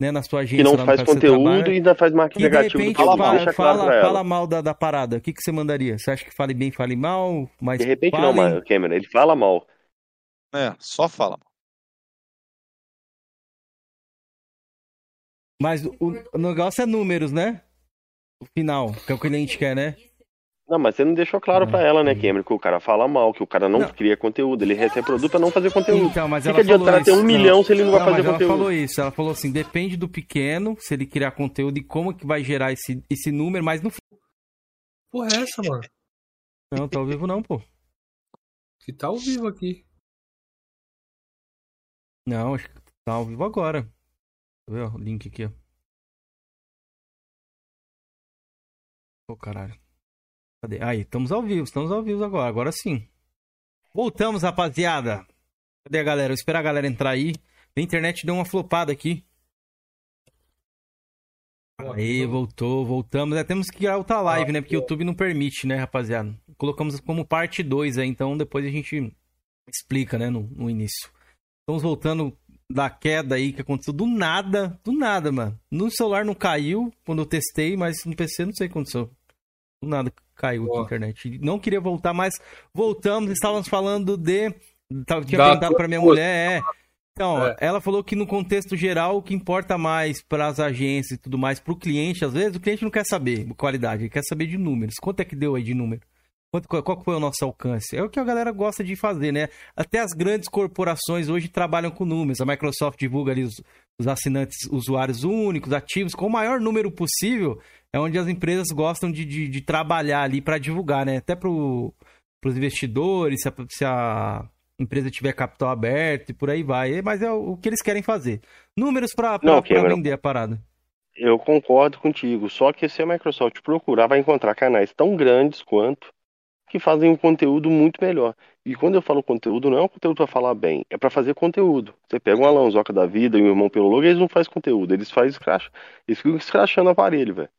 Speaker 1: né, na sua agência?
Speaker 2: Que não faz conteúdo
Speaker 1: trabalha,
Speaker 2: e ainda faz marketing
Speaker 1: que de
Speaker 2: negativo do
Speaker 1: repente fala,
Speaker 2: Deixa claro
Speaker 1: fala,
Speaker 2: ela.
Speaker 1: fala mal da, da parada. O que, que você mandaria? Você acha que fale bem, fale mal? Mas
Speaker 2: De repente não,
Speaker 1: falem-
Speaker 2: mas Cameron, ele fala mal.
Speaker 4: É, só fala.
Speaker 1: Mas o, o negócio é números, né? O final, que é o que o cliente quer, né?
Speaker 2: Não, mas você não deixou claro
Speaker 1: Ah,
Speaker 2: pra ela, né. Cameron, que o cara fala mal, que o cara não,
Speaker 1: Não.
Speaker 2: cria conteúdo, ele recebe produto pra não fazer conteúdo.
Speaker 1: Então, mas
Speaker 2: O que,
Speaker 1: ela
Speaker 2: que adianta o
Speaker 1: falou
Speaker 2: cara ter um milhão se ele não vai
Speaker 1: Não,
Speaker 2: fazer
Speaker 1: mas ela
Speaker 2: conteúdo?
Speaker 1: falou isso. Ela falou assim: depende do pequeno, se ele criar conteúdo e como que vai gerar esse, esse número, mas no
Speaker 3: Porra, é essa, mano?
Speaker 1: Não, tá ao vivo não, pô.
Speaker 3: Que tá ao vivo aqui.
Speaker 1: Não, acho que tá ao vivo agora. Ver ó, o link aqui, ó. Ô, caralho. Cadê? Aí, estamos ao vivo, estamos ao vivo agora, agora sim. Voltamos, rapaziada. Cadê a galera? Eu esperar a galera entrar aí. A internet deu uma flopada aqui. Aí, voltou, voltamos. É, temos que criar outra live, né? Porque o YouTube não permite, né, rapaziada? Colocamos como parte 2 aí, então depois a gente explica, né, no, no início. Estamos voltando da queda aí que aconteceu do nada, do nada, mano. No celular não caiu quando eu testei, mas no PC não sei o que aconteceu. Do nada caiu a internet. Não queria voltar, mas voltamos. Estávamos falando de. tava- Tinha perguntado pra minha mulher, é. Então,
Speaker 3: É.
Speaker 1: ela falou que no contexto geral, o que importa mais para as agências e tudo mais, pro cliente, às vezes, o cliente não quer saber qualidade, ele quer saber de números. Quanto é que deu aí de número? Quanto, qual, foi o nosso alcance? É o que a galera gosta de fazer, né? Até as grandes corporações hoje trabalham com números. A Microsoft divulga ali os, os assinantes usuários únicos, ativos, com o maior número possível. É onde as empresas gostam de, de, de trabalhar ali para divulgar, né? Até para os investidores, se a, se a empresa tiver capital aberto e por aí vai. Mas é o, o que eles querem fazer. Números para vender a parada.
Speaker 2: Eu concordo contigo. Só que se a Microsoft procurar, vai encontrar canais tão grandes quanto que fazem um conteúdo muito melhor. E quando eu falo conteúdo, não é um conteúdo para falar bem, é para fazer conteúdo. Você pega um Alonsoca da vida e um irmão pelo logo, eles não fazem conteúdo, eles fazem escracha. Eles ficam escrachando o aparelho, velho.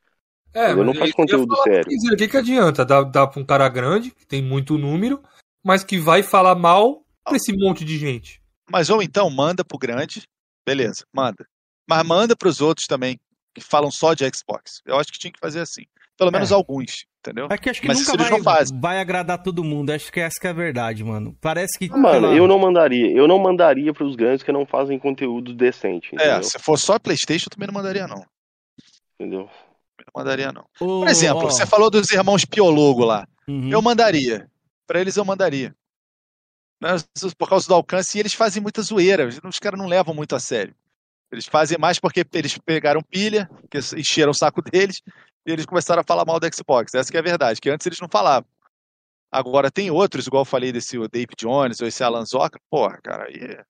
Speaker 3: É,
Speaker 2: Eu não
Speaker 3: ia
Speaker 2: conteúdo sério.
Speaker 3: dizer, O que, que adianta? Dá, dá pra um cara grande, que tem muito número, mas que vai falar mal pra esse monte de gente.
Speaker 4: Mas ou então manda pro grande, beleza, manda. Mas manda pros outros também, que falam só de Xbox. Eu acho que tinha que fazer assim. Pelo menos
Speaker 1: É.
Speaker 4: alguns, entendeu?
Speaker 1: É que acho que
Speaker 4: Mas
Speaker 1: nunca vai,
Speaker 4: não fazem.
Speaker 1: vai agradar todo mundo. Acho que essa que é a verdade, mano. Parece que. sei
Speaker 2: Mano, eu não mandaria. Eu não mandaria pros grandes que não fazem conteúdo decente,
Speaker 4: É,
Speaker 2: entendeu?
Speaker 4: se for só Playstation, eu também não mandaria não.
Speaker 2: Entendeu?
Speaker 4: Também Não mandaria não.
Speaker 1: Ô,
Speaker 4: Por exemplo,
Speaker 1: ó,
Speaker 4: você falou dos irmãos Piologo lá.
Speaker 1: uhum.
Speaker 4: Eu mandaria. Pra eles eu mandaria. Por causa do alcance, e eles fazem muita zoeira. Os caras não levam muito a sério. Eles fazem mais porque eles pegaram pilha, que encheram o saco deles, e eles começaram a falar mal do Xbox. Essa que é a verdade, que antes eles não falavam. Agora tem outros, igual eu falei desse o Dave Jones ou esse Alan Zoka, porra, cara, aí é-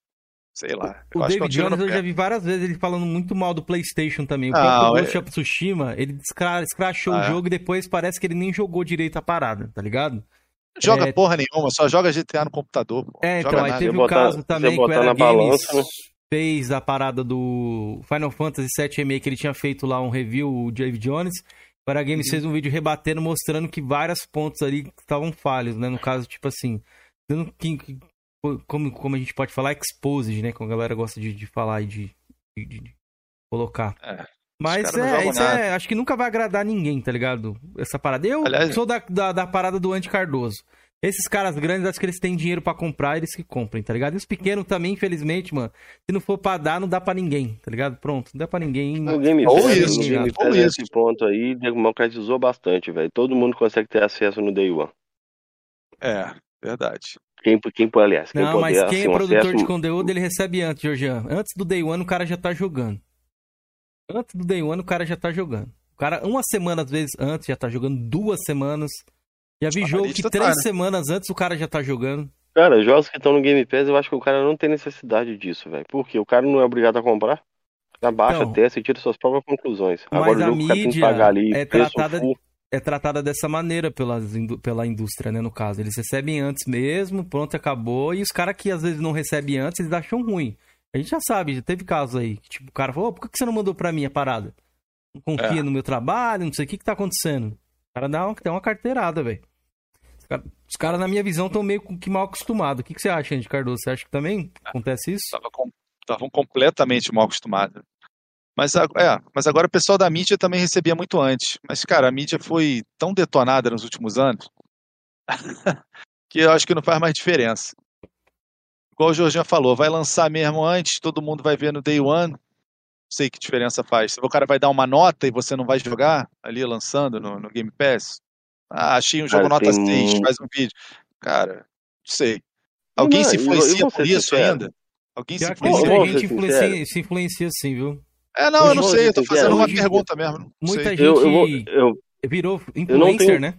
Speaker 4: sei lá.
Speaker 1: O
Speaker 4: é um
Speaker 1: David Jones eu já vi várias vezes ele falando muito mal do PlayStation também. O
Speaker 4: Não,
Speaker 1: próprio
Speaker 4: é-
Speaker 1: Ghost of Tsushima, ele escrachou
Speaker 4: Ah,
Speaker 1: o
Speaker 4: é?
Speaker 1: jogo e depois parece que ele nem jogou direito a parada, tá ligado?
Speaker 4: Joga
Speaker 1: é-
Speaker 4: porra nenhuma, só joga GTA no computador. Pô.
Speaker 1: É,
Speaker 4: Joga
Speaker 1: então, aí
Speaker 4: nada.
Speaker 1: teve o
Speaker 2: botar-
Speaker 1: caso também que Era Games
Speaker 2: balança, né?
Speaker 1: fez a parada do Final Fantasy VII Remake, que ele tinha feito lá um review, o Dave Jones. O Era Games
Speaker 4: Uhum.
Speaker 1: fez um vídeo rebatendo, mostrando que vários pontos ali estavam falhos, né? No caso, tipo assim, dando que, como, como a gente pode falar, exposed, né? Como a galera gosta de, de falar e de, de- de- de colocar.
Speaker 4: É,
Speaker 1: Mas
Speaker 4: caras não
Speaker 1: é, isso é, acho que nunca vai agradar ninguém, tá ligado? Essa parada. Eu
Speaker 4: Aliás-
Speaker 1: sou da, da, da parada do Andy Cardoso. Esses caras grandes, acho que eles têm dinheiro pra comprar, eles que comprem, tá ligado? E os pequenos também, infelizmente, mano, se não for pra dar, não dá pra ninguém, tá ligado? Pronto, não dá pra ninguém.
Speaker 2: No Game
Speaker 4: Ou isso,
Speaker 2: no Game
Speaker 4: ou
Speaker 2: Pass,
Speaker 4: isso.
Speaker 2: esse ponto aí democratizou bastante, velho. Todo mundo consegue ter acesso no Day One.
Speaker 4: é, verdade.
Speaker 2: Quem, quem aliás, quem
Speaker 1: Não, mas quem
Speaker 2: assim,
Speaker 1: é
Speaker 2: um
Speaker 1: produtor
Speaker 2: acesso-
Speaker 1: de conteúdo, ele recebe antes, Georgian. Antes do Day One, o cara já tá jogando. Antes do Day One, o cara já tá jogando. O cara, uma semana, às vezes, antes, já tá jogando. Duas semanas. Já vi jogo que
Speaker 4: analistas
Speaker 1: três
Speaker 4: tá, né?
Speaker 1: semanas antes o cara já tá jogando.
Speaker 2: Cara, jogos que estão no Game Pass, eu acho que o cara não tem necessidade disso, velho. Porque o cara não é obrigado a comprar. Já baixa,
Speaker 1: Então,
Speaker 2: testa e tira suas próprias conclusões.
Speaker 1: mas
Speaker 2: Agora
Speaker 1: a
Speaker 2: jogo o cara tem que
Speaker 1: mídia
Speaker 2: pagar ali,
Speaker 1: é tratada- é tratada dessa maneira pelas, pela indústria, né, no caso. Eles recebem antes mesmo, pronto, acabou. E os caras que às vezes não recebem antes, eles acham ruim. A gente já sabe, já teve casos aí. Que, tipo, o cara falou, "Ô, por que que você não mandou pra mim a parada? Não confia
Speaker 4: É.
Speaker 1: no meu trabalho, não sei o que que tá acontecendo. Cara dá uma, dá uma carteirada, velho. Os caras, os caras, na minha visão, estão meio que mal acostumados. O que, que você acha, Andy Cardoso? Você acha que também acontece isso?
Speaker 4: Estavam com, estavam completamente mal acostumados. Mas, é, mas agora o pessoal da mídia também recebia muito antes. Mas, cara, a mídia foi tão detonada nos últimos anos que eu acho que não faz mais diferença. Igual o Jorginho falou, vai lançar mesmo antes, todo mundo vai ver no day one. Não sei que diferença faz. Se o cara vai dar uma nota e você não vai jogar ali lançando no, no Game Pass. Ah, achei um jogo
Speaker 2: Cara,
Speaker 4: nota
Speaker 2: tem
Speaker 4: 6,
Speaker 2: mu-
Speaker 4: faz um vídeo. Cara, não sei. Alguém
Speaker 2: Não,
Speaker 4: se influencia por isso
Speaker 2: sincero.
Speaker 4: ainda? Alguém se influencia?
Speaker 1: gente
Speaker 2: ser
Speaker 1: influencia, se influencia assim, viu?
Speaker 4: É, não, eu não
Speaker 2: Hoje
Speaker 4: sei, eu tô fazendo uma
Speaker 1: hoje-
Speaker 4: pergunta mesmo. Não
Speaker 1: Muita
Speaker 4: sei.
Speaker 1: gente
Speaker 2: Eu, eu, eu,
Speaker 1: virou influencer,
Speaker 2: tenho-
Speaker 1: né?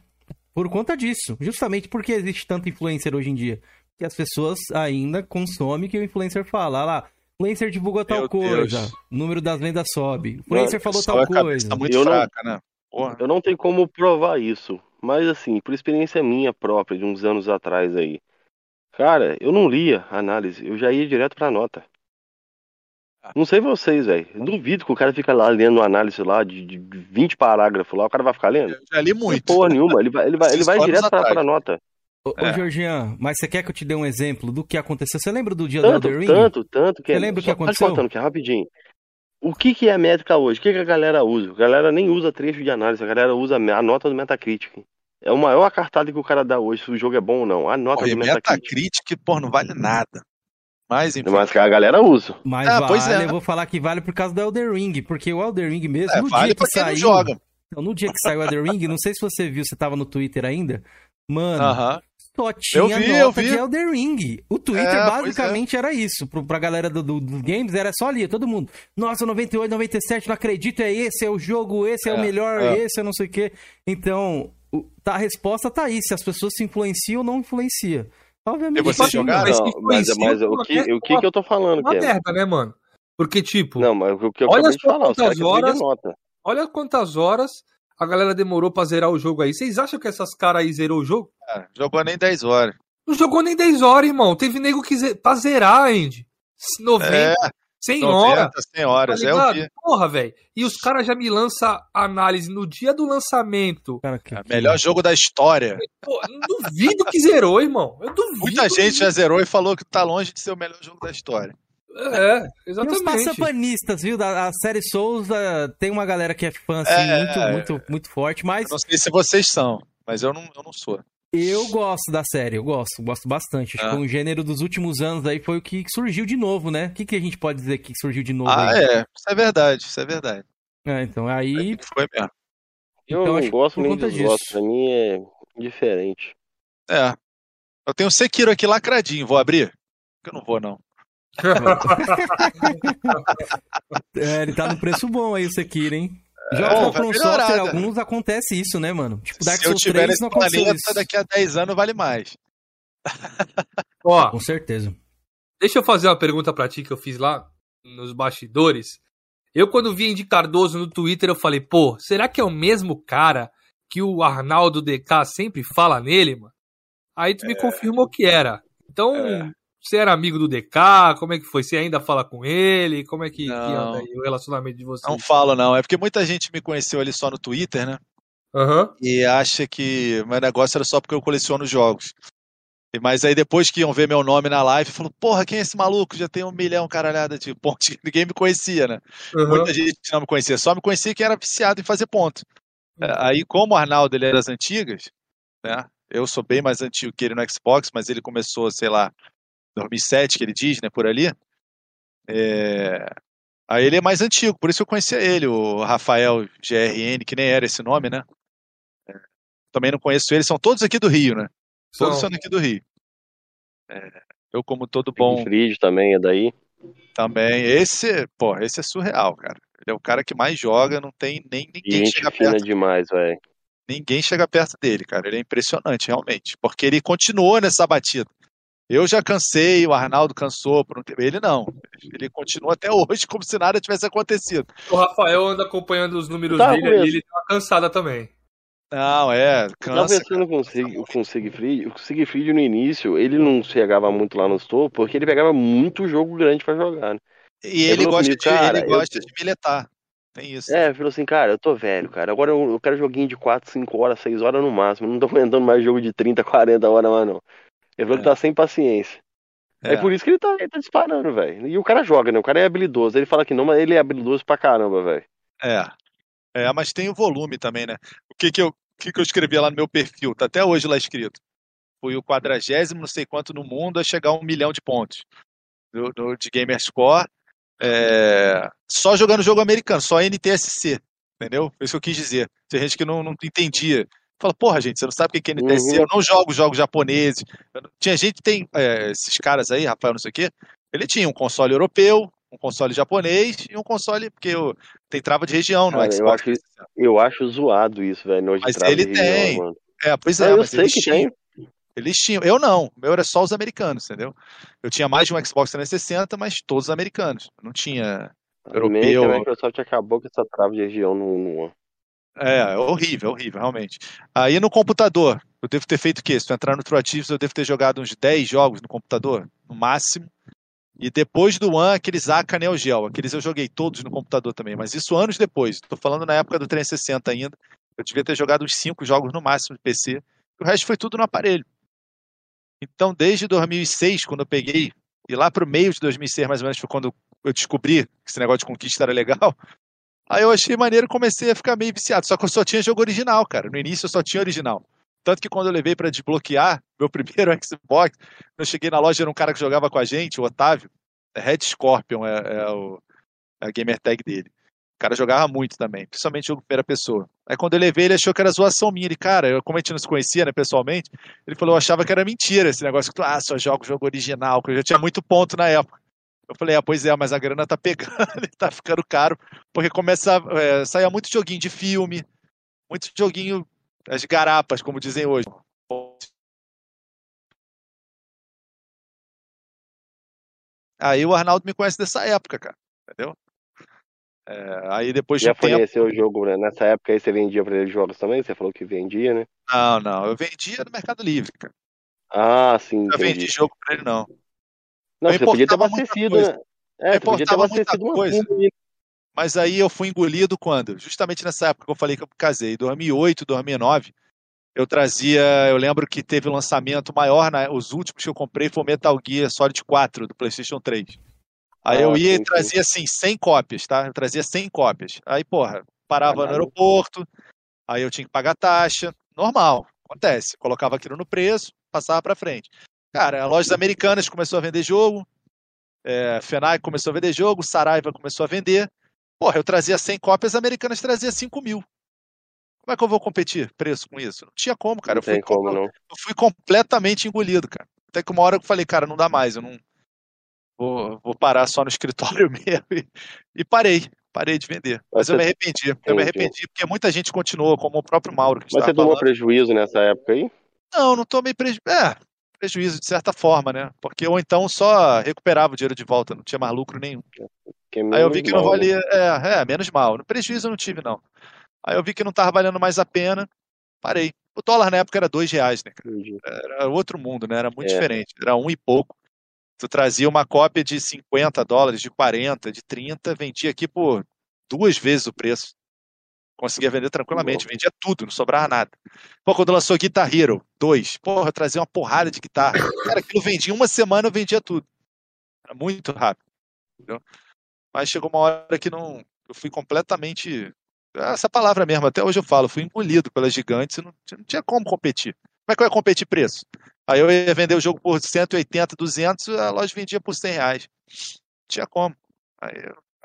Speaker 1: Por conta disso. Justamente porque existe tanto influencer hoje em dia. Que as pessoas ainda consomem o que o influencer fala. Ah lá, influencer divulgou tal
Speaker 4: Meu
Speaker 1: coisa.
Speaker 4: Deus.
Speaker 1: O número das vendas sobe. Influencer falou tal coisa.
Speaker 4: tá muito
Speaker 2: Eu não-
Speaker 4: fraca, né? Porra.
Speaker 2: eu não tenho como provar isso. Mas assim, por experiência minha própria, de uns anos atrás aí. Cara, eu não lia a análise, eu já ia direto pra nota.
Speaker 4: Ah.
Speaker 2: Não sei vocês, velho. Duvido que o cara fica lá lendo uma análise lá de, de 20 parágrafos lá, o cara vai ficar lendo?
Speaker 4: Eu já li muito.
Speaker 2: Porra nenhuma, ele vai, ele vai, ele vai direto pra, pra nota.
Speaker 1: Ô,
Speaker 4: É.
Speaker 1: Georgian, mas você quer que eu te dê um exemplo do que aconteceu? Você lembra do dia do
Speaker 2: Tanto,
Speaker 1: Elder Ring?
Speaker 2: tanto, tanto que.
Speaker 1: Você lembra o que aconteceu?
Speaker 2: contando que é rapidinho. o que, que é a métrica hoje? O que, que a galera usa? A galera nem usa trecho de análise, a galera usa a nota do Metacritic. É o maior cartada que o cara dá hoje, se o jogo é bom ou não. A nota
Speaker 4: e
Speaker 2: do Metacritic.
Speaker 4: Metacritic, pô, não vale nada. Mas, enfim.
Speaker 2: Mas que a galera usa.
Speaker 1: Mas
Speaker 4: Ah,
Speaker 1: vale,
Speaker 4: pois é.
Speaker 1: eu vou falar que vale por causa do Elder Ring, porque o Elder Ring mesmo,
Speaker 4: É,
Speaker 1: no
Speaker 4: vale
Speaker 1: dia
Speaker 4: pra
Speaker 1: que
Speaker 4: quem não
Speaker 1: saiu,
Speaker 4: joga.
Speaker 1: Então, no dia que saiu o Elder Ring, não sei se você viu, você tava no Twitter ainda, mano,
Speaker 4: Aham.
Speaker 1: Só tinha
Speaker 4: Eu vi,
Speaker 1: nota
Speaker 4: eu vi.
Speaker 1: de Elder Ring. O Twitter
Speaker 4: É, pois
Speaker 1: basicamente era isso, pro, pra galera do, do, dos games, era só ali, todo mundo, nossa, 98, 97, não acredito, é esse, é o jogo, esse é, o
Speaker 4: É,
Speaker 1: melhor,
Speaker 4: é.
Speaker 1: esse é não sei o quê. Então, o- tá, a resposta tá aí, se as pessoas se influenciam ou não influencia. Obviamente.
Speaker 4: E vocês
Speaker 1: sim,
Speaker 4: jogaram?
Speaker 1: mas-
Speaker 2: Não, mas, o que, o que, que eu tô falando,
Speaker 3: Uma merda, né, mano? Porque, tipo,
Speaker 2: Não, mas o que eu
Speaker 3: Olha
Speaker 2: acabei de falar,
Speaker 3: horas-
Speaker 2: nota.
Speaker 3: olha quantas horas a galera demorou pra zerar o jogo aí. Vocês acham que essas caras aí zerou o jogo?
Speaker 4: Jogou nem 10 horas.
Speaker 3: Não jogou nem 10 horas, irmão. Teve nego que ze... pra zerar, Andy. 90,
Speaker 4: É,
Speaker 3: 100
Speaker 4: 90,
Speaker 3: horas.
Speaker 4: 100 horas.
Speaker 3: Tá
Speaker 4: é o dia.
Speaker 3: Porra, velho. E os caras já me lançam análise no dia do lançamento.
Speaker 1: Cara, que-
Speaker 4: É o melhor jogo da história.
Speaker 3: Pô, não duvido que zerou, irmão. Eu duvido.
Speaker 4: Muita gente já zerou e falou que tá longe de ser o melhor jogo da história.
Speaker 3: É,
Speaker 1: os
Speaker 3: exatamente.
Speaker 1: passapanistas, viu? Da, a série Souls ah, tem uma galera que é fã, assim,
Speaker 4: É,
Speaker 1: muito,
Speaker 4: é.
Speaker 1: muito, muito forte, mas
Speaker 4: Eu não sei se vocês são, mas eu não, eu não sou.
Speaker 1: eu gosto da série, eu gosto, gosto bastante. Acho
Speaker 4: Ah.
Speaker 1: que um gênero dos últimos anos aí, foi o que surgiu de novo, né? O que, que a gente pode dizer que surgiu de novo
Speaker 4: Ah,
Speaker 1: aí?
Speaker 4: é. Isso é verdade, isso é verdade.
Speaker 1: É, então, aí.
Speaker 4: Foi mesmo.
Speaker 2: Eu
Speaker 1: Então, acho
Speaker 2: não
Speaker 1: que
Speaker 2: gosto nem
Speaker 1: conta
Speaker 2: desgosto,
Speaker 1: disso.
Speaker 2: pra mim é diferente.
Speaker 4: É. Eu tenho o Sekiro aqui lacradinho, vou abrir? Que eu não vou, não.
Speaker 1: É, ele tá no preço bom aí, o Sekiro, hein?
Speaker 4: É,
Speaker 1: Jogos da From Software, alguns acontece isso, né, mano? Tipo, Dark
Speaker 4: Se eu
Speaker 1: Souls
Speaker 4: tiver
Speaker 1: 3
Speaker 4: nesse
Speaker 1: não aconteceu
Speaker 4: planeta,
Speaker 1: isso.
Speaker 4: daqui a 10 anos vale mais.
Speaker 3: Ó,
Speaker 1: Com certeza.
Speaker 3: deixa eu fazer uma pergunta pra ti que eu fiz lá nos bastidores. Eu, quando vi Andy Cardoso no Twitter, eu falei, pô, será que é o mesmo cara que o Arnaldo DK sempre fala nele, mano? Aí tu me confirmou que era. Então,
Speaker 4: É.
Speaker 3: você era amigo do DK? Como é que foi? Você ainda fala com ele? Como é que,
Speaker 4: Não.
Speaker 3: anda aí o relacionamento de vocês?
Speaker 4: Não falo, não. É porque muita gente me conheceu ali só no Twitter, né?
Speaker 3: Aham.
Speaker 4: E acha que meu negócio era só porque eu coleciono jogos. E- Mas aí depois que iam ver meu nome na live, falou, porra, quem é esse maluco? Já tem um milhão, caralhada de pontos. que Ninguém me conhecia, né?
Speaker 3: aham.
Speaker 4: Muita gente não me conhecia. Só me conhecia quem era viciado em fazer ponto. É, Aí, como o Arnaldo ele era das antigas, né? Eu sou bem mais antigo que ele no Xbox, mas ele começou, sei lá, 2007, que ele diz, né? Por ali. É, Aí ele é mais antigo, por isso eu conhecia ele, o Rafael GRN, que nem era esse nome, né? É, Também não conheço ele, são todos aqui do Rio, né? Todos
Speaker 3: São.
Speaker 4: são aqui do Rio. É, Eu, como todo bom
Speaker 2: Bom. também é daí.
Speaker 4: também. Esse, pô, esse é surreal, cara. Ele é o cara que mais joga, não tem nem ninguém
Speaker 2: gente
Speaker 4: chega perto.
Speaker 2: demais, velho.
Speaker 4: Ninguém chega perto dele, cara. Ele é impressionante, realmente. Porque ele continuou nessa batida. Eu já cansei, o Arnaldo cansou por um tempo. Ele não. Ele continua até hoje como se nada tivesse acontecido.
Speaker 3: O Rafael anda acompanhando os números
Speaker 2: Tá
Speaker 3: dele e ele uma cansada também.
Speaker 4: Não, é,
Speaker 2: Eu tava
Speaker 4: cansa.
Speaker 2: pensando com com o Siegfried. O Siegfried no início, ele não chegava muito lá nos topos, porque ele pegava muito jogo grande pra jogar. né?
Speaker 4: E ele
Speaker 2: falou
Speaker 4: gosta,
Speaker 2: comigo,
Speaker 4: de,
Speaker 2: cara,
Speaker 4: ele
Speaker 2: eu-
Speaker 4: gosta de miletar. Tem isso.
Speaker 2: É, falou assim, cara, eu tô velho, cara. Agora eu, eu quero joguinho de 4, 5 horas, 6 horas no máximo. Não tô aguentando mais jogo de 30, 40 horas mais, não. Ele falou
Speaker 4: É.
Speaker 2: que tá sem paciência. É.
Speaker 4: É.
Speaker 2: por isso que ele tá, ele tá disparando, velho. E o cara joga, né? O cara é habilidoso. Ele fala que não, mas ele é habilidoso pra caramba, velho.
Speaker 4: É. É, mas tem o volume também, né? O que que eu, o que que eu escrevi lá no meu perfil? Tá até hoje lá escrito. Fui o quadragésimo, não sei quanto no mundo, a chegar a um milhão de pontos do, do- de Gamerscore. É, só jogando jogo americano, só NTSC. Entendeu? Foi isso que eu quis dizer. Tem gente que não, não entendia. Fala, porra, gente, você não sabe o que é NTSC?
Speaker 2: Uhum.
Speaker 4: Eu não jogo jogos japoneses. Eu não- Tinha gente tem, é, esses caras aí, Rafael, não sei o quê, ele tinha um console europeu, um console japonês e um console, porque eu, tem trava de região no
Speaker 2: Cara, eu
Speaker 4: Xbox.
Speaker 2: acho Eu acho zoado isso, velho. Noite
Speaker 4: Mas ele
Speaker 2: região,
Speaker 4: tem.
Speaker 2: mano.
Speaker 4: É, pois é,
Speaker 2: eu
Speaker 4: mas
Speaker 2: sei
Speaker 4: eles
Speaker 2: que
Speaker 4: tinham.
Speaker 2: tem.
Speaker 4: Eles tinham. Eu não. Meu era só os americanos, entendeu? Eu tinha mais de um Xbox 360, mas todos americanos. Não tinha. Europeu.
Speaker 2: Também a Microsoft acabou com essa trava de região no, no...
Speaker 4: É, horrível, horrível, realmente. Aí no computador, eu devo ter feito o quê? Se tu entrar no True eu devo ter jogado uns 10 jogos no computador, no máximo. E depois do One, aqueles Aka Neo Geo, aqueles eu joguei todos no computador também, mas isso anos depois. Tô falando na época do 360 ainda. Eu devia ter jogado uns 5 jogos no máximo de PC. O resto foi tudo no aparelho. Então, desde 2006, quando eu peguei, e lá pro meio de 2006, mais ou menos, foi quando eu descobri que esse negócio de conquista era legal. Aí eu achei maneiro comecei a ficar meio viciado. Só que eu só tinha jogo original, cara. No início eu só tinha original. Tanto que quando eu levei para desbloquear meu primeiro Xbox, eu cheguei na loja, era um cara que jogava com a gente, o Otávio. É Red Scorpion é, é o, é a gamer tag dele. O cara jogava muito também, principalmente jogo primeira pessoa. Aí quando eu levei, ele achou que era zoação minha. Ele, cara, eu, como a gente não se conhecia, né, pessoalmente, ele falou, eu achava que era mentira esse negócio que ah, só jogo jogo original, que eu já tinha muito ponto na época. Eu falei, ah, pois é, mas a grana tá pegando, tá ficando caro, porque começa a é, sair muito joguinho de filme, muito joguinho, as garapas, como dizem hoje. Aí o Arnaldo me conhece dessa época, cara, entendeu? É, aí depois de
Speaker 2: Já
Speaker 4: tempo...
Speaker 2: conheceu o jogo, né? Nessa época aí você vendia pra ele jogos também? Você falou que vendia, né?
Speaker 4: Não, não, eu vendia no Mercado Livre, cara.
Speaker 2: Ah, sim,
Speaker 4: Eu vendi
Speaker 2: entendi.
Speaker 4: jogo pra ele, não.
Speaker 2: Não,
Speaker 4: eu
Speaker 2: você podia ter abastecido, né? É, podia ter abastecido uma
Speaker 4: coisa. Mas aí eu fui engolido quando? Justamente nessa época que eu falei que eu casei, 2008, 2009. Eu trazia, eu lembro que teve um lançamento maior, né? os últimos que eu comprei foi o Metal Gear Solid 4 do PlayStation 3. Aí
Speaker 2: Ah,
Speaker 4: eu ia
Speaker 2: sim,
Speaker 4: e
Speaker 2: sim.
Speaker 4: trazia assim 100 cópias, tá? Eu trazia 100 cópias. Aí, porra, parava no aeroporto, aí eu tinha que pagar taxa, normal, acontece. Colocava aquilo no preço, passava pra frente. Cara, lojas americanas começou a vender jogo, é, Fenai começou a vender jogo, Saraiva começou a vender. Porra, eu trazia 100 cópias, as americanas trazia 5 mil. Como é que eu vou competir preço com isso? Não tinha como, cara.
Speaker 2: Não
Speaker 4: Eu fui,
Speaker 2: tem como,
Speaker 4: com-
Speaker 2: não.
Speaker 4: eu fui completamente engolido, cara. Até que uma hora eu falei, cara, não dá mais, eu não vou, vou parar só no escritório mesmo. E, e parei, parei de vender. Mas
Speaker 2: Mas
Speaker 4: eu
Speaker 2: você-
Speaker 4: me arrependi. Eu me
Speaker 2: Entendi.
Speaker 4: arrependi porque muita gente continuou, como o próprio Mauro que
Speaker 2: Mas você tomou
Speaker 4: falando.
Speaker 2: prejuízo nessa época aí?
Speaker 4: Não, não tomei prejuízo. É, prejuízo de certa forma, né? Porque ou então só recuperava o dinheiro de volta, não tinha mais lucro nenhum.
Speaker 2: É
Speaker 4: Aí eu vi que não
Speaker 2: mal, né?
Speaker 4: valia. É, é, menos mal. Prejuízo eu não tive, não. Aí eu vi que não estava valendo mais a pena, parei. O dólar na época era dois reais, né. Era outro mundo, né? Era muito
Speaker 2: É.
Speaker 4: diferente. Era um e pouco. Tu trazia uma cópia de 50 dólares, de 40, de 30, vendia aqui por duas vezes o preço. Conseguia vender tranquilamente, vendia tudo, não sobrava nada. Pô, quando lançou Guitar Hero 2, porra, eu trazia uma porrada de guitarra. Cara, aquilo vendia em uma semana, eu vendia tudo. Era muito rápido. Entendeu? Mas chegou uma hora que não. Eu fui completamente. Essa palavra mesmo, até hoje eu falo, fui engolido pelas gigantes e não, não tinha como competir. Como é que eu ia competir preço? Aí eu ia vender o jogo por 180, 200, a loja vendia por 100 reais. Não tinha como. Aí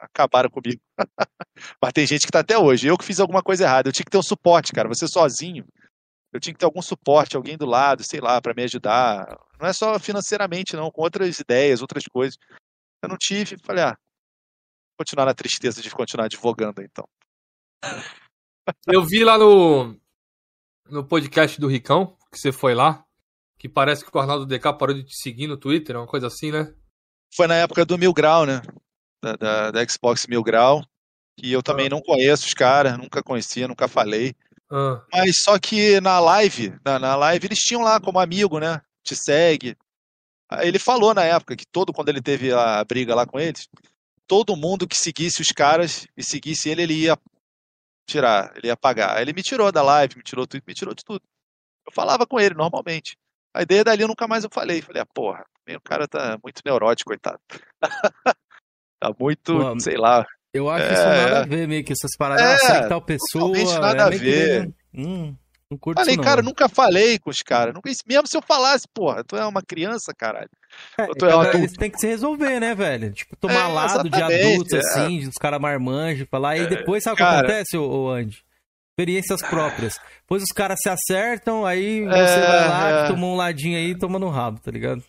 Speaker 4: acabaram comigo. Mas tem gente que tá até hoje. Eu que fiz alguma coisa errada. Eu tinha que ter um suporte, cara. Você sozinho. Eu tinha que ter algum suporte, alguém do lado, sei lá, para me ajudar. Não é só financeiramente, não, com outras ideias, outras coisas. Eu não tive. Falei, ah, vou continuar na tristeza de continuar advogando, então.
Speaker 3: Eu vi lá no, no podcast do Ricão, que você foi lá, que parece que o Arnaldo DK parou de te seguir no Twitter, uma coisa assim, né?
Speaker 4: Foi na época do Mil Grau, né? Da, da, da Xbox Mil Grau. Que eu também não conheço os caras, nunca conhecia, nunca falei.
Speaker 3: Ah,
Speaker 4: Mas só que na live, na, na live, eles tinham lá como amigo, né? Te segue. Ele falou na época que todo, quando ele teve a briga lá com eles, todo mundo que seguisse os caras e seguisse ele, ele ia tirar, ele ia pagar. Ele me tirou da live, me tirou tudo, me tirou de tudo. Eu falava com ele normalmente. A ideia dali eu nunca mais eu falei. Falei, ah, porra, o cara tá muito neurótico, coitado. tá muito, sei lá.
Speaker 1: Eu acho
Speaker 4: É,
Speaker 1: isso nada
Speaker 4: é.
Speaker 1: a ver, meio que essas paradas.
Speaker 4: É,
Speaker 1: ah, segue tal pessoa.
Speaker 4: totalmente nada
Speaker 1: é
Speaker 4: a
Speaker 1: que,
Speaker 4: ver.
Speaker 1: Hum, não curto
Speaker 4: Falei,
Speaker 1: isso, não.
Speaker 4: cara, nunca falei com os caras. Nunca, mesmo se eu falasse, porra, tu é uma criança, caralho.
Speaker 1: É,
Speaker 4: tu é
Speaker 1: cara,
Speaker 4: adulto.
Speaker 1: eles têm que se resolver, né, velho? Tipo, tomar
Speaker 4: É,
Speaker 1: lado de adultos,
Speaker 4: é.
Speaker 1: assim, dos caras marmanjos, falar. E depois, sabe o que acontece, ô, ô Andy? Experiências próprias. Depois os caras se acertam, aí você
Speaker 4: É,
Speaker 1: vai lá,
Speaker 4: é.
Speaker 1: tomou um ladinho aí e toma no rabo, tá ligado?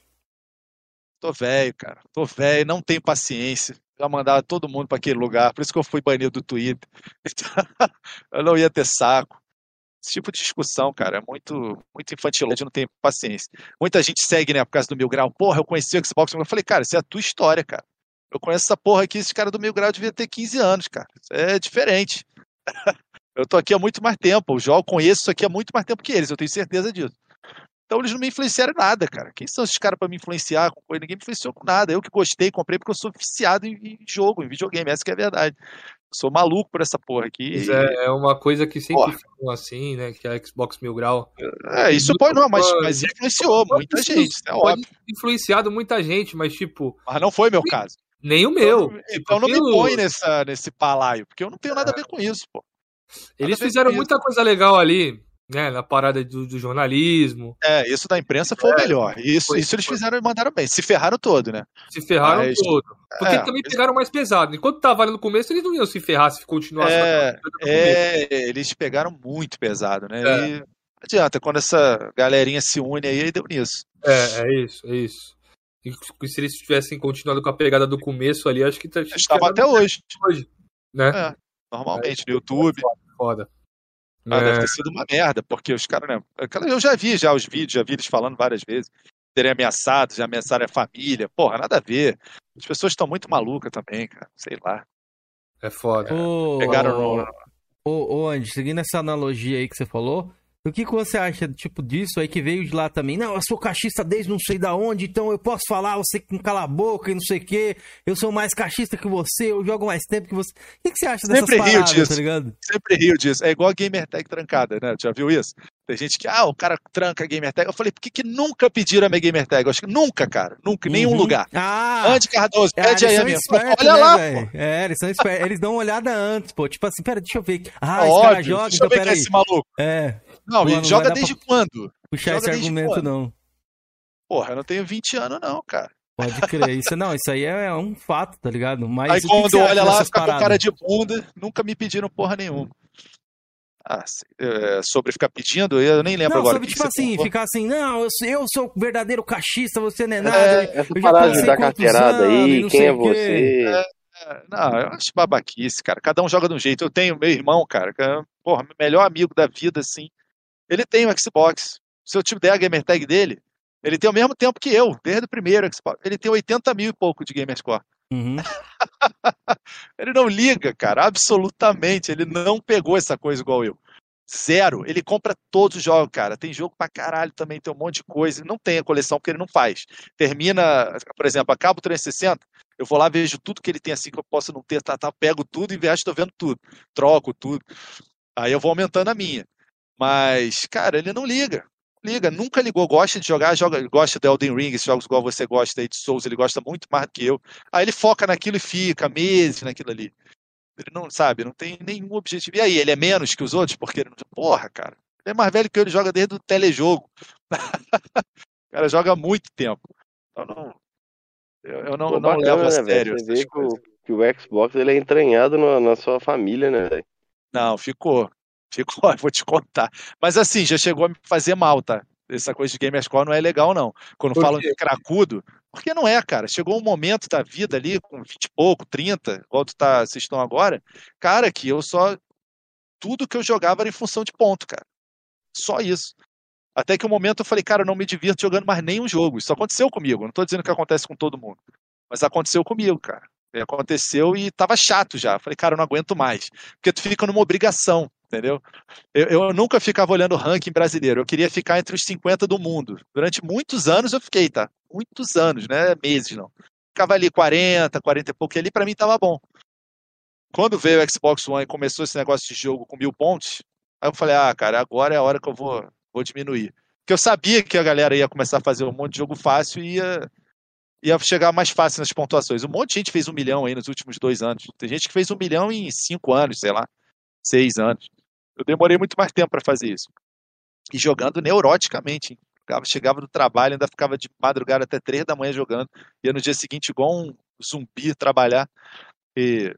Speaker 4: Tô velho, cara. Tô velho, não tenho paciência. Já mandava todo mundo pra aquele lugar. Por isso que eu fui banido do Twitter. eu não ia ter saco. Esse tipo de discussão, cara, é muito, muito infantil. Eu não tenho paciência. Muita gente segue, né, por causa do Mil Grau. Porra, eu conheci o Xbox. Eu falei, cara, isso é a tua história, cara. Eu conheço essa porra aqui, esse cara do Mil Grau devia ter 15 anos, cara. Isso é diferente. eu tô aqui há muito mais tempo. Eu jogo, conheço isso aqui há muito mais tempo que eles, eu tenho certeza disso. Então eles não me influenciaram em nada, cara. Quem são esses caras pra me influenciar com coisa? Ninguém me influenciou com nada. Eu que gostei, comprei porque eu sou viciado em, em jogo, em videogame. Essa que é a verdade. Eu sou maluco por essa porra aqui.
Speaker 3: Mas é, é uma coisa que sempre
Speaker 4: Porra.
Speaker 3: falam assim, né? Que a Xbox Mil Grau
Speaker 4: É, isso pode não, mas, mas influenciou muita gente, isso é óbvio.
Speaker 3: influenciado muita gente, mas tipo,
Speaker 4: Mas não foi meu caso.
Speaker 3: Nem o meu.
Speaker 4: Então não me põe nessa, nesse palaio, porque eu não tenho nada a ver com isso, pô.
Speaker 3: Eles fizeram muita coisa legal ali, né? Na parada do, do jornalismo.
Speaker 4: É, isso da imprensa foi o melhor. Isso,
Speaker 3: foi-
Speaker 4: isso eles fizeram e mandaram bem. Se ferraram todo, né?
Speaker 3: Se ferraram
Speaker 4: Mas-
Speaker 3: todo. Porque
Speaker 4: é,
Speaker 3: também pegaram mais pesado. Enquanto tava ali no começo, eles não iam se ferrar se continuasse.
Speaker 4: É,
Speaker 3: com a coisa do começo.
Speaker 4: É, eles pegaram muito pesado, né?
Speaker 3: É.
Speaker 4: E não adianta, quando essa galerinha se une aí, deu nisso.
Speaker 3: É, é isso, é isso. E se eles tivessem continuado com a pegada do começo ali, acho que tá.
Speaker 4: Eles estavam até hoje,
Speaker 3: hoje. Né?
Speaker 4: É. normalmente, no YouTube.
Speaker 3: Foda.
Speaker 4: Ah,
Speaker 3: É,
Speaker 4: deve ter sido uma merda, porque os caras, né? Eu já vi já os vídeos, já vi eles falando várias vezes. Terem ameaçado, já ameaçaram a família. Porra, nada a ver. As pessoas estão muito malucas também, cara. Sei lá.
Speaker 3: é foda.
Speaker 1: Ô,
Speaker 4: Pegaram no.
Speaker 1: Ô, ô, Andy, seguindo essa analogia aí que você falou, o que, que você acha, tipo, disso aí que veio de lá também? Não, eu sou cachista desde não sei da onde, então eu posso falar, você que cala a boca e não sei o quê, eu sou mais cachista que você, eu jogo mais tempo que você. O que, que você acha dessas
Speaker 4: Sempre rio
Speaker 1: paradas,
Speaker 4: disso.
Speaker 1: tá ligado?
Speaker 4: Sempre rio disso. É igual a gamer tag trancada, né? Já viu isso? Tem gente que, ah, o cara tranca a gamer tag. Eu falei, por que, que nunca pediram a minha gamer tag? Eu acho que nunca, cara. Nunca, em nenhum
Speaker 1: Uhum.
Speaker 4: lugar.
Speaker 1: Ah!
Speaker 4: Andy Cardoso,
Speaker 1: Ah,
Speaker 4: pede aí a minha. Olha
Speaker 1: né,
Speaker 4: lá,
Speaker 1: velho?
Speaker 4: pô.
Speaker 1: É, eles são espertos. Eles dão uma olhada antes, pô. Tipo assim, pera, deixa eu ver. Ah, esse
Speaker 4: Óbvio.
Speaker 1: cara joga,
Speaker 4: Deixa
Speaker 1: então
Speaker 4: eu ver quem é esse maluco.
Speaker 1: É,
Speaker 4: Não,
Speaker 1: Pô,
Speaker 4: e
Speaker 1: não
Speaker 4: joga desde quando?
Speaker 1: puxar
Speaker 4: Joga
Speaker 1: esse argumento
Speaker 4: quando?
Speaker 1: não.
Speaker 4: Porra, eu não tenho 20 anos, não, cara.
Speaker 1: Pode crer. Isso, não, isso aí é um fato, tá ligado? Mas
Speaker 4: Aí
Speaker 1: o que que
Speaker 4: quando olha lá, fica com
Speaker 1: paradas?
Speaker 4: cara de bunda, nunca me pediram porra nenhuma. Ah, é, sobre ficar pedindo, eu nem lembro
Speaker 1: Não,
Speaker 4: agora.
Speaker 1: sobre, tipo assim,
Speaker 4: falou.
Speaker 1: ficar assim, não, eu, sou- eu sou o verdadeiro cachista, você não é nada.
Speaker 2: É, essa
Speaker 1: eu já
Speaker 2: parada de
Speaker 1: passei
Speaker 2: dar
Speaker 1: quantos
Speaker 2: carteirada aí, quem é você?
Speaker 4: É, Não, eu acho babaquice, cara. Cada um joga de um jeito. Eu tenho meu irmão, cara, que é, porra, melhor amigo da vida, assim. Ele tem um Xbox. Se eu te der a gamer tag dele, ele tem o mesmo tempo que eu, desde o primeiro Xbox. Ele tem 80 mil e pouco de Gamerscore.
Speaker 1: Uhum.
Speaker 4: Ele não liga, cara, absolutamente. Ele não pegou essa coisa igual eu. Zero. Ele compra todos os jogos, cara. Tem jogo pra caralho também, tem um monte de coisa. Não tem a coleção porque ele não faz. Termina, por exemplo, acaba o 360, eu vou lá, vejo tudo que ele tem assim que eu posso não ter, tá, tá, pego tudo e viajo, tô vendo tudo. Troco tudo. Aí eu vou aumentando a minha. Mas, cara, ele não liga. Liga, nunca ligou, gosta de jogar, joga, gosta de Elden Ring, esses jogos igual você gosta aí de Souls, ele gosta muito mais do que eu. Aí ele foca naquilo e fica meses naquilo ali. Ele não sabe, não tem nenhum objetivo. E aí, ele é menos que os outros? Porque ele não. Porra, cara. Ele é mais velho que eu, ele joga desde o telejogo. o cara joga há muito tempo. Então não. Eu, eu não,
Speaker 2: Pô,
Speaker 4: não
Speaker 2: bacana,
Speaker 4: levo a
Speaker 2: né,
Speaker 4: sério
Speaker 2: Você vê que o, que o Xbox ele é entranhado na, na sua família, né, velho?
Speaker 4: Não, ficou. Ficou, vou te contar. Mas assim, já chegou a me fazer mal, tá? Essa coisa de gamerscore não é legal, não. Quando falam de cracudo, porque não é, cara. Chegou um momento da vida ali, com 20 e pouco, 30, igual tu tá, vocês estão agora, cara, que eu só. Tudo que eu jogava era em função de ponto, cara. Só isso. Até que um momento eu falei, cara, eu não me divirto jogando mais nenhum jogo. Isso aconteceu comigo. Não tô dizendo que acontece com todo mundo. Mas aconteceu comigo, cara. Aconteceu e tava chato já. Falei, cara, eu não aguento mais. Porque tu fica numa obrigação, entendeu? Eu, eu nunca ficava olhando o ranking brasileiro. Eu queria ficar entre os 50 do mundo. Durante muitos anos eu fiquei, tá? Muitos anos, né? Meses não. Ficava ali 40, 40 e pouco. E ali pra mim tava bom. Quando veio o Xbox One e começou esse negócio de jogo com mil pontos, aí eu falei, ah, cara, agora é a hora que eu vou, vou diminuir. Porque eu sabia que a galera ia começar a fazer um monte de jogo fácil e ia, ia chegar mais fácil nas pontuações. Um monte de gente fez um milhão aí nos últimos dois anos. Tem gente que fez um milhão em cinco anos, sei lá, seis anos. Eu demorei muito mais tempo para fazer isso. E jogando neuroticamente. Chegava, do trabalho, ainda ficava de madrugada até três da manhã jogando. Ia no dia seguinte igual um zumbi trabalhar. E,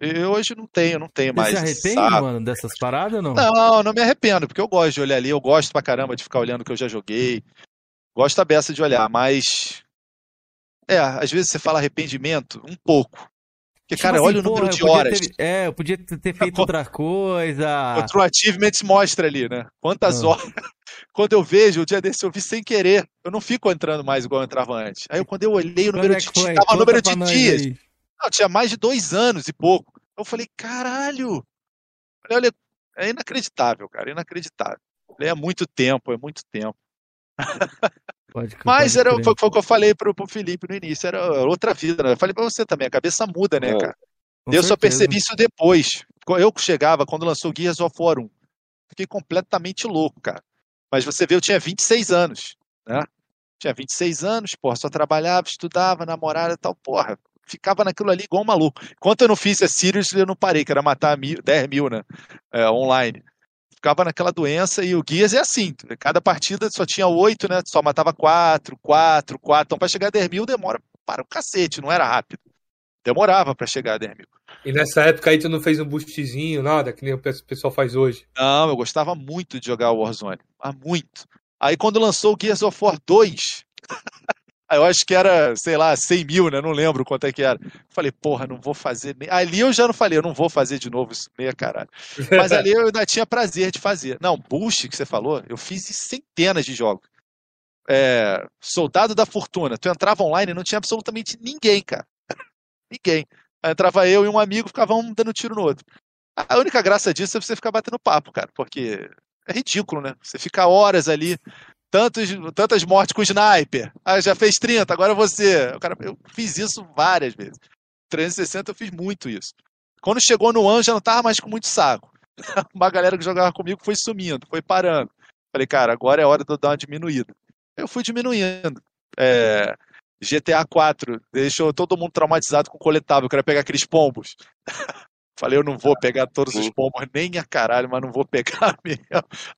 Speaker 4: e hoje não tenho, não tenho
Speaker 1: Você
Speaker 4: mais.
Speaker 1: se
Speaker 4: esse
Speaker 1: arrepende,
Speaker 4: saco.
Speaker 1: mano, dessas paradas ou não?
Speaker 4: Não, não me arrependo, porque eu gosto de olhar ali, eu gosto pra caramba de ficar olhando o que eu já joguei. Gosto da beça de olhar, mas. É, às vezes você fala arrependimento, um pouco. Porque,
Speaker 1: Tipo
Speaker 4: cara,
Speaker 1: assim,
Speaker 4: olha o número de horas.
Speaker 1: ter- é, eu podia ter feito outra coisa.
Speaker 4: O True Achievements mostra ali, né? Quantas
Speaker 1: Ah.
Speaker 4: horas. Quando eu vejo, o dia desse eu vi sem querer. Eu não fico entrando mais igual eu entrava antes. Aí quando eu olhei o número
Speaker 1: é
Speaker 4: de dias, tava o número de dias.
Speaker 1: aí.
Speaker 4: Não, tinha mais de dois anos e pouco. Eu falei, caralho! Olha, olha, é inacreditável, cara, inacreditável. É muito tempo, é muito tempo.
Speaker 1: Pode,
Speaker 4: Mas era, foi, foi o que eu falei pro, pro Felipe no início, era outra vida, né? Eu falei pra você também, a cabeça muda, né,
Speaker 2: É.
Speaker 4: cara?
Speaker 1: Com
Speaker 4: eu só
Speaker 1: certeza.
Speaker 4: percebi isso depois. Eu que chegava, quando lançou Gears of War 1, fiquei completamente louco, cara. Mas você vê, eu tinha 26 anos, né? Tinha 26 anos, porra, só trabalhava, estudava, namorada e tal, porra. ficava naquilo ali igual um maluco. Enquanto eu não fiz a Sirius, eu não parei, que era matar mil, 10 mil, né? É, online. Ficava naquela doença e o Guias é assim. Cada partida só tinha oito, né? Só matava quatro, quatro, quatro. Então, para chegar a 10 mil demora para o cacete, não era rápido. Demorava para chegar a 10 mil.
Speaker 3: E nessa época aí tu não fez um boostzinho, nada, que nem o pessoal faz hoje?
Speaker 4: Não, eu gostava muito de jogar Warzone. Mas muito. Aí quando lançou o Gears of War 2, eu acho que era, sei lá, 100 mil, né? Não lembro quanto é que era. Falei, porra, não vou fazer. Nem... Ali eu já não falei, eu não vou fazer de novo isso, meia caralho. Mas ali eu ainda tinha prazer de fazer. Não, boost que você falou, eu fiz centenas de jogos. É, Soldado da Fortuna, tu entrava online e não tinha absolutamente ninguém, cara. ninguém. Aí entrava eu e um amigo, ficava um dando tiro no outro. A única graça disso é você ficar batendo papo, cara, porque é ridículo, né? Você fica horas ali, tantos, tantas mortes com sniper. Ah, já fez 30, agora você. Cara, eu fiz isso várias vezes. 360 eu fiz muito isso. Quando chegou no ano, já não tava mais com muito saco. Uma galera que jogava comigo foi sumindo, foi parando. Falei, cara, agora é hora de eu dar uma diminuída. Eu fui diminuindo. É, GTA 4 deixou todo mundo traumatizado com coletável, eu queria pegar aqueles pombos. Falei, eu não vou pegar todos os pombos, nem a caralho, mas não vou pegar mesmo.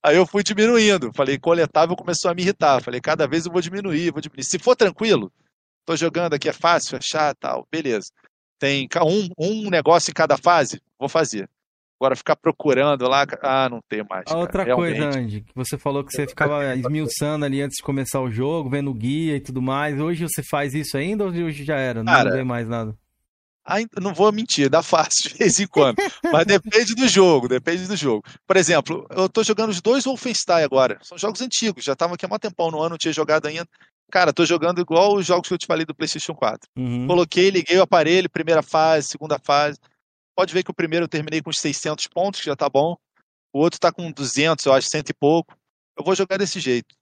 Speaker 4: Aí eu fui diminuindo. Falei, coletável começou a me irritar. Falei, cada vez eu vou diminuir, vou diminuir. Se for tranquilo, tô jogando aqui, é fácil, é chato, tal, beleza. Tem um, um negócio em cada fase, vou fazer. Agora ficar procurando lá, ah, não tem mais.
Speaker 1: A outra cara, coisa, Andy, que você falou que você ficava esmiuçando ali antes de começar o jogo, vendo o guia e tudo mais. Hoje você faz isso ainda ou hoje já era? Não cara, vê mais nada?
Speaker 4: Ainda, não vou mentir, dá fácil de vez em quando. mas depende do jogo, depende do jogo. Por exemplo, eu tô jogando os dois Wolfenstein agora. São jogos antigos, já estavam aqui há um tempão no ano, não tinha jogado ainda. Cara, tô jogando igual os jogos que eu te falei do PlayStation 4. Uhum. Coloquei, liguei o aparelho, primeira fase, segunda fase. Pode ver que o primeiro eu terminei com uns 600 pontos, que já tá bom. O outro tá com 200, eu acho, cento e pouco. Eu vou jogar desse jeito.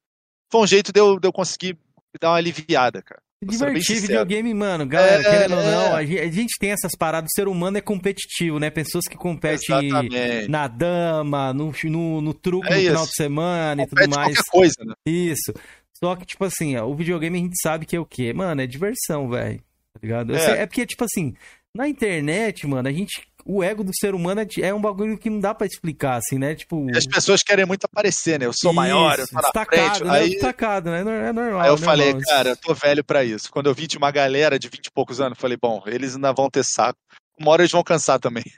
Speaker 4: Foi um jeito de eu, de eu conseguir dar uma aliviada, cara.
Speaker 1: Divertir videogame, mano. Galera, é, querendo ou não, a gente tem essas paradas. O ser humano é competitivo, né? Pessoas que competem Exatamente. na dama, no, no, no truque é no final de semana Compete e tudo mais.
Speaker 4: qualquer coisa, né?
Speaker 1: Isso. Só que, tipo assim, ó, o videogame a gente sabe que é o quê? Mano, é diversão, velho. Tá ligado? É. é porque, tipo assim, na internet, mano, a gente o ego do ser humano é, é, um bagulho que não dá para explicar, assim, né? Tipo.
Speaker 4: E as pessoas querem muito aparecer, né? Eu sou isso, maior, eu tô na destacado, frente.
Speaker 1: Né? Aí... Destacado, né? É normal.
Speaker 4: Aí eu
Speaker 1: né,
Speaker 4: falei, irmão? cara, eu tô velho para isso. Quando eu vi de uma galera de 20 e poucos anos, falei, bom, eles ainda vão ter saco. Uma hora eles vão cansar também.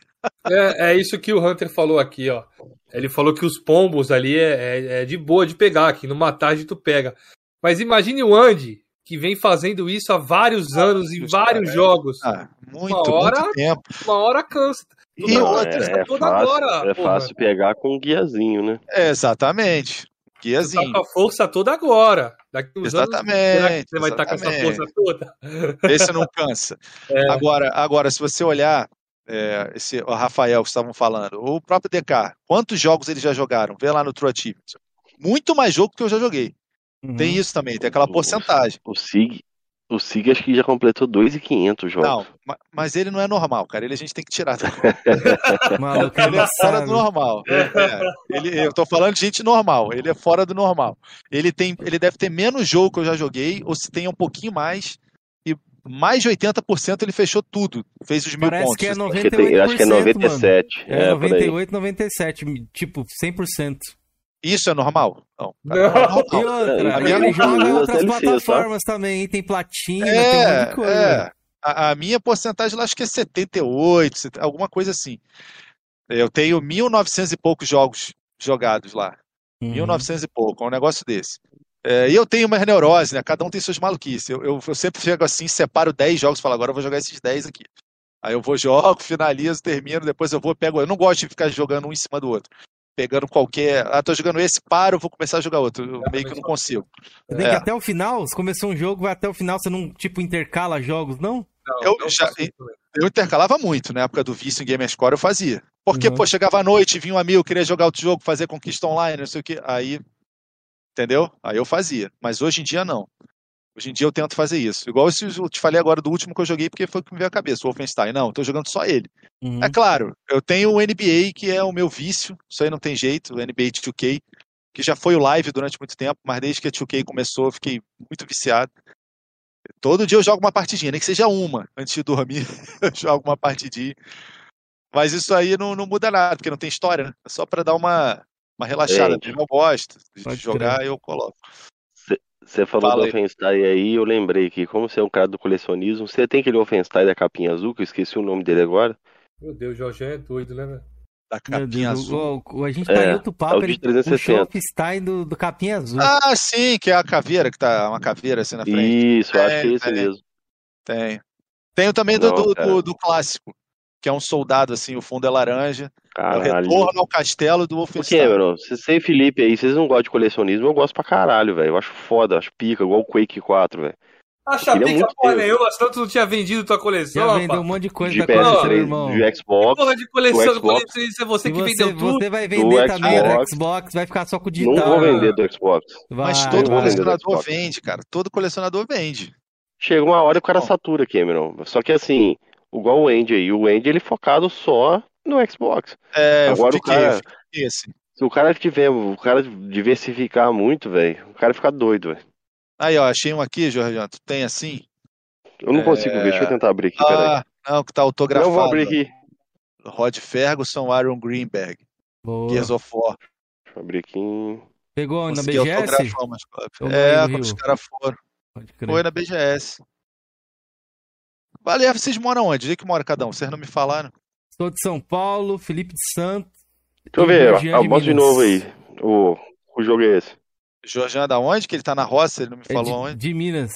Speaker 3: É, é isso que o Hunter falou aqui, ó. Ele falou que os pombos ali é, é, é de boa de pegar, aqui numa tarde tu pega. Mas imagine o Andy, que vem fazendo isso há vários anos em vários cara, jogos.
Speaker 4: Ah, muito, uma hora, muito tempo.
Speaker 3: Uma hora cansa.
Speaker 2: E outra, é, é fácil, agora, é fácil pegar com um guiazinho, né?
Speaker 4: É, exatamente. Guiazinho.
Speaker 3: Tá com a força toda agora. Daqui
Speaker 4: uns exatamente.
Speaker 3: Anos, você vai estar com essa força toda?
Speaker 4: Esse não cansa. É. Agora, agora, se você olhar é, esse, o Rafael que estavam falando, o próprio DK, quantos jogos eles já jogaram? Vê lá no True Achievement. Muito mais jogo que eu já joguei. Uhum. Tem isso também, tem aquela porcentagem.
Speaker 2: O, SIG, o SIG acho que já completou 2,500 jogos. Não,
Speaker 4: mas ele não é normal, cara. Ele a gente tem que tirar. Maluco, ele é fora do normal. É. Ele, eu tô falando de gente normal. Ele é fora do normal. Ele, tem, ele deve ter menos jogo que eu já joguei, ou se tem um pouquinho mais. E mais de 80% ele fechou tudo. Fez os mil
Speaker 1: Parece
Speaker 4: pontos.
Speaker 1: Que é 98%,
Speaker 2: acho que é 97.
Speaker 1: Mano. É, é 98, 97. Tipo, 100%.
Speaker 4: Isso é normal?
Speaker 1: Não. não. E outra, a ele joga em outras plataformas também, tem platina, é, tem um monte de coisa. É.
Speaker 4: A, a, minha porcentagem lá acho que é 78, alguma coisa assim. Eu tenho 1.900 e poucos jogos jogados lá. Uhum. 1.900 e pouco, é um negócio desse. É, e eu tenho uma neurose, né? Cada um tem suas maluquices. Eu, eu, eu sempre chego assim, separo 10 jogos e falo, agora eu vou jogar esses 10 aqui. Aí eu vou, jogo, finalizo, termino, depois eu vou, pego. Eu não gosto de ficar jogando um em cima do outro pegando qualquer. Ah, tô jogando esse, paro, vou começar a jogar outro. Eu meio que não consigo.
Speaker 1: Você tem é. que até o final, se começou um jogo, vai até o final, você não, tipo, intercala jogos, não?
Speaker 4: não eu, já, eu intercalava muito, na época do vício em Gamerscore eu fazia. Porque, uhum. pô, chegava à noite, vinha um amigo, queria jogar outro jogo, fazer conquista online, não sei o que. Aí, entendeu? Aí eu fazia. Mas hoje em dia não. Hoje em dia eu tento fazer isso. Igual eu te falei agora do último que eu joguei, porque foi o que me veio à cabeça, o Wolfenstein. Não, estou jogando só ele. Uhum. É claro, eu tenho o NBA, que é o meu vício, isso aí não tem jeito, o NBA 2K, que já foi o live durante muito tempo, mas desde que a 2K começou eu fiquei muito viciado. Todo dia eu jogo uma partidinha, nem que seja uma. Antes de dormir, eu jogo uma partidinha. Mas isso aí não, não muda nada, porque não tem história, né? É só pra dar uma, uma relaxada. Eu gosto de
Speaker 1: Pode
Speaker 4: jogar, eu coloco.
Speaker 2: Você falou
Speaker 4: Fala
Speaker 2: do
Speaker 4: aí.
Speaker 2: Offenstein aí, eu lembrei que, como você é um cara do colecionismo, você tem aquele Offenstein da capinha azul, que eu esqueci o nome dele agora.
Speaker 3: Meu Deus, o Jorge é doido, né, velho?
Speaker 4: Da capinha
Speaker 1: Deus,
Speaker 4: azul.
Speaker 1: o- o- a gente tá
Speaker 2: É,
Speaker 1: em outro
Speaker 2: é
Speaker 1: papo.
Speaker 2: o de
Speaker 1: ele
Speaker 2: 360.
Speaker 1: puxou o Stein do, do capinha azul.
Speaker 4: Ah, sim, que é a caveira, que tá uma caveira assim na frente.
Speaker 2: Isso, eu acho que é
Speaker 4: É,
Speaker 2: esse
Speaker 4: é.
Speaker 2: mesmo.
Speaker 4: Tenho. Tenho também do,
Speaker 2: Não,
Speaker 4: do,
Speaker 2: cara.
Speaker 4: do- do clássico, que é um soldado, assim, o fundo é laranja. É o
Speaker 2: Caralho.
Speaker 4: retorno ao castelo do
Speaker 2: Por
Speaker 4: Wolfenstein.
Speaker 2: que, Cameron? Você e Felipe aí, vocês não gostam de colecionismo, eu gosto pra caralho, velho. Eu acho foda, acho pica, igual o Quake 4, velho.
Speaker 3: Acha
Speaker 2: Queria
Speaker 3: pica
Speaker 2: muito
Speaker 3: porra nenhuma, senão tu não tinha vendido tua coleção,
Speaker 1: Já vendeu um monte de coisa
Speaker 2: De
Speaker 1: da coleção,
Speaker 2: PS3,
Speaker 1: irmão.
Speaker 2: de Xbox.
Speaker 3: Porra de coleção,
Speaker 2: do Xbox.
Speaker 3: coleção, é você
Speaker 1: E
Speaker 3: que
Speaker 1: você,
Speaker 3: vendeu tudo.
Speaker 1: você vai vender
Speaker 2: Do
Speaker 1: também
Speaker 2: Xbox.
Speaker 1: Xbox, vai ficar só com o
Speaker 2: Não
Speaker 1: digital.
Speaker 2: vou vender do Xbox.
Speaker 4: Mas
Speaker 1: Vai,
Speaker 4: todo
Speaker 2: vou
Speaker 1: vai.
Speaker 2: vender do
Speaker 4: colecionador vende, cara. Todo colecionador vende.
Speaker 2: Chega uma hora e o cara
Speaker 4: Bom.
Speaker 2: satura, Cameron. Só que assim, igual o Andy aí, o Andy ele focado só no Xbox.
Speaker 4: É, eu
Speaker 2: Agora o
Speaker 4: fiquei,
Speaker 2: cara,
Speaker 4: fiquei assim.
Speaker 2: se o cara tiver, o cara diversificar muito, velho, o cara fica doido, velho.
Speaker 4: Aí, ó, achei um aqui, Jorge. Tu tem assim?
Speaker 2: Eu não consigo ver, deixa eu tentar abrir aqui, peraí.
Speaker 4: Ah, não, que tá
Speaker 2: Não
Speaker 4: autografado.
Speaker 2: vou abrir aqui.
Speaker 4: Rod Ferguson, Aaron Greenberg,
Speaker 1: Boa.
Speaker 4: Gears of War.
Speaker 2: Deixa eu abrir aqui.
Speaker 1: Pegou na BGS? no
Speaker 4: É, quando os caras foram.
Speaker 1: Pode crer.
Speaker 4: Foi na BGS. Valeu, vocês moram onde? Onde é que mora cada um? Vocês não me falaram?
Speaker 1: Sou de São Paulo, Felipe de Santos.
Speaker 2: Deixa eu ver, ó, de
Speaker 1: Minas.
Speaker 2: novo aí. O, o jogo é esse.
Speaker 4: Jorjan da onde? Que ele tá na roça, ele não me
Speaker 1: É
Speaker 4: falou
Speaker 1: de,
Speaker 4: onde.
Speaker 1: de Minas.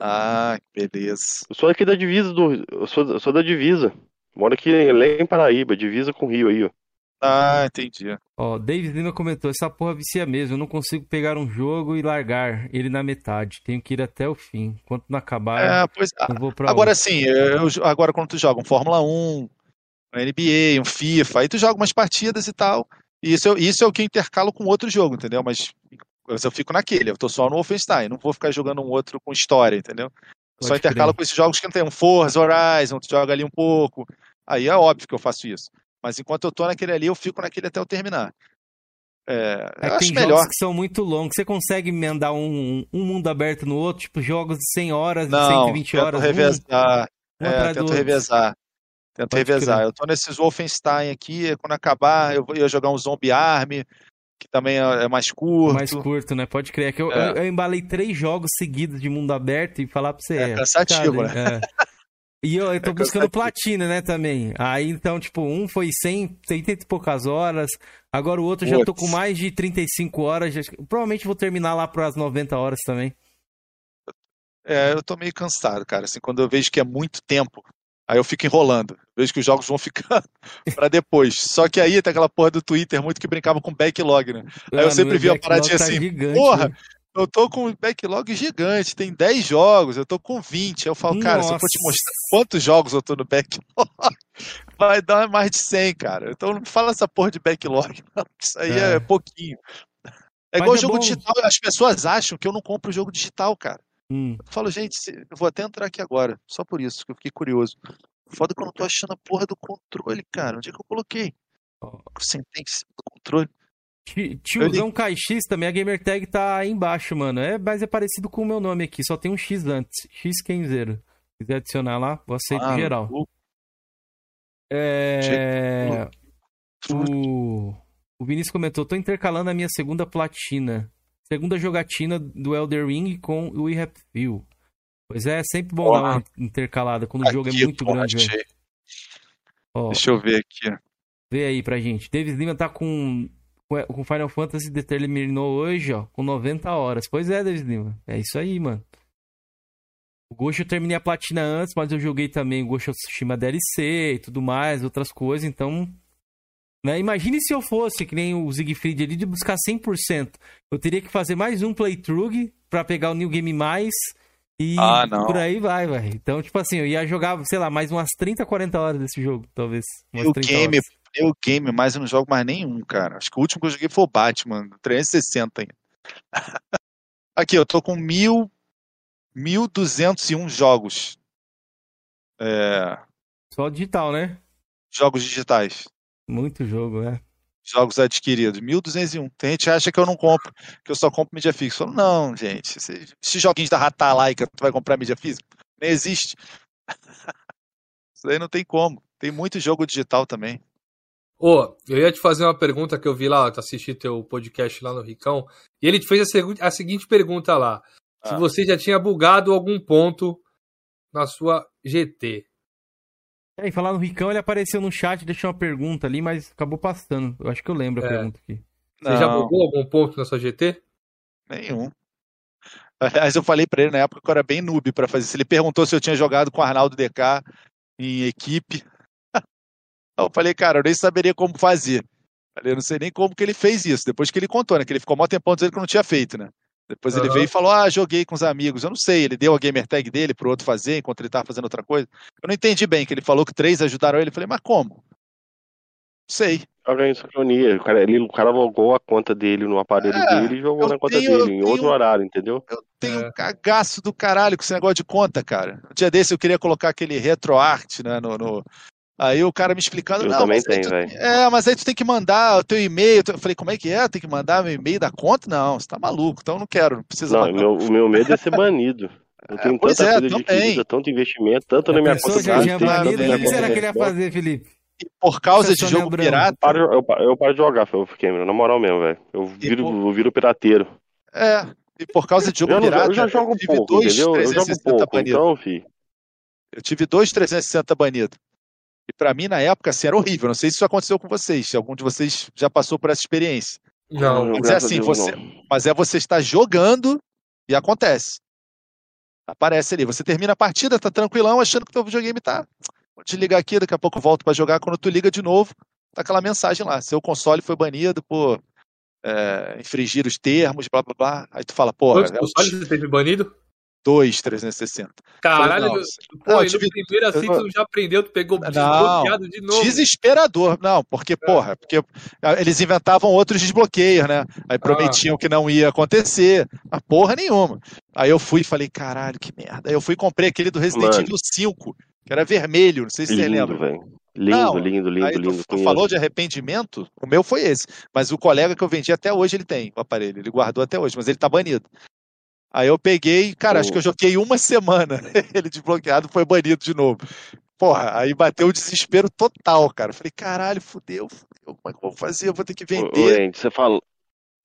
Speaker 4: Ah, que beleza.
Speaker 2: Eu sou aqui da divisa do. Eu sou, eu sou da divisa. Moro aqui lá em Paraíba, divisa com o Rio aí, ó.
Speaker 4: Ah, entendi.
Speaker 1: Ó, David Lima comentou, essa porra vicia mesmo, eu não consigo pegar um jogo e largar ele na metade. Tenho que ir até o fim. Enquanto não acabar,
Speaker 4: É, pois,
Speaker 1: eu vou pra
Speaker 4: agora sim, agora quando tu joga um Fórmula 1, um NBA, um FIFA, aí tu joga umas partidas e tal. E isso, eu- isso é o que eu intercalo com outro jogo, entendeu? Mas, eu fico naquele, eu tô só no Wolfenstein, não vou ficar jogando um outro com história, entendeu? Eu só
Speaker 1: Pode
Speaker 4: intercalo
Speaker 1: crer.
Speaker 4: com esses jogos que não tem um Forza Horizon, tu joga ali um pouco. Aí é óbvio que eu faço isso. Mas enquanto eu tô naquele ali, eu fico naquele até eu terminar. É,
Speaker 1: É
Speaker 4: eu
Speaker 1: tem
Speaker 4: melhor.
Speaker 1: jogos que são muito longos. Você consegue emendar um, um mundo aberto no outro, tipo jogos de 100 horas, de
Speaker 4: Não,
Speaker 1: 120
Speaker 4: tento
Speaker 1: horas.
Speaker 4: revezar.
Speaker 1: um
Speaker 4: É, tento revezar. Tento
Speaker 1: Pode
Speaker 4: revezar.
Speaker 1: crer.
Speaker 4: Eu tô nesses Wolfenstein aqui, quando acabar, eu ia jogar um Zombie Army, que também é é mais curto.
Speaker 1: Mais curto, né? Pode crer. É que eu,
Speaker 4: É.
Speaker 1: eu, eu embalei três jogos seguidos de mundo aberto e falar pra você.
Speaker 4: É cansativo,
Speaker 1: complicado, hein? É. E eu, eu tô
Speaker 4: É
Speaker 1: buscando
Speaker 4: cansativo.
Speaker 1: platina, né, também. Aí, então, tipo, um foi 100, 80 e poucas horas. Agora o outro já tô com mais de 35 horas. já- provavelmente vou terminar lá pras 90 horas também.
Speaker 4: É, eu tô meio cansado, cara. Assim, quando eu vejo que é muito tempo, aí eu fico enrolando. Vejo que os jogos vão ficando pra depois. Só que aí tem aquela porra do Twitter muito que brincava com backlog, né? Aí eu sempre vi a paradinha
Speaker 1: tá
Speaker 4: assim,
Speaker 1: gigante,
Speaker 4: porra,
Speaker 1: né?
Speaker 4: Eu tô com um backlog gigante, tem 10 jogos, eu tô com 20. Aí eu falo, cara, se eu for te
Speaker 1: Nossa.
Speaker 4: mostrar quantos jogos eu tô no backlog, vai dar mais de 100, cara. Então não fala essa porra de backlog, não. Isso aí é,
Speaker 1: É.
Speaker 4: pouquinho. É
Speaker 1: Mas
Speaker 4: igual
Speaker 1: é
Speaker 4: jogo
Speaker 1: bom.
Speaker 4: digital, as pessoas acham que eu não compro jogo digital, cara.
Speaker 1: Hum.
Speaker 4: Eu falo, gente, eu vou até entrar aqui agora, só por isso, que eu fiquei curioso. Foda que eu não tô achando a porra do controle, cara. Onde é que eu coloquei? Eu sentei em cima do controle.
Speaker 1: Ti- Tiozão KX também, a gamertag tá aí embaixo, mano. É, mas é parecido com o meu nome aqui, só tem um X antes. X Kenzeiro. Se quiser adicionar lá, eu aceito
Speaker 4: Ah,
Speaker 1: geral.
Speaker 4: o-
Speaker 1: É... O... o Vinícius comentou, tô intercalando a minha segunda platina. Segunda jogatina do Elder Ring com o Feel. Pois é, é sempre bom dar uma intercalada quando o jogo é
Speaker 4: Aqui,
Speaker 1: muito grande, velho.
Speaker 4: Deixa eu ver aqui.
Speaker 1: Vê aí pra gente. Davis Lima tá com, com Final Fantasy determinou hoje, ó, com 90 horas. Pois é, Davis Lima. É isso aí, mano. O Ghost eu terminei a platina antes, mas eu joguei também o Ghost of Tsushima DLC e tudo mais, outras coisas, então... Né? Imagine se eu fosse, que nem o Siegfried ali, de buscar 100%. Eu teria que fazer mais um playthrough pra pegar o New Game Mais e
Speaker 4: Ah,
Speaker 1: por aí vai, vai. Então, tipo assim, eu ia jogar, sei lá, mais umas 30, 40 horas desse jogo, talvez. Umas 30
Speaker 4: Game,
Speaker 1: horas.
Speaker 4: New Game, mas eu não jogo mais nenhum, cara. Acho que o último que eu joguei foi o Batman, 360 ainda. Aqui, eu tô com mil, 1.201 jogos. É,
Speaker 1: Só digital, né?
Speaker 4: jogos digitais.
Speaker 1: Muito jogo, né?
Speaker 4: Jogos adquiridos? 1.201. Tem gente que acha que eu não compro, que eu só compro mídia fixa. Eu falo, não, gente, esses, esses joguinhos da Ratalaika, tu vai comprar mídia física? Nem existe. Isso aí não tem como. Tem muito jogo digital também.
Speaker 3: Ô, eu ia te fazer uma pergunta que eu vi lá, assisti teu podcast lá no Ricão, e ele te fez a, segu- a seguinte pergunta lá. Se
Speaker 4: Ah.
Speaker 3: você já tinha bugado algum ponto na sua GT.
Speaker 1: É, e falar no Ricão, ele apareceu no chat, deixou uma pergunta ali, mas acabou passando. Eu acho que eu lembro a
Speaker 3: É.
Speaker 1: pergunta aqui.
Speaker 3: Você já
Speaker 4: Não.
Speaker 3: bugou algum ponto na sua GT?
Speaker 4: Nenhum. Aliás, eu falei pra ele na época que eu era bem noob pra fazer isso. Ele perguntou se eu tinha jogado com o Arnaldo DK em equipe. Eu falei, cara, eu nem saberia como fazer. Falei, eu não sei nem como que ele fez isso. Depois que ele contou, né? Que ele ficou mó tempão dizendo que eu não tinha feito, né? Depois ele
Speaker 3: Aham.
Speaker 4: veio e falou: Ah, joguei com os amigos. Eu não sei, ele deu a gamer tag dele pro outro fazer enquanto ele tava fazendo outra coisa. Eu não entendi bem, que ele falou que três ajudaram ele. Eu falei, mas como? Não sei.
Speaker 2: Joga em sincronia. O cara, ele, o cara logou a conta dele no aparelho
Speaker 4: É,
Speaker 2: dele e jogou na conta
Speaker 4: tenho-
Speaker 2: dele, em
Speaker 4: tenho-
Speaker 2: outro horário, entendeu?
Speaker 4: Eu tenho
Speaker 3: É.
Speaker 4: um cagaço do caralho com esse negócio de conta, cara. Um dia desse eu queria colocar aquele RetroArt, né, no, no- Aí o cara me explicando,
Speaker 2: Eu
Speaker 4: não,
Speaker 2: também tenho, velho.
Speaker 4: É, mas aí tu tem que mandar o teu e-mail. Eu falei, como é que é? Tem que mandar meu e-mail da conta? Não, você tá maluco, então eu não quero, não precisa
Speaker 2: Não, meu, o meu medo é ser banido. Eu tenho
Speaker 4: pois
Speaker 2: tanta
Speaker 4: é,
Speaker 2: coisa adquirida, tanto investimento, tanto na minha conta
Speaker 1: já tinha banido, o que será que ele ia fazer, Felipe?
Speaker 4: E por causa de jogo
Speaker 1: branco.
Speaker 4: pirata,
Speaker 2: Paro- eu, paro- eu paro de jogar, Cameron, na moral mesmo, velho. Eu viro,
Speaker 4: pô-
Speaker 2: eu viro pirateiro.
Speaker 4: é, e por causa de jogo
Speaker 2: Eu, não-
Speaker 4: pirata,
Speaker 2: eu já jogo
Speaker 4: tive
Speaker 2: pouco,
Speaker 4: dois
Speaker 2: entendeu? Eu jogo
Speaker 4: 360
Speaker 2: pouco,
Speaker 4: banidos.
Speaker 2: então, fi.
Speaker 4: Eu tive dois 360 banidos. E pra mim, na época, assim, era horrível. Não sei se isso aconteceu com vocês, se algum de vocês já passou por essa experiência.
Speaker 3: Não.
Speaker 4: Mas é assim,
Speaker 2: Deus,
Speaker 4: você-
Speaker 2: não.
Speaker 4: Mas é você estar jogando e acontece. Aparece ali. Você termina a partida, tá tranquilão, achando que o teu videogame tá. Vou desligar aqui, daqui a pouco volto pra jogar. Quando tu liga de novo, tá aquela mensagem lá. Seu console foi banido por é, infringir os termos, blá blá blá. Aí tu fala, pô,
Speaker 3: Quantos consoles você teve banido?
Speaker 4: Dois 360.
Speaker 3: Caralho,
Speaker 4: Não,
Speaker 3: pô,
Speaker 4: não,
Speaker 3: e
Speaker 4: eu tive-
Speaker 3: no primeiro assim
Speaker 4: eu-
Speaker 3: tu já aprendeu, tu pegou
Speaker 4: Não.
Speaker 3: desbloqueado de novo.
Speaker 4: Desesperador. Não, porque, porra, porque ah, eles inventavam outros desbloqueios, né? Aí prometiam que não ia acontecer. Mas porra nenhuma. Aí eu fui e falei, caralho, que merda. Aí eu fui e comprei aquele do Resident. Evil 5, que era vermelho, não sei se você
Speaker 2: Lindo,
Speaker 4: lembra.
Speaker 2: velho. Lindo,
Speaker 4: Não,
Speaker 2: lindo, lindo,
Speaker 4: Aí tu,
Speaker 2: lindo.
Speaker 4: tu
Speaker 2: conheço.
Speaker 4: falou de arrependimento, o meu foi esse. Mas o colega que eu vendi até hoje, ele tem o aparelho. Ele guardou até hoje, mas ele tá banido. Aí eu peguei, cara, acho que eu joguei uma semana. ele desbloqueado foi banido de novo. Porra, aí bateu o desespero total, cara. Eu Falei, caralho, fudeu, fudeu. Como é que eu vou fazer? Eu vou ter que
Speaker 2: Ô, ô,
Speaker 4: vender.
Speaker 2: Andy, você fala,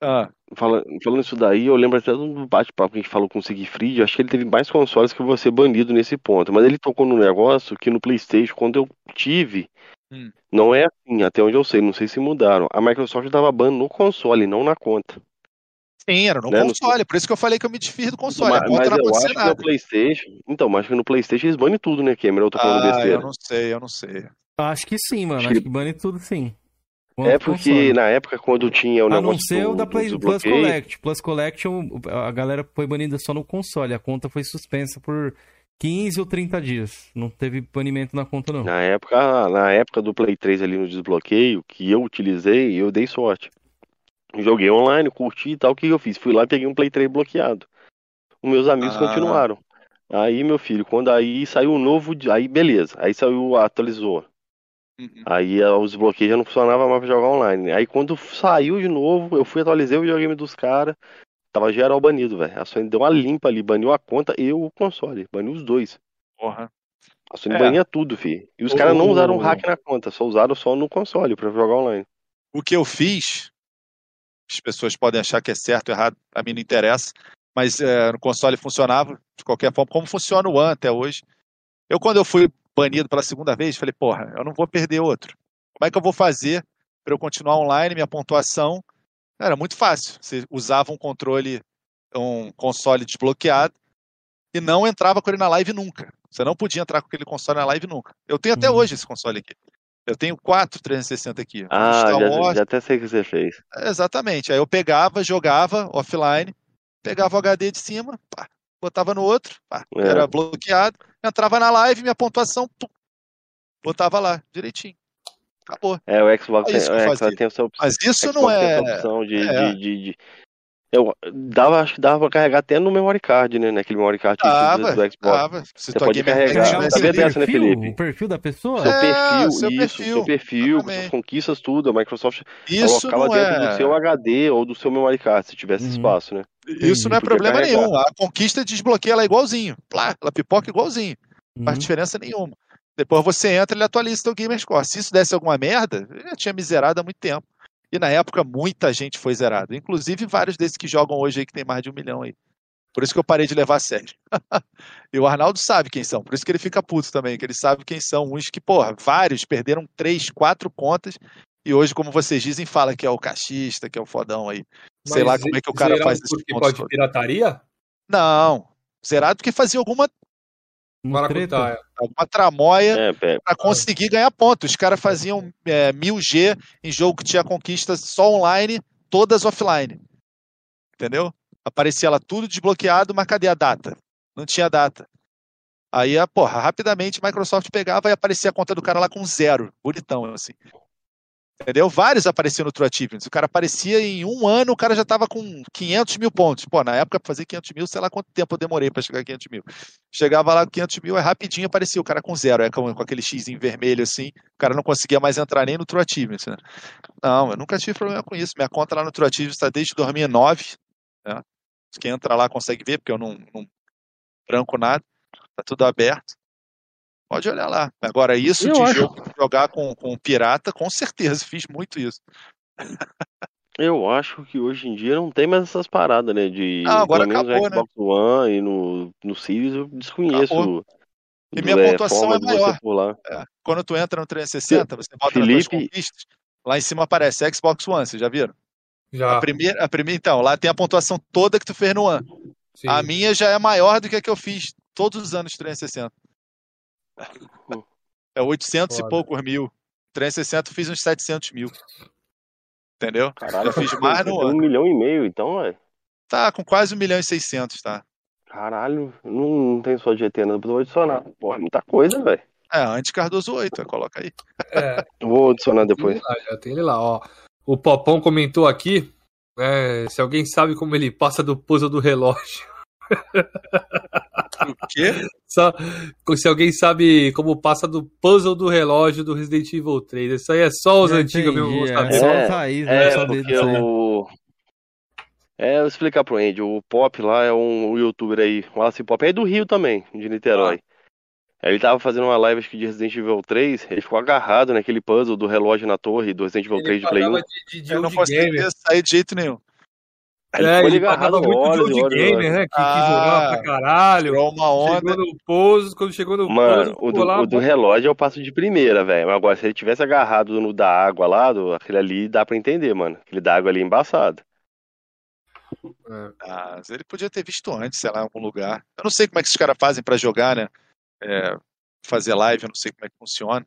Speaker 4: Ah,
Speaker 2: fala, falando isso daí, eu lembro até do bate-papo que a gente falou com o Siegfried. Acho que ele teve mais consoles que você banido nesse ponto. Mas ele tocou num negócio que no PlayStation, quando eu tive,
Speaker 4: Hum.
Speaker 2: não é assim, até onde eu sei. Não sei se mudaram. A Microsoft dava ban no console, não na conta.
Speaker 4: Sim, era no
Speaker 2: Né, no-
Speaker 4: console. Por isso que eu falei que eu me desfiz do console.
Speaker 2: mas
Speaker 4: a conta
Speaker 2: mas
Speaker 4: não
Speaker 2: eu acho que
Speaker 4: nada.
Speaker 2: no PlayStation. Então, mas acho que no PlayStation eles banem tudo, né, Cameron? Eu tô falando
Speaker 4: Ah,
Speaker 2: besteira.
Speaker 4: eu não sei, eu não sei.
Speaker 1: Acho que sim, mano.
Speaker 2: Acho
Speaker 1: Acho
Speaker 2: que-
Speaker 1: que bane tudo sim.
Speaker 2: É
Speaker 1: Quanto
Speaker 2: porque
Speaker 1: console.
Speaker 2: na época, quando tinha o
Speaker 1: A não
Speaker 2: negócio
Speaker 1: ser
Speaker 2: do,
Speaker 1: o da
Speaker 2: do
Speaker 1: Play, Plus Collect. Plus Collect, o- a galera foi banida só no console. A conta foi suspensa por 15 ou 30 dias. Não teve banimento na conta, não.
Speaker 2: Na época, na época do Play 3 ali no desbloqueio, que eu utilizei, eu dei sorte. Joguei online, curti e tal, o que eu fiz? Fui lá e peguei um Play 3 bloqueado. Os meus amigos
Speaker 4: Ah.
Speaker 2: continuaram. Aí, meu filho, quando aí saiu o novo, de- aí beleza, aí saiu, atualizou.
Speaker 4: Uhum.
Speaker 2: Aí ah, os bloqueios já não funcionavam mais pra jogar online. Aí quando saiu de novo, eu fui atualizei o videogame dos caras, tava geral banido, velho. A Sony deu uma limpa ali, baniu a conta e o console, baniu os dois.
Speaker 4: Porra.
Speaker 2: A Sony
Speaker 4: É.
Speaker 2: bania tudo, fi. E os caras não usaram hack na conta, só usaram só no console pra jogar online.
Speaker 4: O que eu fiz, as pessoas podem achar que é certo ou errado, a mim não interessa, mas é, no console funcionava de qualquer forma, como funciona o One até hoje. Eu, quando eu fui banido pela segunda vez, falei, porra, eu não vou perder outro. Como é que eu vou fazer para eu continuar online, minha pontuação? Era muito fácil. Você usava um controle, um console desbloqueado e não entrava com ele na live nunca. Você não podia entrar com aquele console na live nunca. Eu tenho até
Speaker 1: Uhum.
Speaker 4: hoje esse console aqui. Eu tenho quatro 360 aqui.
Speaker 2: Ah,
Speaker 4: Star
Speaker 2: já,
Speaker 4: Wars,
Speaker 2: já até sei o que você fez.
Speaker 4: Exatamente. Aí eu pegava, jogava offline, pegava o HD de cima, pá, botava no outro, pá,
Speaker 2: É.
Speaker 4: era bloqueado, entrava na live, minha pontuação, pum, botava lá, direitinho. Acabou.
Speaker 2: É, o Xbox,
Speaker 4: É
Speaker 2: tem,
Speaker 4: isso que eu
Speaker 2: o Xbox tem essa opção.
Speaker 4: Mas isso
Speaker 2: Xbox
Speaker 4: não
Speaker 2: tem
Speaker 4: é.
Speaker 2: essa opção de,
Speaker 4: é.
Speaker 2: de, de- de- Eu dava, acho que dava pra carregar até no memory card, né? Naquele memory card que
Speaker 4: Tava,
Speaker 2: do Xbox.
Speaker 4: tava. Se
Speaker 2: Você
Speaker 4: tua
Speaker 2: pode carregar.
Speaker 1: O
Speaker 4: tivesse
Speaker 2: Sabia
Speaker 1: seu
Speaker 2: dessa, né,
Speaker 1: perfil,
Speaker 2: Felipe?
Speaker 1: o perfil da pessoa?
Speaker 2: Seu
Speaker 4: É,
Speaker 2: perfil,
Speaker 4: seu
Speaker 2: isso,
Speaker 4: perfil,
Speaker 2: seu perfil,
Speaker 4: exatamente.
Speaker 2: suas conquistas, tudo. A Microsoft
Speaker 4: Isso
Speaker 2: colocava dentro do
Speaker 4: é.
Speaker 2: seu HD ou do seu memory card, se tivesse
Speaker 1: Uhum.
Speaker 2: espaço, né?
Speaker 4: Isso não é problema
Speaker 2: carregar.
Speaker 4: nenhum. A conquista desbloqueia ela igualzinho. Plá, ela pipoca igualzinho. Não
Speaker 1: Uhum.
Speaker 4: faz diferença nenhuma. Depois você entra e ele atualiza teu Gamer Score. Se isso desse alguma merda, eu já tinha me zerado há muito tempo. E na época muita gente foi zerada. Inclusive vários desses que jogam hoje aí que tem mais de um milhão aí. Por isso que eu parei de levar a sério. e o Arnaldo sabe quem são. Por isso que ele fica puto também, que ele sabe quem são. Uns que, porra, vários perderam três, quatro contas. E hoje, como vocês dizem, fala que é o cachista, que é o fodão aí. Sei lá
Speaker 3: Mas
Speaker 4: como é que o cara
Speaker 3: zerado
Speaker 4: faz
Speaker 3: porque
Speaker 4: pontos
Speaker 3: pode
Speaker 4: todos.
Speaker 3: pirataria?
Speaker 4: Não. Zerado porque fazia alguma.
Speaker 3: Maracutaia.
Speaker 4: alguma tramóia
Speaker 2: É,
Speaker 4: para conseguir ganhar pontos. Os caras faziam é, 1000G em jogo que tinha conquistas só online, todas offline. Entendeu? Aparecia lá tudo desbloqueado, mas cadê a data? Não tinha data. Aí, a porra, rapidamente a Microsoft pegava e aparecia a conta do cara lá com zero. Bonitão, assim. Entendeu? Vários apareciam no True Achievements. O cara aparecia em um ano, o cara já tava com 500 mil pontos. Pô, na época, pra fazer 500 mil, sei lá quanto tempo eu demorei pra chegar a 500 mil. Chegava lá com 500 mil, é rapidinho aparecia o cara com zero, é com, com aquele X em vermelho assim. O cara não conseguia mais entrar nem no True Achievements, né? Não, eu nunca tive problema com isso. Minha conta lá no True Achievements está desde 2009. Né? Quem entra lá consegue ver, porque eu não, não branco nada. Tá tudo aberto. Pode olhar lá. Agora, isso
Speaker 2: Eu
Speaker 4: de
Speaker 2: acho-
Speaker 4: jogo, jogar com, com pirata, com certeza, fiz muito isso.
Speaker 2: Eu acho que hoje em dia não tem mais essas paradas, né? De
Speaker 4: Ah, agora acabou,
Speaker 2: no Xbox One e no, no Series eu desconheço.
Speaker 4: Acabou. E minha
Speaker 2: é,
Speaker 4: pontuação é maior.
Speaker 2: pular.
Speaker 4: Quando tu entra no 360, você bota
Speaker 2: Felipe-
Speaker 4: conquistas, lá em cima aparece Xbox One, vocês já viram?
Speaker 3: Já.
Speaker 4: A primeira, a primeira, então, lá tem a pontuação toda que tu fez no One.
Speaker 3: sim.
Speaker 4: A minha já é maior do que a que eu fiz todos os anos de 360. É 800
Speaker 3: Foda.
Speaker 4: e poucos mil. 360 eu fiz uns 700 mil. Entendeu?
Speaker 2: Caralho,
Speaker 4: Já fiz mais no
Speaker 2: tem um
Speaker 4: ano.
Speaker 2: milhão e meio, então, velho.
Speaker 4: Tá com quase 1 milhão e 600, tá?
Speaker 2: Caralho, não, não tem só GT, não. Vou adicionar. Porra, muita coisa, velho.
Speaker 4: É, antes Cardoso 8, é, coloca aí.
Speaker 3: É,
Speaker 2: Vou adicionar depois.
Speaker 3: lá, já tem ele lá, ó. O Popão comentou aqui, né, se alguém sabe como ele passa do puzzle do relógio.
Speaker 4: O quê?
Speaker 3: Só, se alguém sabe como passa do puzzle do relógio do Resident Evil 3. Isso aí é só os
Speaker 1: Já
Speaker 3: antigos mesmo vão
Speaker 1: entendi,
Speaker 3: saber.
Speaker 1: É, só
Speaker 2: É,
Speaker 1: os raiz, né?
Speaker 2: É,
Speaker 1: saber
Speaker 2: porque
Speaker 1: disso
Speaker 2: o. É, eu vou explicar pro Andy. O Pop lá é um youtuber aí, o Wallace Pop, é do Rio também, de Niterói. Aí Ele tava fazendo uma live acho que de Resident Evil 3, ele ficou agarrado naquele puzzle do relógio na torre do Resident Evil 3 de Play 1.
Speaker 3: falava de, de, de
Speaker 4: Eu não
Speaker 3: gamer.
Speaker 4: sair de jeito nenhum.
Speaker 2: Ele
Speaker 3: É, ele
Speaker 2: agarrado
Speaker 3: muito de
Speaker 2: horas e
Speaker 3: old
Speaker 2: horas e
Speaker 3: gamer, né? Que, que
Speaker 4: Ah,
Speaker 3: jogava pra caralho.
Speaker 4: Tirou uma onda.
Speaker 3: Chegou no pouso, quando chegou no
Speaker 2: Mano,
Speaker 3: pouso,
Speaker 2: o do,
Speaker 3: lá,
Speaker 2: o do relógio eu passo de primeira, velho. Mas agora, se ele tivesse agarrado no da água lá, do, aquele ali dá pra entender, mano. Aquele da água ali é embaçado.
Speaker 3: É.
Speaker 4: Ah, mas ele podia ter visto antes, sei lá, em algum lugar. Eu não sei como é que esses caras fazem pra jogar, né? É, fazer live, eu não sei como é que funciona.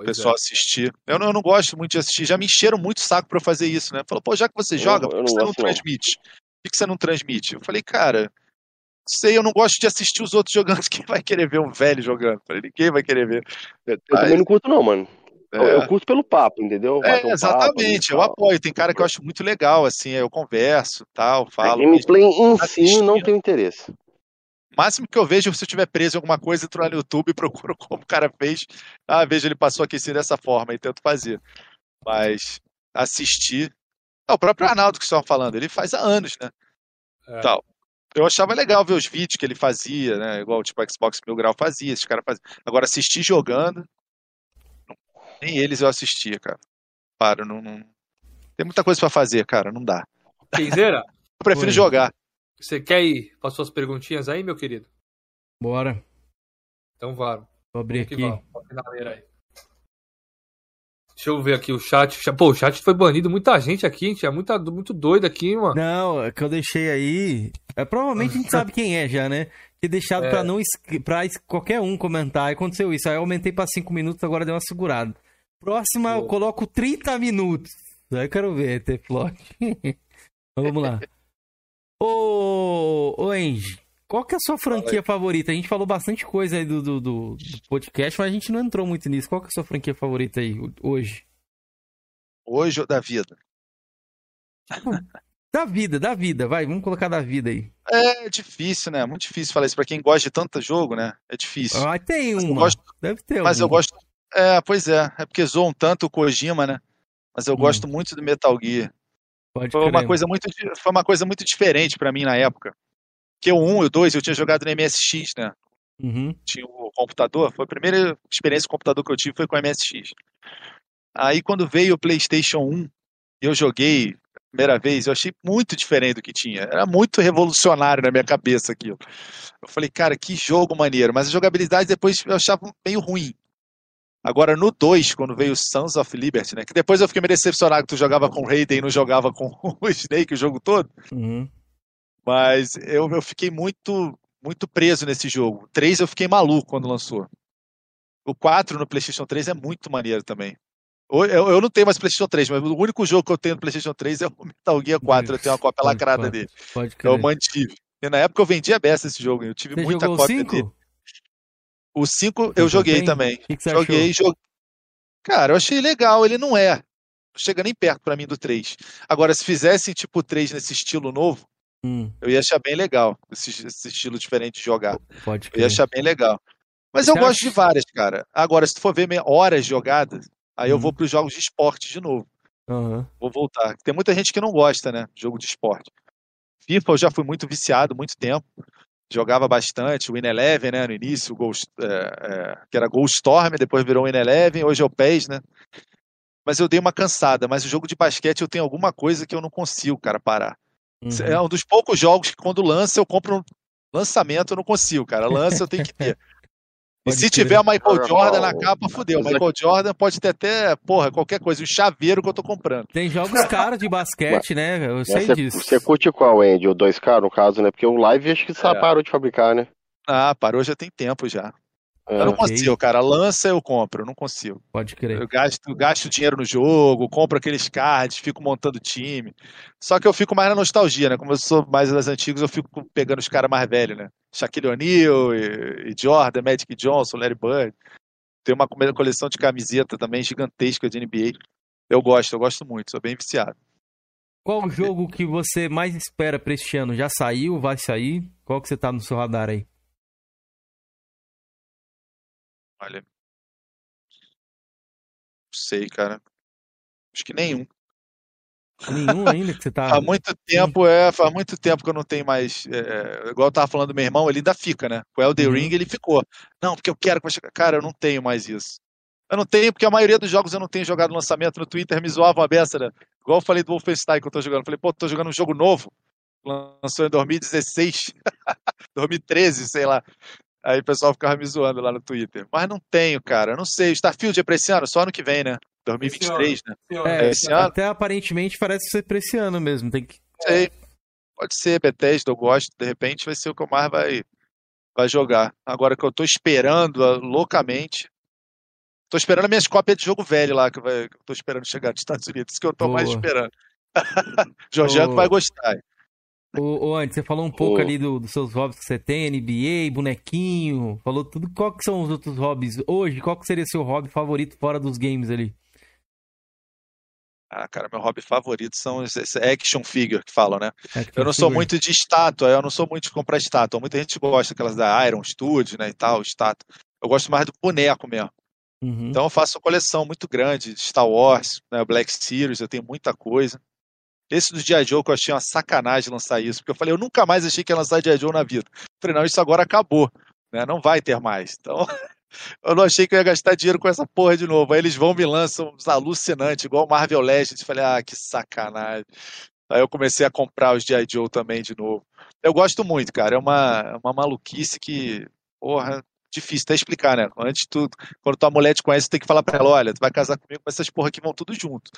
Speaker 4: O
Speaker 3: Pois
Speaker 4: pessoal
Speaker 3: é.
Speaker 4: assistir. Eu não, eu não gosto muito de assistir. Já me encheram muito o saco pra eu fazer isso, né? Falou, pô, já que você
Speaker 2: Eu-
Speaker 4: joga,
Speaker 2: eu
Speaker 4: por que você não
Speaker 2: não.
Speaker 4: transmite? Por que você não transmite? Eu falei, cara, sei, eu não gosto de assistir os outros jogando. Quem vai querer ver um velho jogando? Eu falei, ninguém vai querer ver.
Speaker 2: Eu
Speaker 4: Mas,
Speaker 2: também não curto, não, mano. Eu,
Speaker 4: é.
Speaker 2: eu curto pelo papo, entendeu? Bater um
Speaker 4: É, exatamente,
Speaker 2: papo,
Speaker 4: eu apoio. Tem cara que eu acho muito legal, assim, eu converso, tal,
Speaker 2: tal. A
Speaker 4: falo.
Speaker 2: gameplay em si não tenho interesse.
Speaker 4: O máximo que eu vejo, se eu tiver preso em alguma coisa, entro lá no YouTube e procuro como o cara fez. Ah, vejo ele passou aqui assim dessa forma e tento fazer. Mas assistir. É, o próprio Arnaldo que estavam falando, ele faz há anos, né?
Speaker 3: É.
Speaker 4: Tal. Eu achava legal ver os vídeos que ele fazia, né? Igual tipo Xbox Mil Grau fazia, esses caras faziam. Agora, assistir jogando, nem eles eu assistia, cara. Para, não, não- Tem muita coisa pra fazer, cara, não dá.
Speaker 3: Kenzeira,
Speaker 4: Eu prefiro
Speaker 1: Oi.
Speaker 4: jogar.
Speaker 3: Você quer ir para suas perguntinhas aí, meu querido?
Speaker 1: Bora.
Speaker 3: Então vá.
Speaker 1: Vou abrir aqui.
Speaker 3: vá, aí. Deixa eu ver aqui o chat. Pô, o chat foi banido muita gente aqui? Tinha muita, muito doido aqui, mano.
Speaker 1: Não, é que eu deixei aí. É, provavelmente a gente sabe quem é já, né? Que deixado
Speaker 3: É.
Speaker 1: pra não pra qualquer um comentar. Aconteceu isso. Aí eu aumentei pra 5 minutos, agora deu uma segurada. Próxima eu
Speaker 3: Pô.
Speaker 1: coloco 30 minutos. Aí eu quero ver, ter plot. Então, Vamos lá. Ô, ô qual que é a sua franquia favorita? A gente falou bastante coisa aí do, do, do- podcast, mas a gente não entrou muito nisso. Qual que é a sua franquia favorita aí hoje?
Speaker 4: Hoje ou da vida.
Speaker 1: Da vida, da vida, vai, vamos colocar da vida aí.
Speaker 4: É difícil, né? Muito difícil falar isso pra quem gosta de tanto jogo, né? É difícil.
Speaker 1: Ah, tem uma.
Speaker 4: gosto-
Speaker 1: Deve ter
Speaker 4: Mas eu gosto. É, pois é. É porque zoam tanto o Kojima, né? Mas eu
Speaker 1: Hum.
Speaker 4: gosto muito do Metal Gear.
Speaker 1: Pode
Speaker 4: Foi uma
Speaker 1: crer.
Speaker 4: coisa muito, foi uma coisa muito diferente pra mim na época. Porque o 1 e o 2 eu tinha jogado no MSX, né?
Speaker 1: Uhum.
Speaker 4: Tinha o computador. Foi a primeira experiência com computador que eu tive foi com o MSX. Aí quando veio o PlayStation 1 e eu joguei a primeira vez, eu achei muito diferente do que tinha. Era muito revolucionário na minha cabeça aquilo. Eu falei, cara, que jogo maneiro. Mas a jogabilidade depois eu achava meio ruim. Agora no 2, quando veio o Sons of Liberty, né? Que depois eu fiquei meio decepcionado que tu jogava com o Raiden e não jogava com o Snake o jogo todo.
Speaker 1: Uhum.
Speaker 4: Mas eu, eu fiquei muito muito preso nesse jogo. O 3 eu fiquei maluco quando lançou. O 4 no PlayStation 3 é muito maneiro também. Eu, eu não tenho mais PlayStation 3, mas o único jogo que eu tenho no PlayStation 3 é o Metal Gear 4. Eu tenho uma cópia
Speaker 1: Pode
Speaker 4: lacrada
Speaker 1: quatro.
Speaker 4: dele.
Speaker 1: Pode
Speaker 4: Eu
Speaker 1: crer.
Speaker 4: mantive. E na época eu vendia a beça esse jogo. Eu tive
Speaker 1: Você
Speaker 4: muita cópia
Speaker 1: 5?
Speaker 4: dele. O 5
Speaker 1: Jogou
Speaker 4: eu joguei
Speaker 1: bem?
Speaker 4: também.
Speaker 1: O que, que
Speaker 4: Joguei, joguei. Cara, eu achei legal. Ele não é. Não chega nem perto pra mim do 3. Agora, se fizessem tipo o 3 nesse estilo novo,
Speaker 1: Hum,
Speaker 4: eu ia achar bem legal. Esse, esse estilo diferente de jogar.
Speaker 1: pode
Speaker 4: Eu ia
Speaker 1: crer.
Speaker 4: achar bem legal. Mas
Speaker 1: Você
Speaker 4: eu gosto
Speaker 1: acha-
Speaker 4: de várias, cara. Agora, se tu for ver horas jogadas, aí eu
Speaker 1: Uhum.
Speaker 4: vou pros jogos de esporte de novo.
Speaker 1: Aham.
Speaker 4: Vou voltar. Tem muita gente que não gosta, né? Jogo de esporte. FIFA eu já fui muito viciado, muito tempo. Jogava bastante, o Win Eleven, né? No início, o Ghost, é, é, que era Ghost Storm, depois virou Win Eleven, hoje é o PES, né? Mas eu dei uma cansada. Mas o jogo de basquete eu tenho alguma coisa que eu não consigo, cara, parar.
Speaker 1: Uhum.
Speaker 4: É um dos poucos jogos que quando lança eu compro no lançamento, eu não consigo, cara. Lança eu tenho que ter. E
Speaker 1: Pode
Speaker 4: se tiver Michael
Speaker 2: Joga
Speaker 4: Jordan na capa, fudeu. Michael Jordan pode ter até, porra, qualquer coisa, um chaveiro que eu tô comprando.
Speaker 1: Tem jogos caros de basquete, né? Eu sei disso.
Speaker 2: você curte qual, Andy? O 2K, no caso, né? Porque o Live acho que só
Speaker 4: É.
Speaker 2: parou de fabricar, né?
Speaker 4: Ah, parou já tem tempo já. Eu não
Speaker 1: Ok.
Speaker 4: consigo, cara. Lança eu compro, eu não consigo.
Speaker 1: Pode crer.
Speaker 4: Eu gasto, gasto dinheiro no jogo, compro aqueles cards, fico montando time. Só que eu fico mais na nostalgia, né? Como eu sou mais das antigas, eu fico pegando os caras mais velhos, né? Shaquille O'Neal e, e Jordan, Magic Johnson, Larry Bird. Tem uma coleção de camiseta também gigantesca de NBA. Eu gosto, eu gosto muito, sou bem viciado.
Speaker 1: Qual o jogo que você mais espera pra este ano? Já saiu? Vai sair? Qual que você tá no seu radar aí?
Speaker 4: Olha. Não sei, cara. Acho que nenhum.
Speaker 1: Nenhum ainda que você tá.
Speaker 4: Faz muito tempo, é, faz muito tempo que eu não tenho mais. é, igual eu tava falando do meu irmão, ele ainda fica, né? Com o Elden
Speaker 1: Uhum.
Speaker 4: Ring ele ficou. Não, porque eu quero que. Cara, eu não tenho mais isso. Eu não tenho, porque a maioria dos jogos eu não tenho jogado no lançamento no Twitter, me zoavam a beça, né? Igual eu falei do Wolfenstein que eu tô jogando. Eu falei, pô, tô jogando um jogo novo. Lançou em 2016, 2013, sei lá. Aí o pessoal ficava me zoando lá no Twitter. Mas não tenho, cara. Não sei. O Starfield é pra esse ano? Só ano que vem, né? 2023, né?
Speaker 1: É,
Speaker 4: esse ano?
Speaker 1: até aparentemente parece ser pra esse ano mesmo. Tem que.
Speaker 4: sei. Pode ser, Bethesda, eu gosto. De repente vai ser o que eu mais vai, vai jogar. Agora que eu tô esperando ah, loucamente. Tô esperando minhas cópias de jogo velho lá, que, vai, que eu tô esperando chegar dos Estados Unidos. Isso que eu tô mais
Speaker 1: Boa.
Speaker 4: esperando. Jorgiano
Speaker 1: Ô.
Speaker 4: vai gostar.
Speaker 1: Ô, ô, Andy, você falou um pouco
Speaker 2: Ô.
Speaker 1: ali do- dos seus hobbies que você tem, NBA, bonequinho, falou tudo. Qual que são os outros hobbies? Hoje, qual que seria seu hobby favorito fora dos games ali?
Speaker 4: Ah, cara, meu hobby favorito são esse action figure que falam, né?
Speaker 1: Action
Speaker 4: Eu não sou
Speaker 1: figure?
Speaker 4: muito de estátua, eu não sou muito de comprar estátua. Muita gente gosta daquelas da Iron Studio, né, e tal, estátua. Eu gosto mais do boneco mesmo.
Speaker 1: Uhum.
Speaker 4: Então eu faço uma coleção muito grande de Star Wars, né, Black Series, eu tenho muita coisa. Esse do G.I. Joe que eu achei uma sacanagem lançar isso, porque eu falei, eu nunca mais achei que ia lançar G.I. Joe na vida. Eu falei, não, isso agora acabou, né? Não vai ter mais. Então, eu não achei que eu ia gastar dinheiro com essa porra de novo. Aí eles vão me lançam uns alucinantes, igual Marvel Legends. Falei, ah, que sacanagem. Aí eu comecei a comprar os G.I. Joe também de novo. Eu gosto muito, cara. É uma, é uma maluquice que, porra, difícil até explicar, né? Antes de tudo, quando tua mulher te conhece, tu tem que falar pra ela, olha, tu vai casar comigo, mas essas porra que vão tudo junto.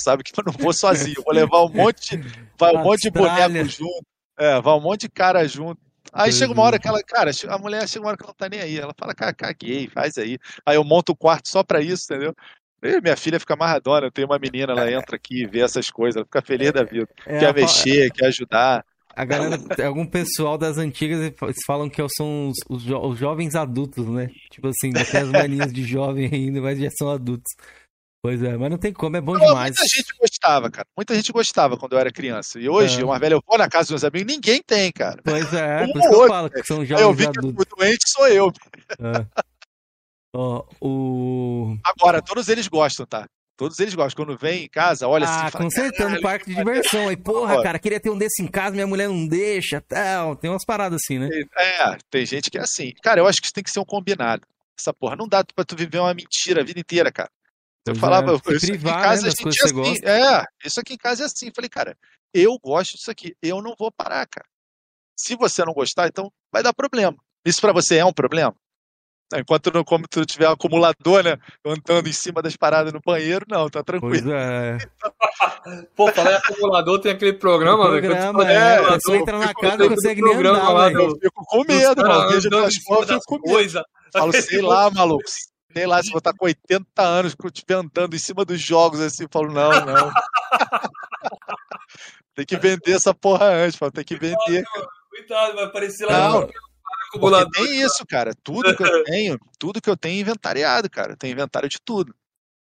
Speaker 4: Sabe que eu não vou sozinho, vou levar um monte, vai um monte de boneco junto, é, vai um monte de cara junto. Aí chega uma hora
Speaker 1: é.
Speaker 4: que ela, cara, a mulher chega uma hora que ela não tá nem aí, ela fala, cara, caguei, faz aí. Aí eu monto o quarto só pra isso, entendeu? E minha filha fica amarradona, eu tenho uma menina, ela entra aqui, vê essas coisas, ela fica feliz da vida.
Speaker 1: É,
Speaker 4: quer
Speaker 1: a
Speaker 4: mexer, quer ajudar.
Speaker 1: A galera, algum pessoal das antigas, eles falam que são os, os, jo- os jovens adultos, né? Tipo assim, tem as manias de jovem ainda, mas já são adultos. Pois é, mas não tem como, é bom
Speaker 4: Pô,
Speaker 1: demais.
Speaker 4: Muita gente gostava, cara. Muita gente gostava quando eu era criança. E hoje,
Speaker 1: É.
Speaker 4: uma velha, eu vou na casa dos meus amigos, ninguém tem, cara.
Speaker 1: Pois é,
Speaker 4: Um
Speaker 1: por isso que eu falo que são
Speaker 4: Aí eu
Speaker 1: jovens
Speaker 4: vi que
Speaker 1: adultos.
Speaker 4: o doente sou eu.
Speaker 1: É. Ó, o.
Speaker 4: Agora, todos eles gostam, tá? Todos eles gostam. Quando vem em casa, olha assim.
Speaker 1: Ah,
Speaker 4: fala,
Speaker 1: consertando
Speaker 4: "Caralho,
Speaker 1: parque de
Speaker 4: que maneiro."
Speaker 1: diversão. Aí, porra, cara, queria ter um desse em casa, minha mulher não deixa, tal. Tem umas paradas assim, né?
Speaker 4: É, tem gente que é assim. Cara, eu acho que isso tem que ser um combinado. Essa porra, não dá pra tu viver uma mentira a vida inteira, cara. Eu
Speaker 1: Pois
Speaker 4: falava,
Speaker 1: é,
Speaker 4: isso aqui em
Speaker 1: privar,
Speaker 4: casa
Speaker 1: né,
Speaker 4: a gente é
Speaker 1: você
Speaker 4: assim. É, isso aqui em casa é assim. Falei, cara, eu gosto disso aqui, eu não vou parar, cara. Se você não gostar, então vai dar problema. Isso pra você é um problema? Enquanto não, como tu tiver um acumulador, né? Andando em cima das paradas no banheiro, não, tá tranquilo.
Speaker 1: Pois é.
Speaker 3: Pô, falar em acumulador, tem aquele programa, velho.
Speaker 1: programa,
Speaker 3: quando tu
Speaker 1: é,
Speaker 3: acumulador,
Speaker 1: pessoa entra na casa,
Speaker 3: do
Speaker 1: consegue nem
Speaker 3: programa
Speaker 1: andar,
Speaker 3: lá
Speaker 4: Eu fico com medo, mano. Vejo fotos, eu fico com medo. Falo, sei lá, maluco. Sei lá, se vou estar com 80 anos, que eu estiver andando em cima dos jogos assim, eu falo, não, não. tem que vender essa porra antes, falo, tem que vender.
Speaker 3: Cuidado, vai aparecer
Speaker 4: Não,
Speaker 3: lá no
Speaker 4: Porque tem isso, cara. Tudo que eu tenho, tudo que eu tenho é inventariado, cara. Tem inventário de tudo.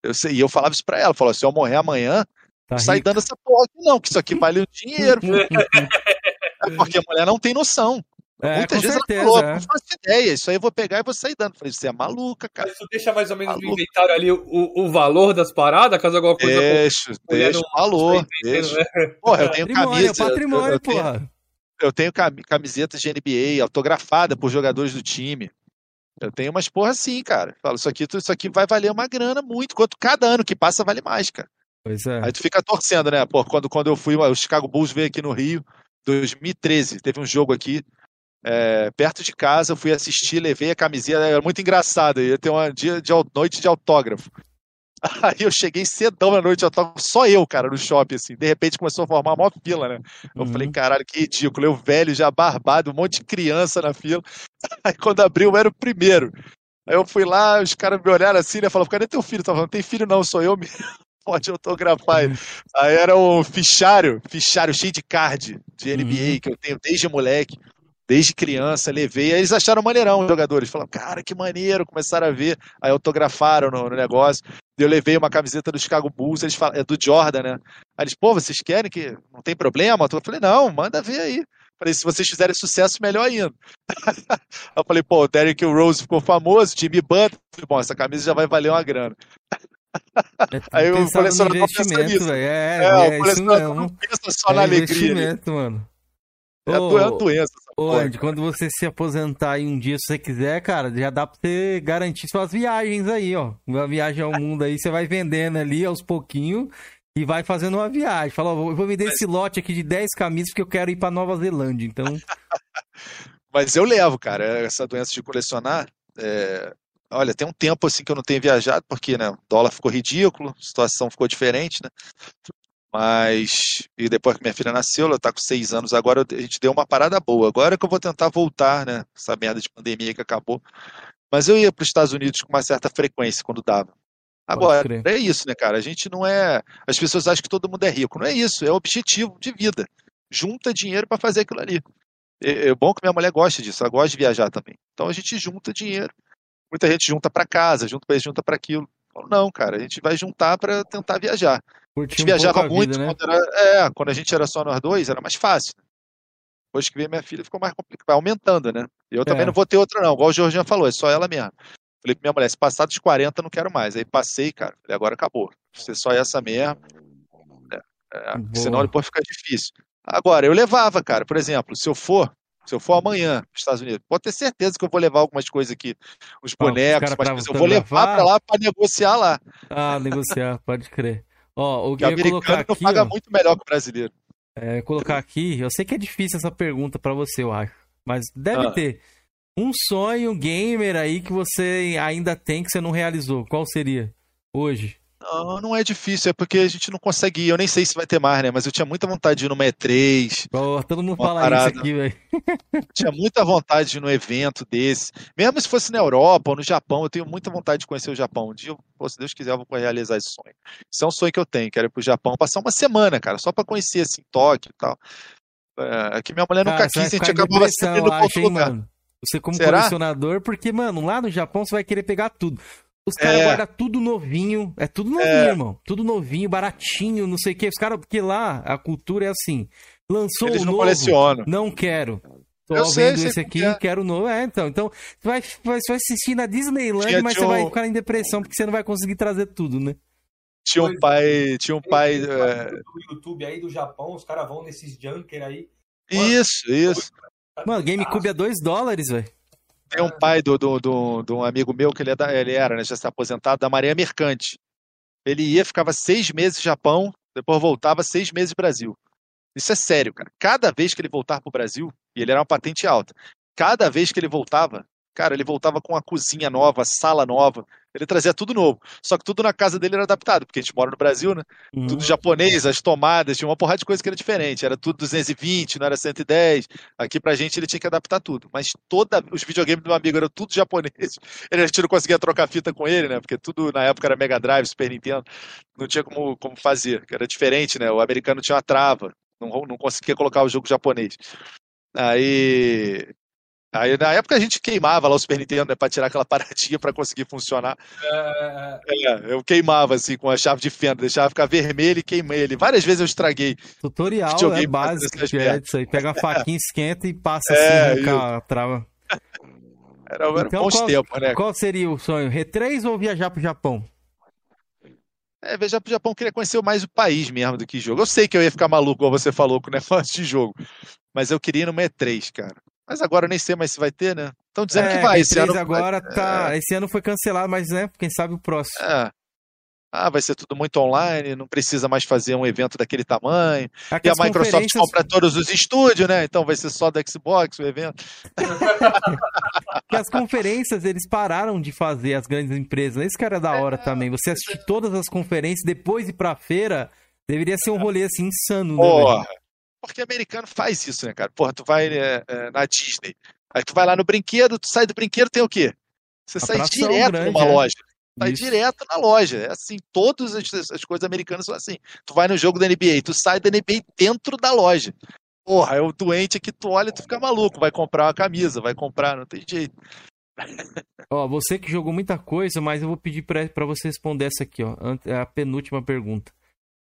Speaker 4: Eu sei, e eu falava isso pra ela, falou, se eu morrer amanhã,
Speaker 1: Tá
Speaker 4: não sai dando essa porra aqui não, que isso aqui vale o dinheiro. É porque a mulher não tem noção.
Speaker 1: É,
Speaker 4: Muitas vezes
Speaker 1: certeza.
Speaker 4: ela falou,
Speaker 1: é.
Speaker 4: não faço ideia, isso aí eu vou pegar e vou sair dando. Eu Falei, você é maluca, cara.
Speaker 3: Mas tu deixa mais ou menos no
Speaker 4: Maluco.
Speaker 3: inventário ali o, o valor das paradas, caso alguma coisa
Speaker 4: Deixa, deixa,
Speaker 3: não-
Speaker 4: valor,
Speaker 3: não
Speaker 4: deixa.
Speaker 3: né?
Speaker 4: Porra, eu tenho
Speaker 1: Patrimônio, é
Speaker 4: camisa.
Speaker 1: patrimônio,
Speaker 4: eu, eu tenho,
Speaker 1: porra.
Speaker 4: eu tenho cami- camisetas de NBA autografada por jogadores do time. Eu tenho umas porra assim, cara. Falo, isso aqui, isso aqui vai valer uma grana muito. Quanto cada ano que passa vale mais, cara.
Speaker 1: Pois é.
Speaker 4: Aí tu fica torcendo, né? Pô, quando, quando eu fui, o Chicago Bulls veio aqui no Rio, 2013, teve um jogo aqui, é, perto de casa, eu fui assistir, levei a camiseta, era muito engraçado, ia ter uma dia de noite de autógrafo. Aí eu cheguei cedão na noite de autógrafo, só eu, cara, no shopping, assim, de repente começou a formar uma maior fila, né? Eu
Speaker 1: Uhum.
Speaker 4: falei, caralho, que ridículo, eu velho, já barbado, um monte de criança na fila. Aí quando abriu, eu era o primeiro. Aí eu fui lá, os caras me olharam assim, né? Falaram, cadê teu filho? Tava falando, tem filho não, sou eu mesmo. Pode autografar ele. Aí era um fichário, fichário cheio de card de NBA
Speaker 1: Uhum.
Speaker 4: que eu tenho desde moleque, desde criança, levei. Aí eles acharam maneirão, os jogadores. Falaram, cara, que maneiro, começaram a ver. Aí autografaram no, no negócio. Eu levei uma camiseta do Chicago Bulls, eles falam, é do Jordan, né? Aí eles, pô, vocês querem que não tem problema? Eu falei, não, manda ver aí. Falei, se vocês fizerem sucesso, melhor ainda. eu falei, pô, o Derrick Rose ficou famoso, Jimmy Butler, bom, essa camisa já vai valer uma grana.
Speaker 1: É
Speaker 4: Aí o colecionador pensa nisso.
Speaker 1: velho. É,
Speaker 4: É,
Speaker 1: é,
Speaker 4: o colecionador
Speaker 1: mesmo.
Speaker 4: não pensa só
Speaker 1: É
Speaker 4: na alegria. né?
Speaker 1: mano.
Speaker 4: É, é uma doença.
Speaker 1: Ô. Andy, quando você se aposentar aí um dia, se você quiser, cara, já dá pra você garantir suas viagens aí, ó. Uma viagem ao mundo aí, você vai vendendo ali aos pouquinhos e vai fazendo uma viagem. Fala, ó, eu vou vender esse lote aqui de 10 camisas porque eu quero ir pra Nova Zelândia. Então,
Speaker 4: Mas eu levo, cara, essa doença de colecionar. é, Olha, tem um tempo assim que eu não tenho viajado, porque né, o dólar ficou ridículo, a situação ficou diferente, né? Mas. E depois que minha filha nasceu, ela tá com seis anos, agora a gente deu uma parada boa. Agora que eu vou tentar voltar, né? Essa merda de pandemia que acabou. Mas eu ia para os Estados Unidos com uma certa frequência quando dava. Agora, é isso, né, cara? A gente não é. As pessoas acham que todo mundo é rico. Não é isso, é objetivo de vida. Junta dinheiro para fazer aquilo ali. É, é bom que minha mulher gosta disso, ela gosta de viajar também. Então a gente junta dinheiro. Muita gente junta para casa, junta para isso, junta para aquilo. Não, cara, a gente vai juntar para tentar viajar. A
Speaker 1: curtir
Speaker 4: gente
Speaker 1: um
Speaker 4: viajava
Speaker 1: a
Speaker 4: muito
Speaker 1: vida, né?
Speaker 4: quando era, é, quando a gente era só nós dois, era mais fácil. Depois que veio minha filha, ficou mais complicado, vai aumentando, né? Eu também
Speaker 1: É.
Speaker 4: não vou ter outra, não. Igual o Georgian falou, é só ela mesmo. Falei pra minha mulher, se passar dos 40, não quero mais. Aí passei, cara. Falei, agora acabou. Você só essa mesmo. É, é, senão depois fica difícil. Agora, eu levava, cara. Por exemplo, se eu for, se eu for amanhã nos Estados Unidos, pode ter certeza que eu vou levar algumas coisas aqui, os
Speaker 1: Ah, os
Speaker 4: bonecos,
Speaker 1: cara
Speaker 4: umas coisas. Eu vou levar pra lá pra negociar lá.
Speaker 1: Ah, negociar, pode crer. Ó, o que eu colocar aqui,
Speaker 4: paga
Speaker 1: ó,
Speaker 4: muito melhor que o brasileiro.
Speaker 1: é, colocar aqui, eu sei que é difícil essa pergunta pra você, eu acho, mas deve
Speaker 4: Ah.
Speaker 1: ter um sonho gamer aí que você ainda tem que você não realizou. Qual seria hoje?
Speaker 4: Não, não é difícil, é porque a gente não consegue ir. Eu nem sei se vai ter mais, né? Mas eu tinha muita vontade de ir numa E3,
Speaker 1: Ó, todo mundo fala
Speaker 4: parada.
Speaker 1: isso aqui, velho.
Speaker 4: tinha muita vontade de ir num evento desse. Mesmo se fosse na Europa ou no Japão, eu tenho muita vontade de conhecer o Japão. Um dia, pô, se Deus quiser, eu vou realizar esse sonho. Isso é um sonho que eu tenho, quero ir pro Japão, passar uma semana, cara, só pra conhecer, assim, Tóquio e tal. É, que minha mulher nunca
Speaker 1: Cara, vai
Speaker 4: quis, a gente acabava sempre
Speaker 1: acho,
Speaker 4: outro
Speaker 1: hein,
Speaker 4: lugar.
Speaker 1: mano. Você como
Speaker 4: Será?
Speaker 1: colecionador, porque, mano, lá no Japão você vai querer pegar tudo. Os caras
Speaker 4: É.
Speaker 1: guardam tudo novinho. É tudo novinho,
Speaker 4: É.
Speaker 1: irmão. Tudo novinho, baratinho, não sei o que. Os caras, porque lá a cultura é assim. Lançou
Speaker 4: Eles
Speaker 1: o
Speaker 4: não
Speaker 1: novo,
Speaker 4: colecionam.
Speaker 1: Não quero. Tô
Speaker 4: Eu sei,
Speaker 1: vendo
Speaker 4: sei
Speaker 1: esse aqui,
Speaker 4: que é.
Speaker 1: quero novo. É, então. Então, tu vai, vai, vai assistir na Disneyland,
Speaker 4: Tinha-
Speaker 1: mas
Speaker 4: tinha
Speaker 1: você vai
Speaker 4: um-
Speaker 1: ficar em depressão porque você não vai conseguir trazer tudo, né?
Speaker 4: Tinha um pai. Tinha um pai. É,
Speaker 3: do YouTube aí do Japão, os caras vão nesses junker aí.
Speaker 4: Isso, isso.
Speaker 1: Mano, GameCube é 2 dólares, velho.
Speaker 4: Tem um pai do, do, do, de um amigo meu que ele, é da- ele era, né, já está aposentado, da Marinha Mercante. Ele ia, ficava seis meses no Japão, depois voltava seis meses no Brasil. Isso é sério, cara. Cada vez que ele voltar pro Brasil, e ele era uma patente alta, cada vez que ele voltava, cara, ele voltava com uma cozinha nova, sala nova, ele trazia tudo novo. Só que tudo na casa dele era adaptado, porque a gente mora no Brasil, né?
Speaker 1: Uhum.
Speaker 4: Tudo japonês, as tomadas, tinha uma porrada de coisa que era diferente. Era tudo 220, não era 110. Aqui pra gente ele tinha que adaptar tudo. Mas toda os videogames do meu amigo eram tudo japonês. Ele, a gente não conseguia trocar fita com ele, né? Porque tudo na época era Mega Drive, Super Nintendo. Não tinha como, como fazer. Era diferente, né? O americano tinha uma trava. Não, não conseguia colocar o jogo japonês. Aí. Aí na época a gente queimava lá o Super Nintendo, né? Pra tirar aquela paradinha pra conseguir funcionar.
Speaker 3: É,
Speaker 4: É, eu queimava assim com a chave de fenda, deixava ficar vermelho e queimei ele. Várias vezes eu estraguei.
Speaker 1: Tutorial é básico, é isso aí. Pega a faquinha, esquenta e passa
Speaker 4: É,
Speaker 1: assim, arranca a trava.
Speaker 4: Era, era
Speaker 1: Então,
Speaker 4: bons
Speaker 1: qual-
Speaker 4: tempos, né?
Speaker 1: Qual seria o sonho? R3 ou viajar pro Japão?
Speaker 4: É, viajar pro Japão eu queria conhecer mais o país mesmo do que jogo. Eu sei que eu ia ficar maluco, como você falou, com o negócio de jogo. Mas eu queria ir numa E3, cara. Mas agora eu nem sei mais se vai ter, né? Estão dizendo
Speaker 1: é,
Speaker 4: que vai.
Speaker 1: R3
Speaker 4: Esse ano
Speaker 1: agora tá. Esse ano foi cancelado, mas né? Quem sabe o próximo.
Speaker 4: É. Ah, vai ser tudo muito online, não precisa mais fazer um evento daquele tamanho.
Speaker 1: É que
Speaker 4: E a Microsoft
Speaker 1: conferências-
Speaker 4: compra todos os estúdios, né? Então vai ser só do Xbox o evento.
Speaker 1: que as conferências eles pararam de fazer as grandes empresas. Isso que era da hora também. Você assistir todas as conferências depois ir pra feira deveria ser um rolê assim insano, né? velho?
Speaker 4: Porque americano faz isso, né, cara? Porra, tu vai é, é, na Disney, aí tu vai lá no brinquedo, tu sai do brinquedo, tem o quê? Você sai direto
Speaker 1: grande,
Speaker 4: numa
Speaker 1: é.
Speaker 4: loja. Sai
Speaker 1: Isso.
Speaker 4: direto na loja. É assim, todas as, as coisas americanas são assim. Tu vai no jogo da NBA, tu sai da NBA dentro da loja. Porra, é o doente que tu olha e tu fica maluco. Vai comprar uma camisa, vai comprar, não tem jeito.
Speaker 1: Ó, você que jogou muita coisa, mas eu vou pedir pra, pra você responder essa aqui, ó. a penúltima pergunta.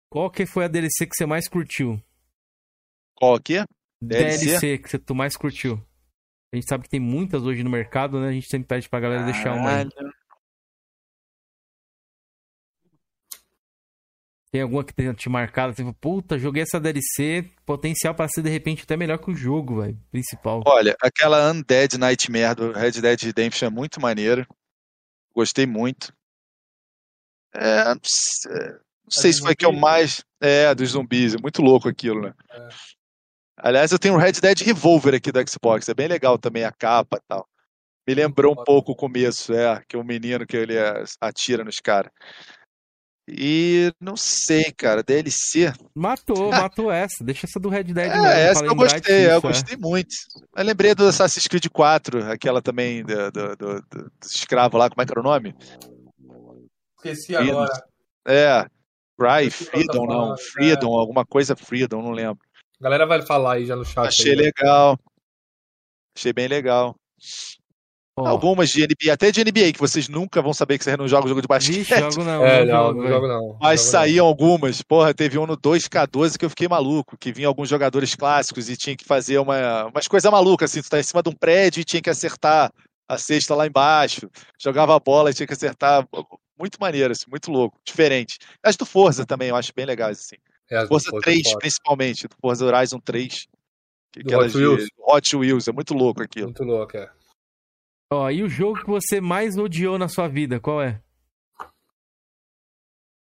Speaker 1: Qual que foi a DLC que você mais curtiu?
Speaker 4: Qual aqui? DLC?
Speaker 1: DLC que você tu mais curtiu? A gente sabe que tem muitas hoje no mercado, né? A gente sempre pede pra galera deixar uma aí.
Speaker 4: Caralho.
Speaker 1: Tem alguma que tenha te marcado? Tipo, puta, joguei essa DLC, potencial pra ser de repente até melhor que o jogo, velho. Principal.
Speaker 4: Olha, aquela Undead Nightmare do Red Dead Redemption é muito maneira. Gostei muito. É, não sei- não sei se foi que eu mais. É, dos zumbis. É muito louco aquilo, né?
Speaker 3: É.
Speaker 4: Aliás, eu tenho o Red Dead Revolver aqui do Xbox. É bem legal também a capa e tal. Me lembrou um pouco o começo, é, que o menino que ele é, atira nos caras. E não sei, cara, DLC.
Speaker 1: Matou, matou essa. Deixa essa do Red Dead mesmo,
Speaker 4: É, essa
Speaker 1: pra
Speaker 4: que eu gostei,
Speaker 1: disso,
Speaker 4: eu
Speaker 1: é.
Speaker 4: gostei muito. Eu lembrei do Assassin's Creed 4, aquela também do, do, do, do escravo lá, como é que era o nome?
Speaker 3: Esqueci agora.
Speaker 4: É, Cry,
Speaker 3: Esqueci
Speaker 4: Freedom, não, Freedom, alguma coisa Freedom, não lembro.
Speaker 3: A galera vai falar aí já no chat.
Speaker 4: Achei
Speaker 3: aí, né?
Speaker 4: legal. Achei bem legal.
Speaker 1: Ó,
Speaker 4: Algumas de NBA, até de NBA, que vocês nunca vão saber que vocês não jogam jogo de basquete.
Speaker 1: Vixe, jogo não.
Speaker 3: É,
Speaker 1: não
Speaker 3: não,
Speaker 1: jogo,
Speaker 3: não não.
Speaker 4: Mas
Speaker 3: jogo
Speaker 4: saíam algumas. Porra, teve um no 2K12 que eu fiquei maluco, que vinha alguns jogadores clássicos e tinha que fazer uma, umas coisas malucas, assim, tu tá em cima de um prédio e tinha que acertar a cesta lá embaixo, jogava a bola e tinha que acertar. Muito maneiro, assim, muito louco, diferente. As do Forza também, eu acho bem legais, assim.
Speaker 3: É, as
Speaker 4: Forza
Speaker 3: do
Speaker 4: 3,
Speaker 3: foda.
Speaker 4: principalmente, do Forza Horizon 3. que
Speaker 3: Do Hot Wheels?
Speaker 4: de Hot Wheels, é muito louco aquilo.
Speaker 3: Muito louco, é.
Speaker 1: Ó, e o jogo que você mais odiou na sua vida, qual é?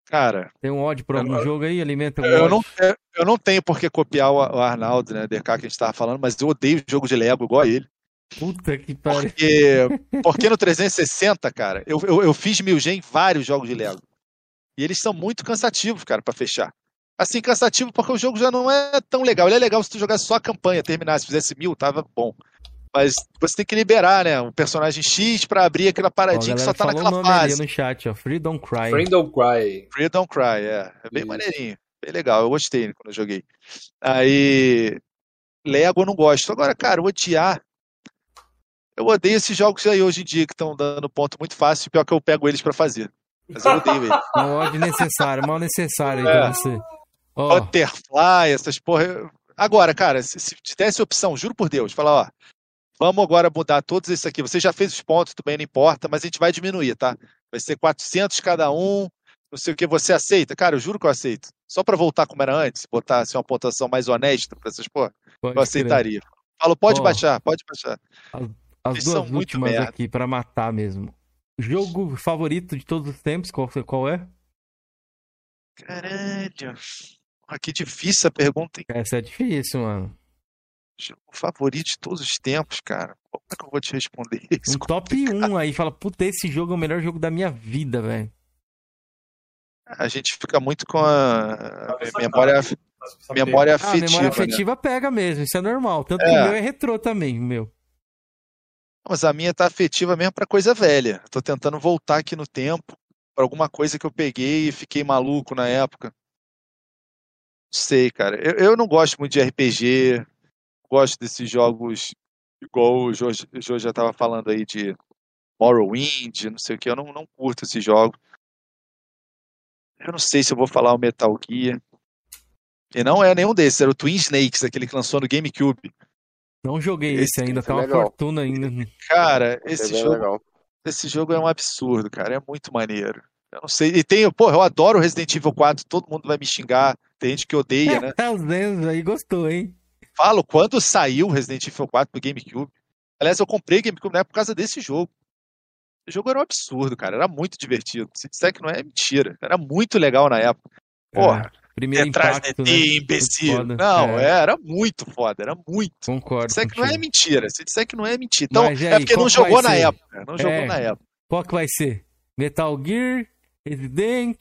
Speaker 4: Cara,
Speaker 1: Tem um ódio por algum
Speaker 4: Eu-
Speaker 1: jogo aí? Alimenta algum
Speaker 4: eu
Speaker 1: ódio?
Speaker 4: não, eu- eu não tenho por que copiar o o Arnaldo, né, DK, que a gente tava falando, mas eu odeio jogo de Lego igual a ele.
Speaker 1: Puta que pariu.
Speaker 4: Porque, porque no 360, cara, eu, eu, eu fiz mil G em vários jogos de Lego. E eles são muito cansativos, cara, pra fechar. Assim, cansativo porque o jogo já não é tão legal. Ele é legal se tu jogasse só a campanha, terminasse, fizesse mil, tava bom. Mas você tem que liberar, né, um personagem X pra abrir aquela
Speaker 1: Ó,
Speaker 4: paradinha que só tá
Speaker 1: o
Speaker 4: naquela
Speaker 1: nome ali
Speaker 4: fase.
Speaker 1: no chat, ó. Freedom Cry.
Speaker 3: Friendle Cry.
Speaker 4: Freedom Cry, é. É bem
Speaker 3: Isso.
Speaker 4: maneirinho. Bem legal, eu gostei quando eu joguei. Aí, Lego eu não gosto. Agora, cara, odiar. Eu odeio esses jogos aí hoje em dia que estão dando ponto muito fácil, pior que eu pego eles pra fazer. Mas eu odeio eles.
Speaker 1: É um ódio necessário, mal necessário aí
Speaker 4: É.
Speaker 1: pra você. Ó,
Speaker 4: Butterfly, essas porra. Agora, cara, se, se te desse opção, juro por Deus, falar, ó, vamos agora mudar todos esses aqui. Você já fez os pontos, bem, não importa, mas a gente vai diminuir, tá? Vai ser 400 cada um, não sei o que, você aceita? Cara, eu juro que eu aceito. Só pra voltar como era antes, botar assim, uma pontuação mais honesta pra essas porra,
Speaker 1: pode
Speaker 4: eu
Speaker 1: crer.
Speaker 4: aceitaria. Falo, pode
Speaker 1: Ó.
Speaker 4: baixar, pode baixar.
Speaker 1: As
Speaker 4: Eles
Speaker 1: duas últimas aqui pra matar mesmo. Jogo favorito de todos os tempos, qual, qual é?
Speaker 4: Caralho. Ah, que difícil a pergunta, hein?
Speaker 1: Essa é difícil, mano.
Speaker 4: Jogo favorito de todos os tempos, cara. Como é que eu vou te responder isso?
Speaker 1: Um top 1 aí, fala, puta, esse jogo é o melhor jogo da minha vida, velho.
Speaker 4: A gente fica muito com a memória, memória
Speaker 1: Ah, a
Speaker 4: afetiva.
Speaker 1: memória
Speaker 4: né?
Speaker 1: afetiva pega mesmo, isso é normal. Tanto que
Speaker 4: É.
Speaker 1: o meu é retrô também, o meu.
Speaker 4: Mas a minha tá afetiva mesmo pra coisa velha. Tô tentando voltar aqui no tempo pra alguma coisa que eu peguei e fiquei maluco na época. Sei, cara. Eu, eu não gosto muito de RPG. Gosto desses jogos igual o Jorge, o Jorge já tava falando aí de Morrowind, não sei o que. Eu não, não curto esse jogo. Eu não sei se eu vou falar o Metal Gear. E não é nenhum desses, era o Twin Snakes, aquele que lançou no GameCube.
Speaker 1: Não joguei
Speaker 4: Esse
Speaker 1: esse, ainda,
Speaker 2: esse
Speaker 1: tá
Speaker 2: é
Speaker 1: uma
Speaker 2: legal.
Speaker 1: fortuna ainda.
Speaker 4: Cara,
Speaker 2: Esse
Speaker 4: esse
Speaker 2: é
Speaker 4: jogo
Speaker 2: legal.
Speaker 4: Esse jogo é um absurdo, cara. É muito maneiro. Eu não sei. E tem, pô, eu adoro Resident Evil 4. Todo mundo vai me xingar. Tem gente que odeia, né?
Speaker 1: Os Zenzo aí gostou, hein?
Speaker 4: Falo, quando saiu Resident Evil 4 pro GameCube. Aliás, eu comprei GameCube na época por causa desse jogo. O jogo era um absurdo, cara. Era muito divertido. Se disser que não é, é mentira. Era muito legal na época. Porra,
Speaker 1: É, primeiro impacto,
Speaker 4: de
Speaker 1: né?
Speaker 4: ti, imbecil.
Speaker 1: foda.
Speaker 4: Não,
Speaker 1: É.
Speaker 4: é, era muito foda. Era muito.
Speaker 1: Concordo.
Speaker 4: Se disser que não é
Speaker 1: contigo.
Speaker 4: mentira. Se disser que não é mentira. Então,
Speaker 1: e
Speaker 4: é
Speaker 1: aí,
Speaker 4: porque não jogou na
Speaker 1: ser?
Speaker 4: época. Não jogou
Speaker 1: É.
Speaker 4: na época.
Speaker 1: Qual que vai ser? Metal Gear? Resident?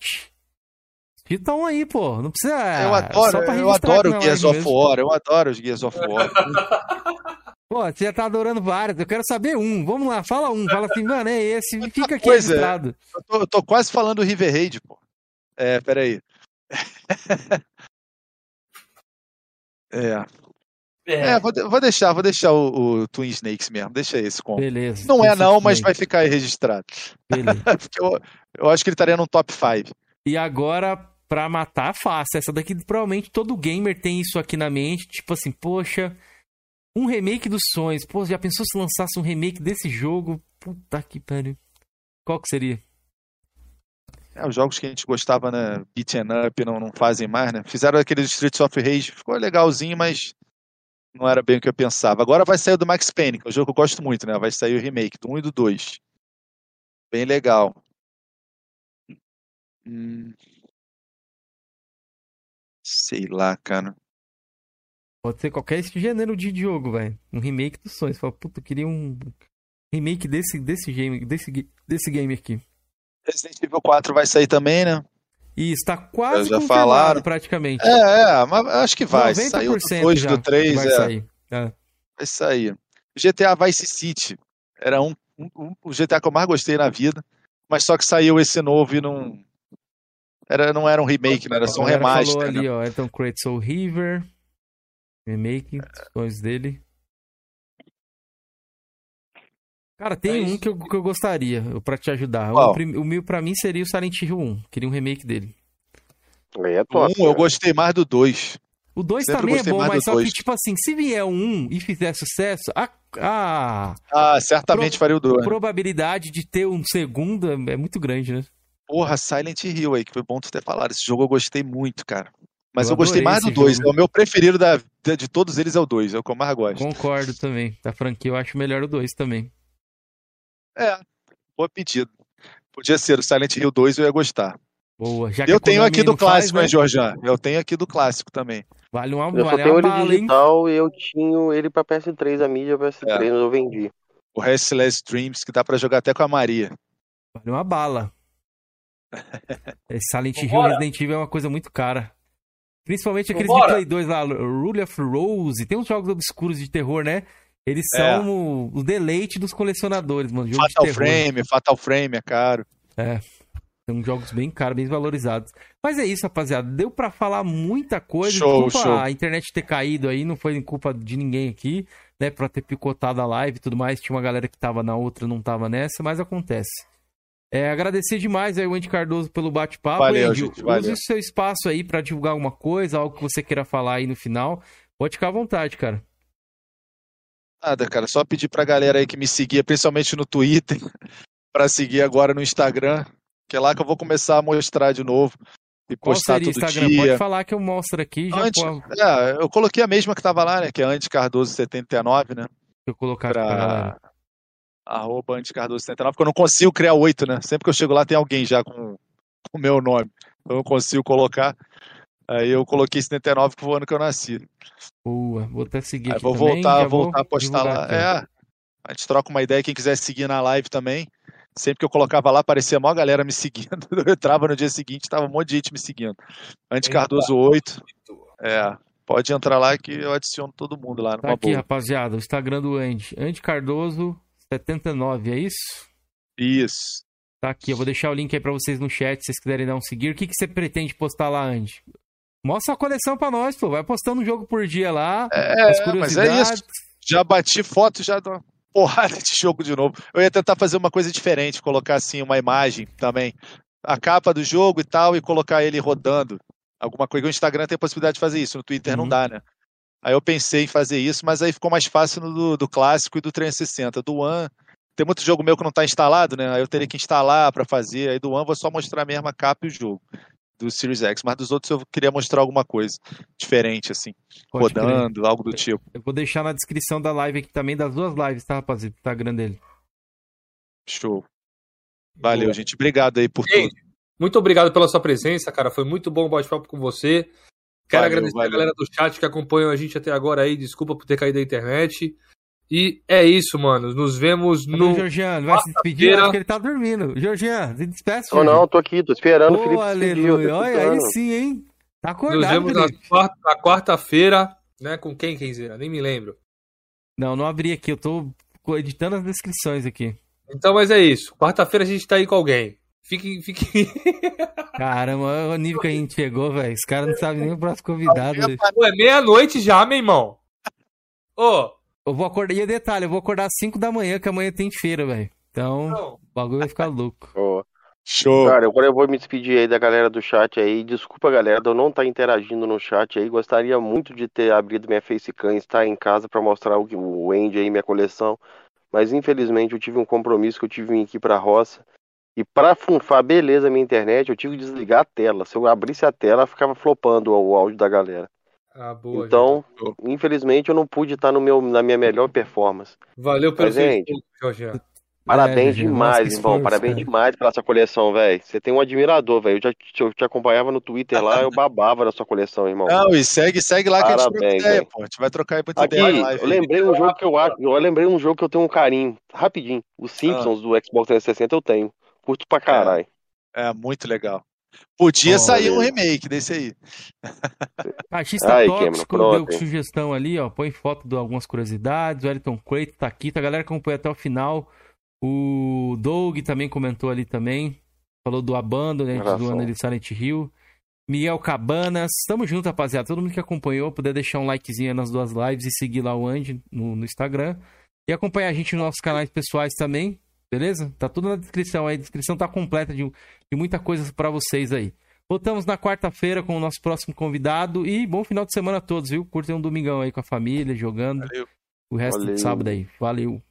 Speaker 1: Um aí, pô. Não precisa.
Speaker 4: Eu
Speaker 1: só
Speaker 4: adoro, eu adoro Gears of
Speaker 1: mesmo.
Speaker 4: War, eu adoro os Gears of War.
Speaker 1: Pô, você já tá adorando vários. Eu quero saber um. Vamos lá, fala um. Fala assim, mano, é esse. Fica aqui
Speaker 4: coisa.
Speaker 1: registrado.
Speaker 4: Eu tô, eu tô quase falando River Raid, pô. É, peraí. é, é vou, de- vou deixar, vou deixar o, o Twin Snakes mesmo, deixa esse com.
Speaker 1: Beleza.
Speaker 4: Não é não,
Speaker 1: certo
Speaker 4: mas vai ficar aí registrado.
Speaker 1: Beleza.
Speaker 4: Eu, eu acho que ele estaria no top 5.
Speaker 1: E agora, pra matar, fácil. Essa daqui, provavelmente, todo gamer tem isso aqui na mente. Tipo assim, poxa, um remake dos sonhos. Pô, já pensou se lançasse um remake desse jogo? Puta que pariu. Qual que seria?
Speaker 4: É, os jogos que a gente gostava, né? Beaten up, não, não fazem mais, né? Fizeram aqueles Streets of Rage, ficou legalzinho, mas não era bem o que eu pensava. Agora vai sair o do Max Payne, que é um jogo que eu gosto muito, né? Vai sair o remake do 1 e do 2. Bem legal. Hum. Sei lá, cara.
Speaker 1: Pode ser qualquer gênero de jogo, velho. Um remake dos sonhos. Fala, puta, eu queria um remake desse, desse game, desse, desse game aqui.
Speaker 4: Resident Evil 4 vai sair também, né?
Speaker 1: E está quase
Speaker 4: Já falaram.
Speaker 1: praticamente.
Speaker 4: É, é, mas acho que vai. Saiu do
Speaker 1: 90%
Speaker 4: 2,
Speaker 1: já
Speaker 4: do 3,
Speaker 1: vai
Speaker 4: é.
Speaker 1: sair. É.
Speaker 4: Vai sair. GTA Vice City era um, um, um- o GTA que eu mais gostei na vida, mas só que saiu esse novo e não era não era um remake, né? Era só um remaster.
Speaker 1: falou
Speaker 4: né?
Speaker 1: ali, ó, então Create Soul River, remake, sonhos dele. Cara, tem
Speaker 3: Mas-
Speaker 1: um que eu, que eu gostaria, pra te ajudar. O, o meu, pra mim, seria o Silent Hill 1. Queria um remake dele.
Speaker 2: É top.
Speaker 4: Um, eu
Speaker 2: né?
Speaker 4: gostei mais do 2.
Speaker 1: O 2
Speaker 4: Sempre
Speaker 1: também é bom, mas só
Speaker 4: dois.
Speaker 1: que, tipo assim, se vier um 1 e fizer sucesso, a, a
Speaker 4: Ah, certamente faria o 2.
Speaker 1: probabilidade de ter um segundo é é muito grande, né?
Speaker 4: Porra, Silent Hill aí, que foi bom tu ter falado. Esse jogo eu gostei muito, cara. Mas
Speaker 1: Eu
Speaker 4: eu, gostei mais do
Speaker 1: esse
Speaker 4: 2.
Speaker 1: jogo.
Speaker 4: O meu preferido da, de, de todos eles é o 2. É o que eu mais gosto.
Speaker 1: Concordo também. Da franquia eu acho melhor o 2 também.
Speaker 4: É, boa pedido. Podia ser o Silent Hill 2, eu ia gostar.
Speaker 1: Boa. Já
Speaker 4: Eu tenho aqui do
Speaker 1: faz,
Speaker 4: clássico,
Speaker 1: né?
Speaker 4: hein, Jorjan? Eu tenho aqui do clássico também.
Speaker 1: Vale uma,
Speaker 2: Eu só
Speaker 1: vale
Speaker 2: tenho ele
Speaker 1: bala,
Speaker 2: digital e eu tinha ele pra PS3, a mídia PS3,
Speaker 4: É.
Speaker 2: mas eu vendi.
Speaker 4: O Restless Dreams, que dá pra jogar até com a Maria.
Speaker 1: Vale uma bala. Esse Silent Hill. Resident Evil é uma coisa muito cara. Principalmente aqueles
Speaker 3: Vambora.
Speaker 1: de Play 2 lá, Rule of Rose. Tem uns jogos obscuros de terror, né? Eles
Speaker 4: É.
Speaker 1: são o, deleite dos colecionadores, mano. Jogo
Speaker 4: Fatal. Frame, Fatal Frame é caro.
Speaker 1: É. São jogos bem caros, bem valorizados. Mas é isso, rapaziada. Deu pra falar muita coisa.
Speaker 4: Show,
Speaker 1: Desculpa
Speaker 4: show.
Speaker 1: a internet ter caído aí, não foi culpa de ninguém aqui, né? Pra ter picotado a live e tudo mais. Tinha uma galera que tava na outra, não tava nessa, mas acontece. É, agradecer demais aí o Andy Cardoso pelo bate-papo.
Speaker 4: Valeu,
Speaker 1: Andy,
Speaker 4: gente, valeu.
Speaker 1: Use o seu espaço aí pra divulgar alguma coisa, algo que você queira falar aí no final. Pode ficar à vontade, cara.
Speaker 4: Nada, cara, só pedir pra galera aí que me seguia, principalmente no Twitter, pra seguir agora no Instagram, que é lá que eu vou começar a mostrar de novo e postar todo
Speaker 1: Instagram?
Speaker 4: dia.
Speaker 1: Pode falar que eu mostro aqui. Já
Speaker 4: Antes, é, eu coloquei a mesma que tava lá, né, que é Andy Cardoso 79, né,
Speaker 1: eu colocar aqui pra galera.
Speaker 4: pra arroba Andy Cardoso 79, porque eu não consigo criar oito, né, sempre que eu chego lá tem alguém já com o meu nome, então eu não consigo colocar. Aí eu coloquei 79 que foi o ano que eu nasci.
Speaker 1: Boa, vou até seguir
Speaker 4: Aí
Speaker 1: aqui
Speaker 4: vou
Speaker 1: também,
Speaker 4: voltar, voltar a postar lá.
Speaker 1: aqui.
Speaker 4: É, a gente troca uma ideia. Quem quiser seguir na live também. Sempre que eu colocava lá, aparecia a maior galera me seguindo. Eu entrava no dia seguinte, tava um monte de gente me seguindo. Antes Cardoso 8. É, pode entrar lá que eu adiciono todo mundo lá
Speaker 1: Tá aqui,
Speaker 4: boa.
Speaker 1: rapaziada, o Instagram do Andy. Andy Cardoso 79, é isso?
Speaker 4: Isso.
Speaker 1: Tá aqui, eu vou deixar o link aí pra vocês no chat, se vocês quiserem dar um seguir. O que, que você pretende postar lá, Andy? Mostra a coleção pra nós, pô. Vai postando um jogo por dia lá.
Speaker 4: É,
Speaker 1: as
Speaker 4: mas
Speaker 1: curiosidades.
Speaker 4: é isso. Já bati foto, já dou uma porrada de jogo de novo. Eu ia tentar fazer uma coisa diferente, colocar assim uma imagem também. A capa do jogo e tal, e colocar ele rodando. Alguma coisa. O Instagram tem a possibilidade de fazer isso, no Twitter não
Speaker 1: Uhum.
Speaker 4: dá, né? Aí eu pensei em fazer isso, mas aí ficou mais fácil no do, do clássico e do 360. Do One, tem muito jogo meu que não está instalado, né? Aí eu teria que instalar para fazer. Aí do One vou só mostrar mesmo a capa e o jogo do Series X. Mas dos outros eu queria mostrar alguma coisa diferente, assim,
Speaker 1: Pode crer.
Speaker 4: rodando, algo do tipo.
Speaker 1: Eu vou deixar na descrição da live aqui também, das duas lives, tá, rapaziada? O Instagram dele.
Speaker 4: Show. Valeu,
Speaker 1: Boa.
Speaker 4: gente. Obrigado aí por
Speaker 3: Ei,
Speaker 4: tudo.
Speaker 3: Muito obrigado pela sua presença, cara. Foi muito bom o bate-papo com você. Quero
Speaker 4: Valeu,
Speaker 3: agradecer a
Speaker 4: valeu.
Speaker 3: galera do chat que acompanhou a gente até agora aí. Desculpa por ter caído da internet. E é isso, mano. Nos vemos no.
Speaker 1: o Georgiano? Vai se despedir?
Speaker 3: quarta-feira.
Speaker 1: Acho que ele tá dormindo. Georgiano, se despeça.
Speaker 2: Ou não, tô aqui, tô esperando o Felipe
Speaker 1: aleluia. Olha aí sim, hein? Tá
Speaker 3: Nos
Speaker 1: acordado,
Speaker 3: vemos na
Speaker 1: Felipe.
Speaker 3: na quarta-feira, né? Com quem, Kenzeira? Nem me lembro.
Speaker 1: Não, não abri aqui. Eu tô editando as descrições aqui.
Speaker 3: Então, mas é isso. Quarta-feira a gente tá aí com alguém. Fiquem, fiquem.
Speaker 1: Caramba, olha o nível que a gente chegou, velho. Os caras não sabem nem o próximo convidado.
Speaker 3: é meia-noite já, meu irmão. Ô,
Speaker 1: Eu vou acordar. E detalhe, eu vou acordar às 5 da manhã, que amanhã tem feira, velho. Então,
Speaker 3: não.
Speaker 1: o bagulho vai ficar louco.
Speaker 2: Ó,
Speaker 4: Show.
Speaker 2: Cara, agora eu vou me despedir aí da galera do chat aí. Desculpa, galera, de eu não estar interagindo no chat aí. Gostaria muito de ter abrido minha facecam e estar em casa pra mostrar o, o Andy aí, minha coleção. Mas infelizmente eu tive um compromisso que eu tive que vir aqui pra roça. E pra funfar beleza a minha internet, eu tive que desligar a tela. Se eu abrisse a tela, ficava flopando o áudio da galera.
Speaker 3: Ah, boa.
Speaker 2: Então, infelizmente, eu não pude estar no meu, na minha melhor performance.
Speaker 3: gente. Valeu pelo
Speaker 2: Mas, gente,
Speaker 3: Jorge.
Speaker 2: Parabéns
Speaker 1: É,
Speaker 2: demais, irmão.
Speaker 1: esforço,
Speaker 2: Parabéns
Speaker 1: cara.
Speaker 2: demais pela sua coleção, velho. Você tem um admirador, velho. Eu já te, eu te acompanhava no Twitter lá, eu babava da sua coleção, irmão.
Speaker 4: Não, e segue, segue lá que a gente troca
Speaker 2: Parabéns,
Speaker 4: ideia, pô. A gente vai trocar aí muita
Speaker 2: Aqui,
Speaker 4: ideia na live.
Speaker 2: eu lembrei um jogo que eu acho. Eu lembrei um jogo que eu tenho um carinho. Rapidinho. Os Simpsons do Xbox 360 eu tenho. Curto pra caralho.
Speaker 4: É, muito legal. Podia
Speaker 1: Ó,
Speaker 4: sair um remake desse aí.
Speaker 1: Cachista
Speaker 2: Ai,
Speaker 1: Tóxico deu sugestão ali, ó. Põe foto de algumas curiosidades. O Elton Creighton tá aqui. Tá a galera que acompanhou até o final. O Doug também comentou ali também. Falou do Abandon, né? Do ano de Silent Hill. Miguel Cabanas. Tamo junto, rapaziada. Todo mundo que acompanhou, puder deixar um likezinho nas duas lives e seguir lá o Andy no, no Instagram. E acompanhar a gente nos nossos canais pessoais também. Beleza? Tá tudo na descrição aí. A descrição tá completa de, de muita coisa pra vocês aí. Voltamos na quarta-feira com o nosso próximo convidado. E bom final de semana a todos, viu? Curtem um domingão aí com a família, jogando.
Speaker 4: Valeu.
Speaker 1: O resto do
Speaker 2: Valeu.
Speaker 1: sábado aí. Valeu.